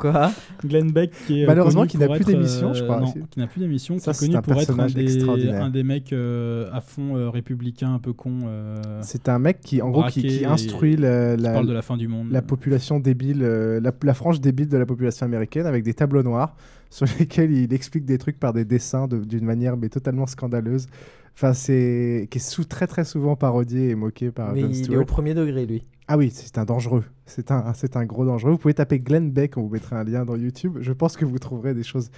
Pourquoi Glenn Beck qui est euh, Malheureusement, qui n'a pour plus d'émission, je euh, crois, non, qui n'a plus d'émission, qui est c'est connu un pour être un personnage des, extraordinaire. un des mecs euh, à fond euh, républicain, un peu con. euh, C'est un mec qui, en gros, qui, instruit la, qui la- parle de la fin du monde. la population débile, euh, la, la frange débile de la population américaine avec des tableaux noirs sur lesquels il explique des trucs par des dessins de- d'une manière mais totalement scandaleuse. Enfin, c'est qui est sous, très très souvent parodié et moqué par Mais Jon il est Stewart. au premier degré, lui. Ah oui, c'est un dangereux. C'est un, c'est un gros dangereux. Vous pouvez taper Glenn Beck, on vous mettra un lien dans YouTube. Je pense que vous trouverez des choses,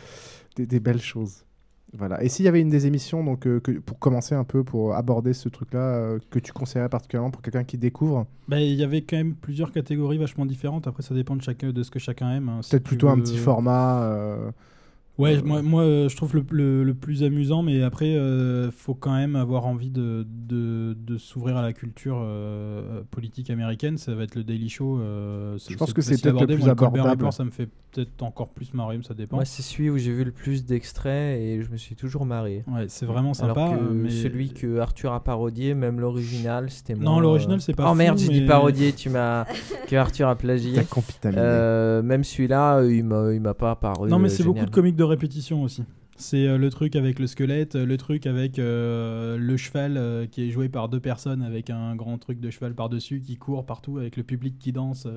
des, des belles choses. Voilà. Et s'il y avait une des émissions, donc euh, que, pour commencer un peu, pour aborder ce truc-là, euh, que tu conseillerais particulièrement pour quelqu'un qui découvre, Bah, il y avait quand même plusieurs catégories vachement différentes. Après, ça dépend de chacun, de ce que chacun aime. hein. Si peut-être plutôt un petit format. euh, Ouais, euh, moi, moi euh, je trouve le, le- le plus amusant, mais après, euh, faut quand même avoir envie de, de, de s'ouvrir à la culture euh, politique américaine. Ça va être le Daily Show. euh, Je pense que c'est peut-être le plus Moi, abordable. Report, ça me fait peut-être encore plus marrer, mais ça dépend. Moi, c'est celui où j'ai vu le plus d'extraits et je me suis toujours marré. Ouais, c'est vraiment sympa, Alors que mais- celui que Arthur a parodié, même l'original, c'était Non, l'original, c'est pas Oh merde, j'ai dit mais- parodié, tu m'as. que Arthur a plagié. Euh, même celui-là, il m'a il m'a pas paru. Non, mais c'est beaucoup de comiques de répétition aussi. C'est euh, le truc avec le squelette, euh, le truc avec euh, le cheval euh, qui est joué par deux personnes avec un grand truc de cheval par-dessus qui court partout avec le public qui danse.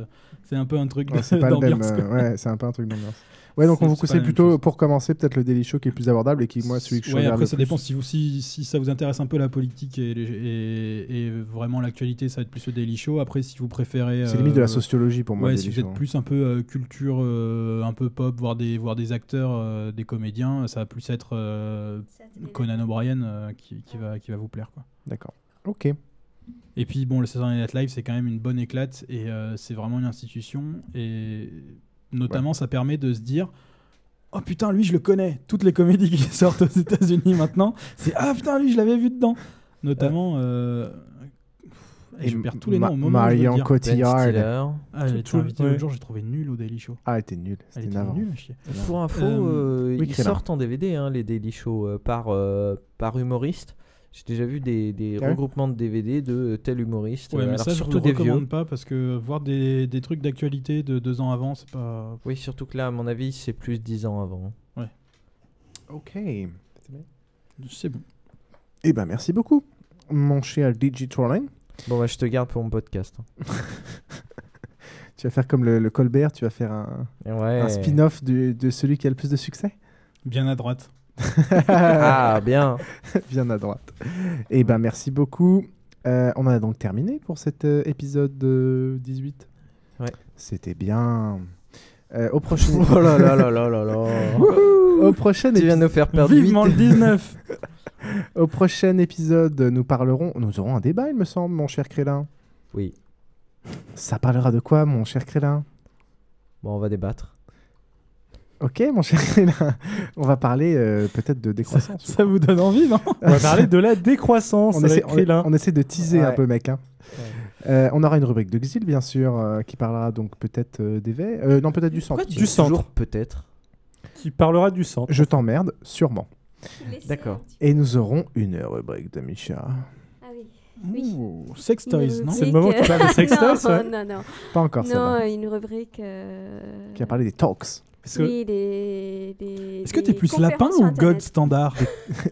c'est un peu un truc Ouais, d'ambiance. ouais, c'est un peu un truc d'ambiance. Ouais, donc on vous conseille plutôt, pour commencer, peut-être le Daily Show qui est le plus abordable et qui, moi, celui que je Ouais, après ça plus. dépend si, vous, si, si ça vous intéresse un peu la politique et, les- et, et vraiment l'actualité, ça va être plus le Daily Show. Après, si vous préférez. C'est limite de la euh, sociologie pour moi, Ouais, si vous êtes Show. plus un peu euh, culture, euh, un peu pop, voir des, voir des acteurs, euh, des comédiens, ça va plus être euh, Conan O'Brien euh, qui, qui va, qui va vous plaire. quoi. D'accord. Ok. Et puis bon, le Saturday Night Live, c'est quand même une bonne éclate et euh, c'est vraiment une institution. Et notamment, ça permet de se dire Oh putain, lui, je le connais. Toutes les comédies qui sortent aux États-Unis maintenant, c'est Ah putain, lui, je l'avais vu dedans. Notamment. euh, et je perds tous les Ma- noms au moment Marion. Cotillard. Ben. Ah, j'ai Tout- invité ouais. l'autre jour, j'ai trouvé nul au Daily Show. Ah, elle était nulle. Elle C'était était nulle à chier. Pour info, Euh, euh, oui, ils sortent en DVD, hein, les Daily Show, euh, par, euh, par humoriste. J'ai déjà vu des, des Ah ouais regroupements de DVD de tel humoriste. Ouais, mais alors ça, surtout le des vieux. recommande pas parce que voir des, des trucs d'actualité de deux ans avant, c'est pas. Oui, surtout que là, à mon avis, c'est plus 10 ans avant. Ouais. Ok. C'est bon. Eh ben, merci beaucoup, mon cher Digitrolling. Bon, bah, je te garde pour mon podcast. hein. Tu vas faire comme le, le Colbert, tu vas faire un, Ouais. un spin-off de celui qui a le plus de succès? Bien à droite. Ah, bien. bien à droite. Eh ben, merci beaucoup. Euh, on en a donc terminé pour cet euh, épisode euh, 18. Ouais. C'était bien. Euh, au prochain Oh là là là là là. Au prochain Tu viens nous faire perdre Vivement le 8. 19 Au prochain épisode, nous parlerons. Nous aurons un débat, il me semble, mon cher Crélin. Oui. Ça parlera de quoi, mon cher Crélin Bon, on va débattre. Ok, mon cher. On va parler euh, peut-être de décroissance. Ça vous donne envie, non? On va parler de la décroissance on, essaie, on- essaie de teaser un peu, mec. hein. Euh, on aura une rubrique de Xil, bien sûr, euh, qui parlera donc peut-être euh, des. Euh, non, peut-être du centre. Du centre. peut-être? Qui parlera du centre. Je t'emmerde, sûrement. D'accord. Et nous aurons une rubrique de Micha. Ah oui. Oui. Ouh, sex toys, non? C'est le moment où tu parles de sex non, toys, ouais. non, non. Pas encore, Non, une rubrique. euh, Qui a parlé des talks. Parce que- Oui, des. des Est-ce que t'es des plus lapin ou God standard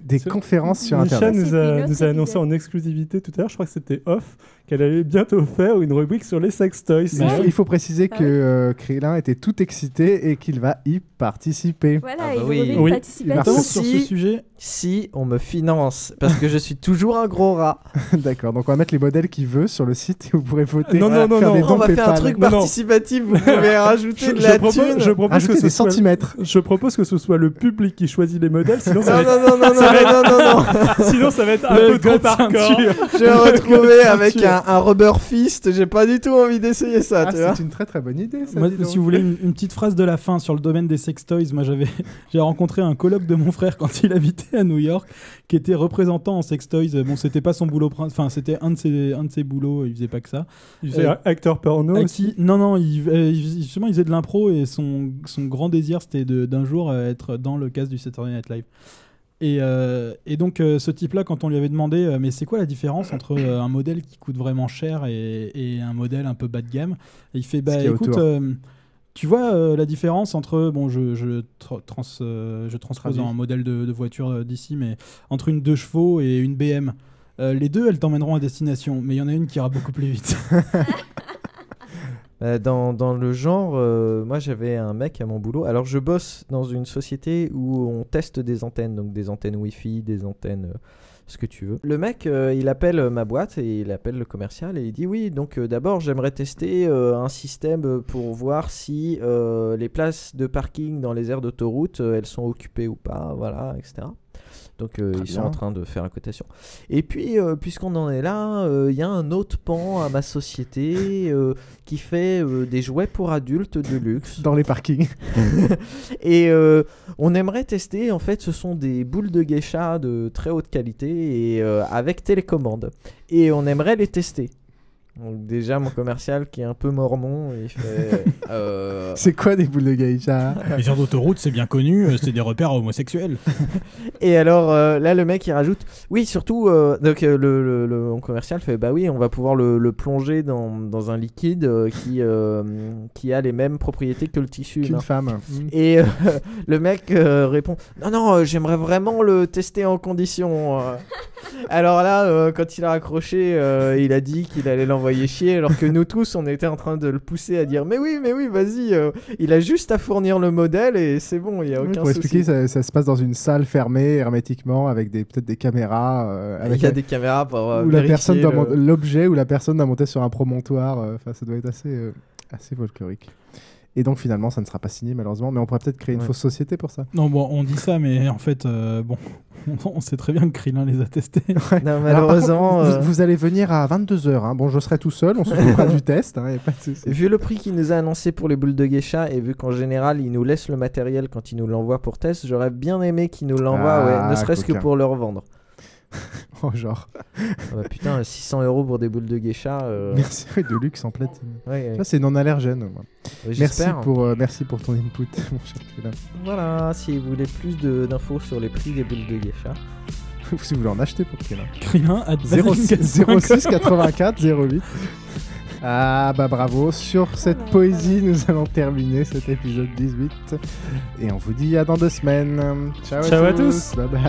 Des conférences sur Micha Internet. nous a, C'est une nous a annoncé en exclusivité tout à l'heure, je crois que c'était off, qu'elle allait bientôt faire une rubrique sur les sex toys. Il faut, il faut préciser Ah que euh, Krillin était tout excité et qu'il va y participer. Voilà, Ah bah il oui. Oui. participatif. Notamment sur ce Si- sujet. Si on me finance, parce que je suis toujours un gros rat. D'accord, donc on va mettre les modèles qu'il veut sur le site et vous pourrez voter. Non, non, non, faire non, des on va faire un truc Non, non. participatif, vous pouvez rajouter Je, de je la propose, thune. je propose que ce des soit le- centimètres. Je propose que ce soit le public qui choisit les modèles, sinon ça va Non, être, non, non, non, non, sinon ça va être un Le peu trop hardcore. Je vais retrouver avec un, un rubber fist. J'ai pas du tout envie d'essayer ça, Ah, tu vois. c'est une très très bonne idée. Ça, Moi, dis donc. si vous voulez une, une petite phrase de la fin sur le domaine des sex toys, moi j'avais j'ai rencontré un coloc de mon frère quand il habitait à New York qui était représentant en sex toys. Bon, c'était pas son boulot, enfin c'était un de ses un de ses boulots, il faisait pas que ça. Il faisait Euh, acteur porno aussi. Non, non, il, euh, il- justement, il faisait de l'impro et son, son grand désir, c'était de- d'un jour euh, être dans le cast du Saturday Night Live. Et, euh, et donc, euh, ce type-là, quand on lui avait demandé, euh, mais c'est quoi la différence entre euh, un modèle qui coûte vraiment cher et, et un modèle un peu bas de gamme Et il fait, bah écoute, euh, tu vois euh, la différence entre, bon, je, je, tra- trans, euh, je transpose Traduis. un modèle de, de voiture d'ici, mais entre une 2 chevaux et une BM. euh, les deux, elles t'emmèneront à destination, mais il y en a une qui ira beaucoup plus vite. Euh, dans, dans le genre, euh, moi j'avais un mec à mon boulot. Alors je bosse dans une société où on teste des antennes, donc des antennes Wi-Fi, des antennes, euh, ce que tu veux. Le mec, il appelle ma boîte et il appelle le commercial et il dit oui, donc d'abord j'aimerais tester un système pour voir si les places de parking dans les aires d'autoroute, elles sont occupées ou pas, voilà, etc. Donc euh, ils sont en train de faire la cotation. Et puis, euh, puisqu'on en est là, euh, il y a un autre pan à ma société euh, qui fait euh, des jouets pour adultes de luxe. Dans les parkings. et euh, on aimerait tester, en fait, ce sont des boules de geisha de très haute qualité et euh, avec télécommande. Et on aimerait les tester. Donc déjà, mon commercial qui est un peu mormon, il fait... euh, C'est quoi des boules de geisha Les aires d'autoroute, c'est bien connu, euh, c'est des repères homosexuels. Et alors euh, là, le mec il rajoute, oui, surtout, euh, donc euh, le, le, le- mon commercial fait, bah oui, on va pouvoir le, le plonger dans, dans un liquide euh, qui, euh, qui a les mêmes propriétés que le tissu Qu'une femme. Mm. Et euh, le mec euh, répond, non, non, euh, j'aimerais vraiment le tester en condition. euh. alors là, euh, quand il a raccroché, euh, il a dit qu'il allait l'envoyer chier, alors que nous tous, on était en train de le pousser à dire, mais oui, mais oui, vas-y, euh, il a juste à fournir le modèle et c'est bon, il y a Oui, aucun pour souci. expliquer, ça, ça se passe dans une salle fermée hermétiquement avec des peut-être des caméras. euh, avec Il y a des caméras pour euh, où la personne doit le- l'objet ou la personne doit monter sur un promontoire. euh, Enfin, ça doit être assez euh, assez folklorique. Et donc finalement, ça ne sera pas signé malheureusement, mais on pourrait peut-être créer une Ouais. fausse société pour ça. Non, bon, on dit ça, mais en fait, euh, bon, on sait très bien que Krillin les a testés. Non, Alors, malheureusement, contre, euh, vous allez venir à 22h. Bon, je serai tout seul, on se occupera du test, il n'y a pas de souci. vu le prix qu'il nous a annoncé pour les boules de geisha et vu qu'en général il nous laisse le matériel quand il nous l'envoie pour test, j'aurais bien aimé qu'il nous l'envoie, Ah, ouais, ne serait-ce que coquin. pour le revendre. Oh, genre. Ah bah putain, 600 euros pour des boules de geisha. euh, Merci, oui, de luxe en platine. Ouais, ouais. Ça, c'est non allergène. moi. Ouais, Merci j'espère. pour, euh, merci pour ton input, mon cher. Voilà, si vous voulez plus d'infos sur les prix des boules de geisha. Ou si vous voulez en acheter pour Krillin. Krillin at 06 vaseline.com. 06 84 08. Ah bah bravo, sur cette poésie nous allons terminer cet épisode 18 et on vous dit à dans deux semaines. Ciao, Ciao à, à tous. tous. Bye bye.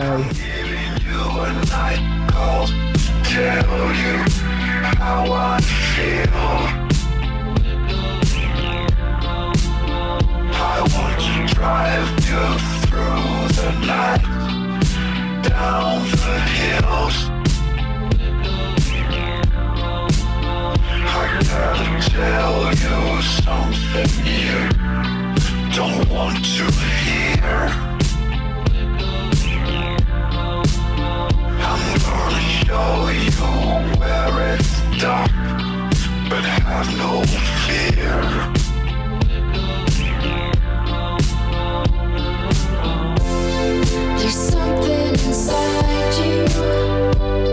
I want to drive you through the night, down the hills. I gotta tell you something you don't want to hear. I'm gonna show you where it's dark, but have no fear. There's something inside you.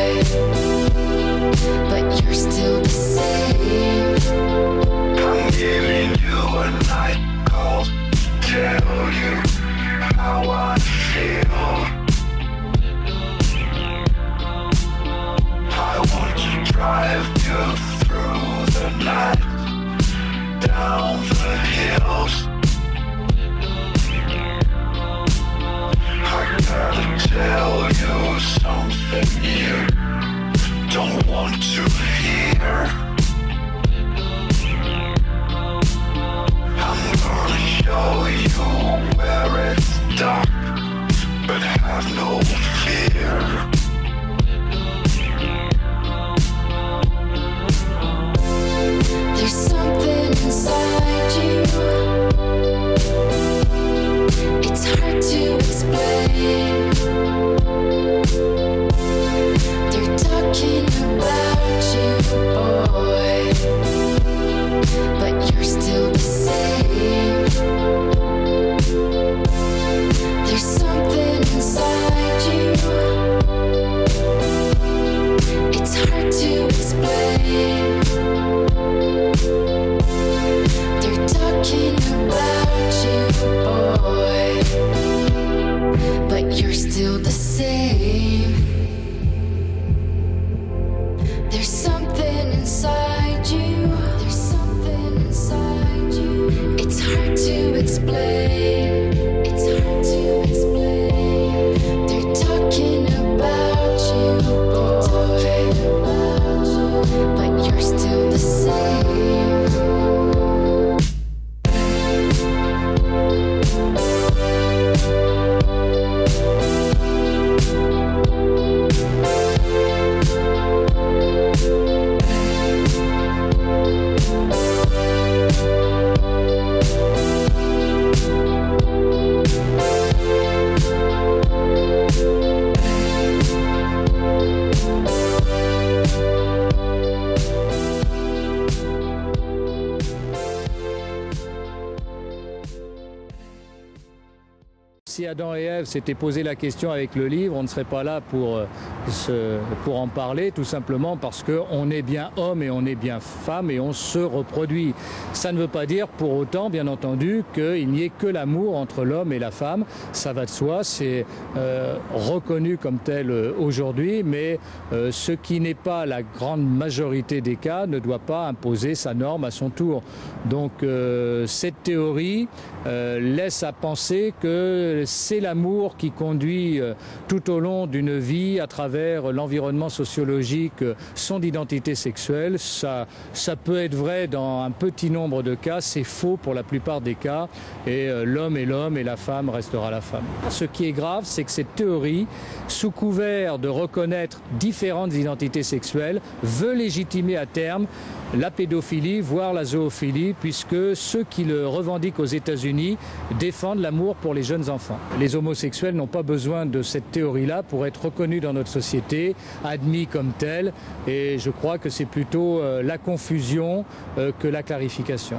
tell you how I feel. I want to drive you through the night, down the hills. I gotta tell you something you don't want to hear. S'étaient posé la question avec le livre, on ne serait pas là pour, euh, en parler, tout simplement parce qu'on est bien homme et on est bien femme et on se reproduit. Ça ne veut pas dire pour autant, bien entendu, qu'il n'y ait que l'amour entre l'homme et la femme. Ça va de soi, c'est euh, reconnu comme tel euh, aujourd'hui, mais ce qui n'est pas la grande majorité des cas ne doit pas imposer sa norme à son tour. Donc euh, cette théorie euh, laisse à penser que c'est l'amour qui conduit euh, tout au long d'une vie à travers l'environnement sociologique euh, son identité sexuelle. Ça, ça peut être vrai dans un petit nombre de cas, c'est faux pour la plupart des cas, et euh, l'homme est l'homme et la femme restera la femme. Ce qui est grave, c'est que cette théorie, sous couvert de reconnaître différentes identités sexuelles, veut légitimer à terme la pédophilie, voire la zoophilie, puisque ceux qui le revendiquent aux États-Unis défendent l'amour pour les jeunes enfants. Les homosexuels n'ont pas besoin de cette théorie-là pour être reconnus dans notre société, admis comme tels, et je crois que c'est plutôt euh, la confusion euh, que la clarification.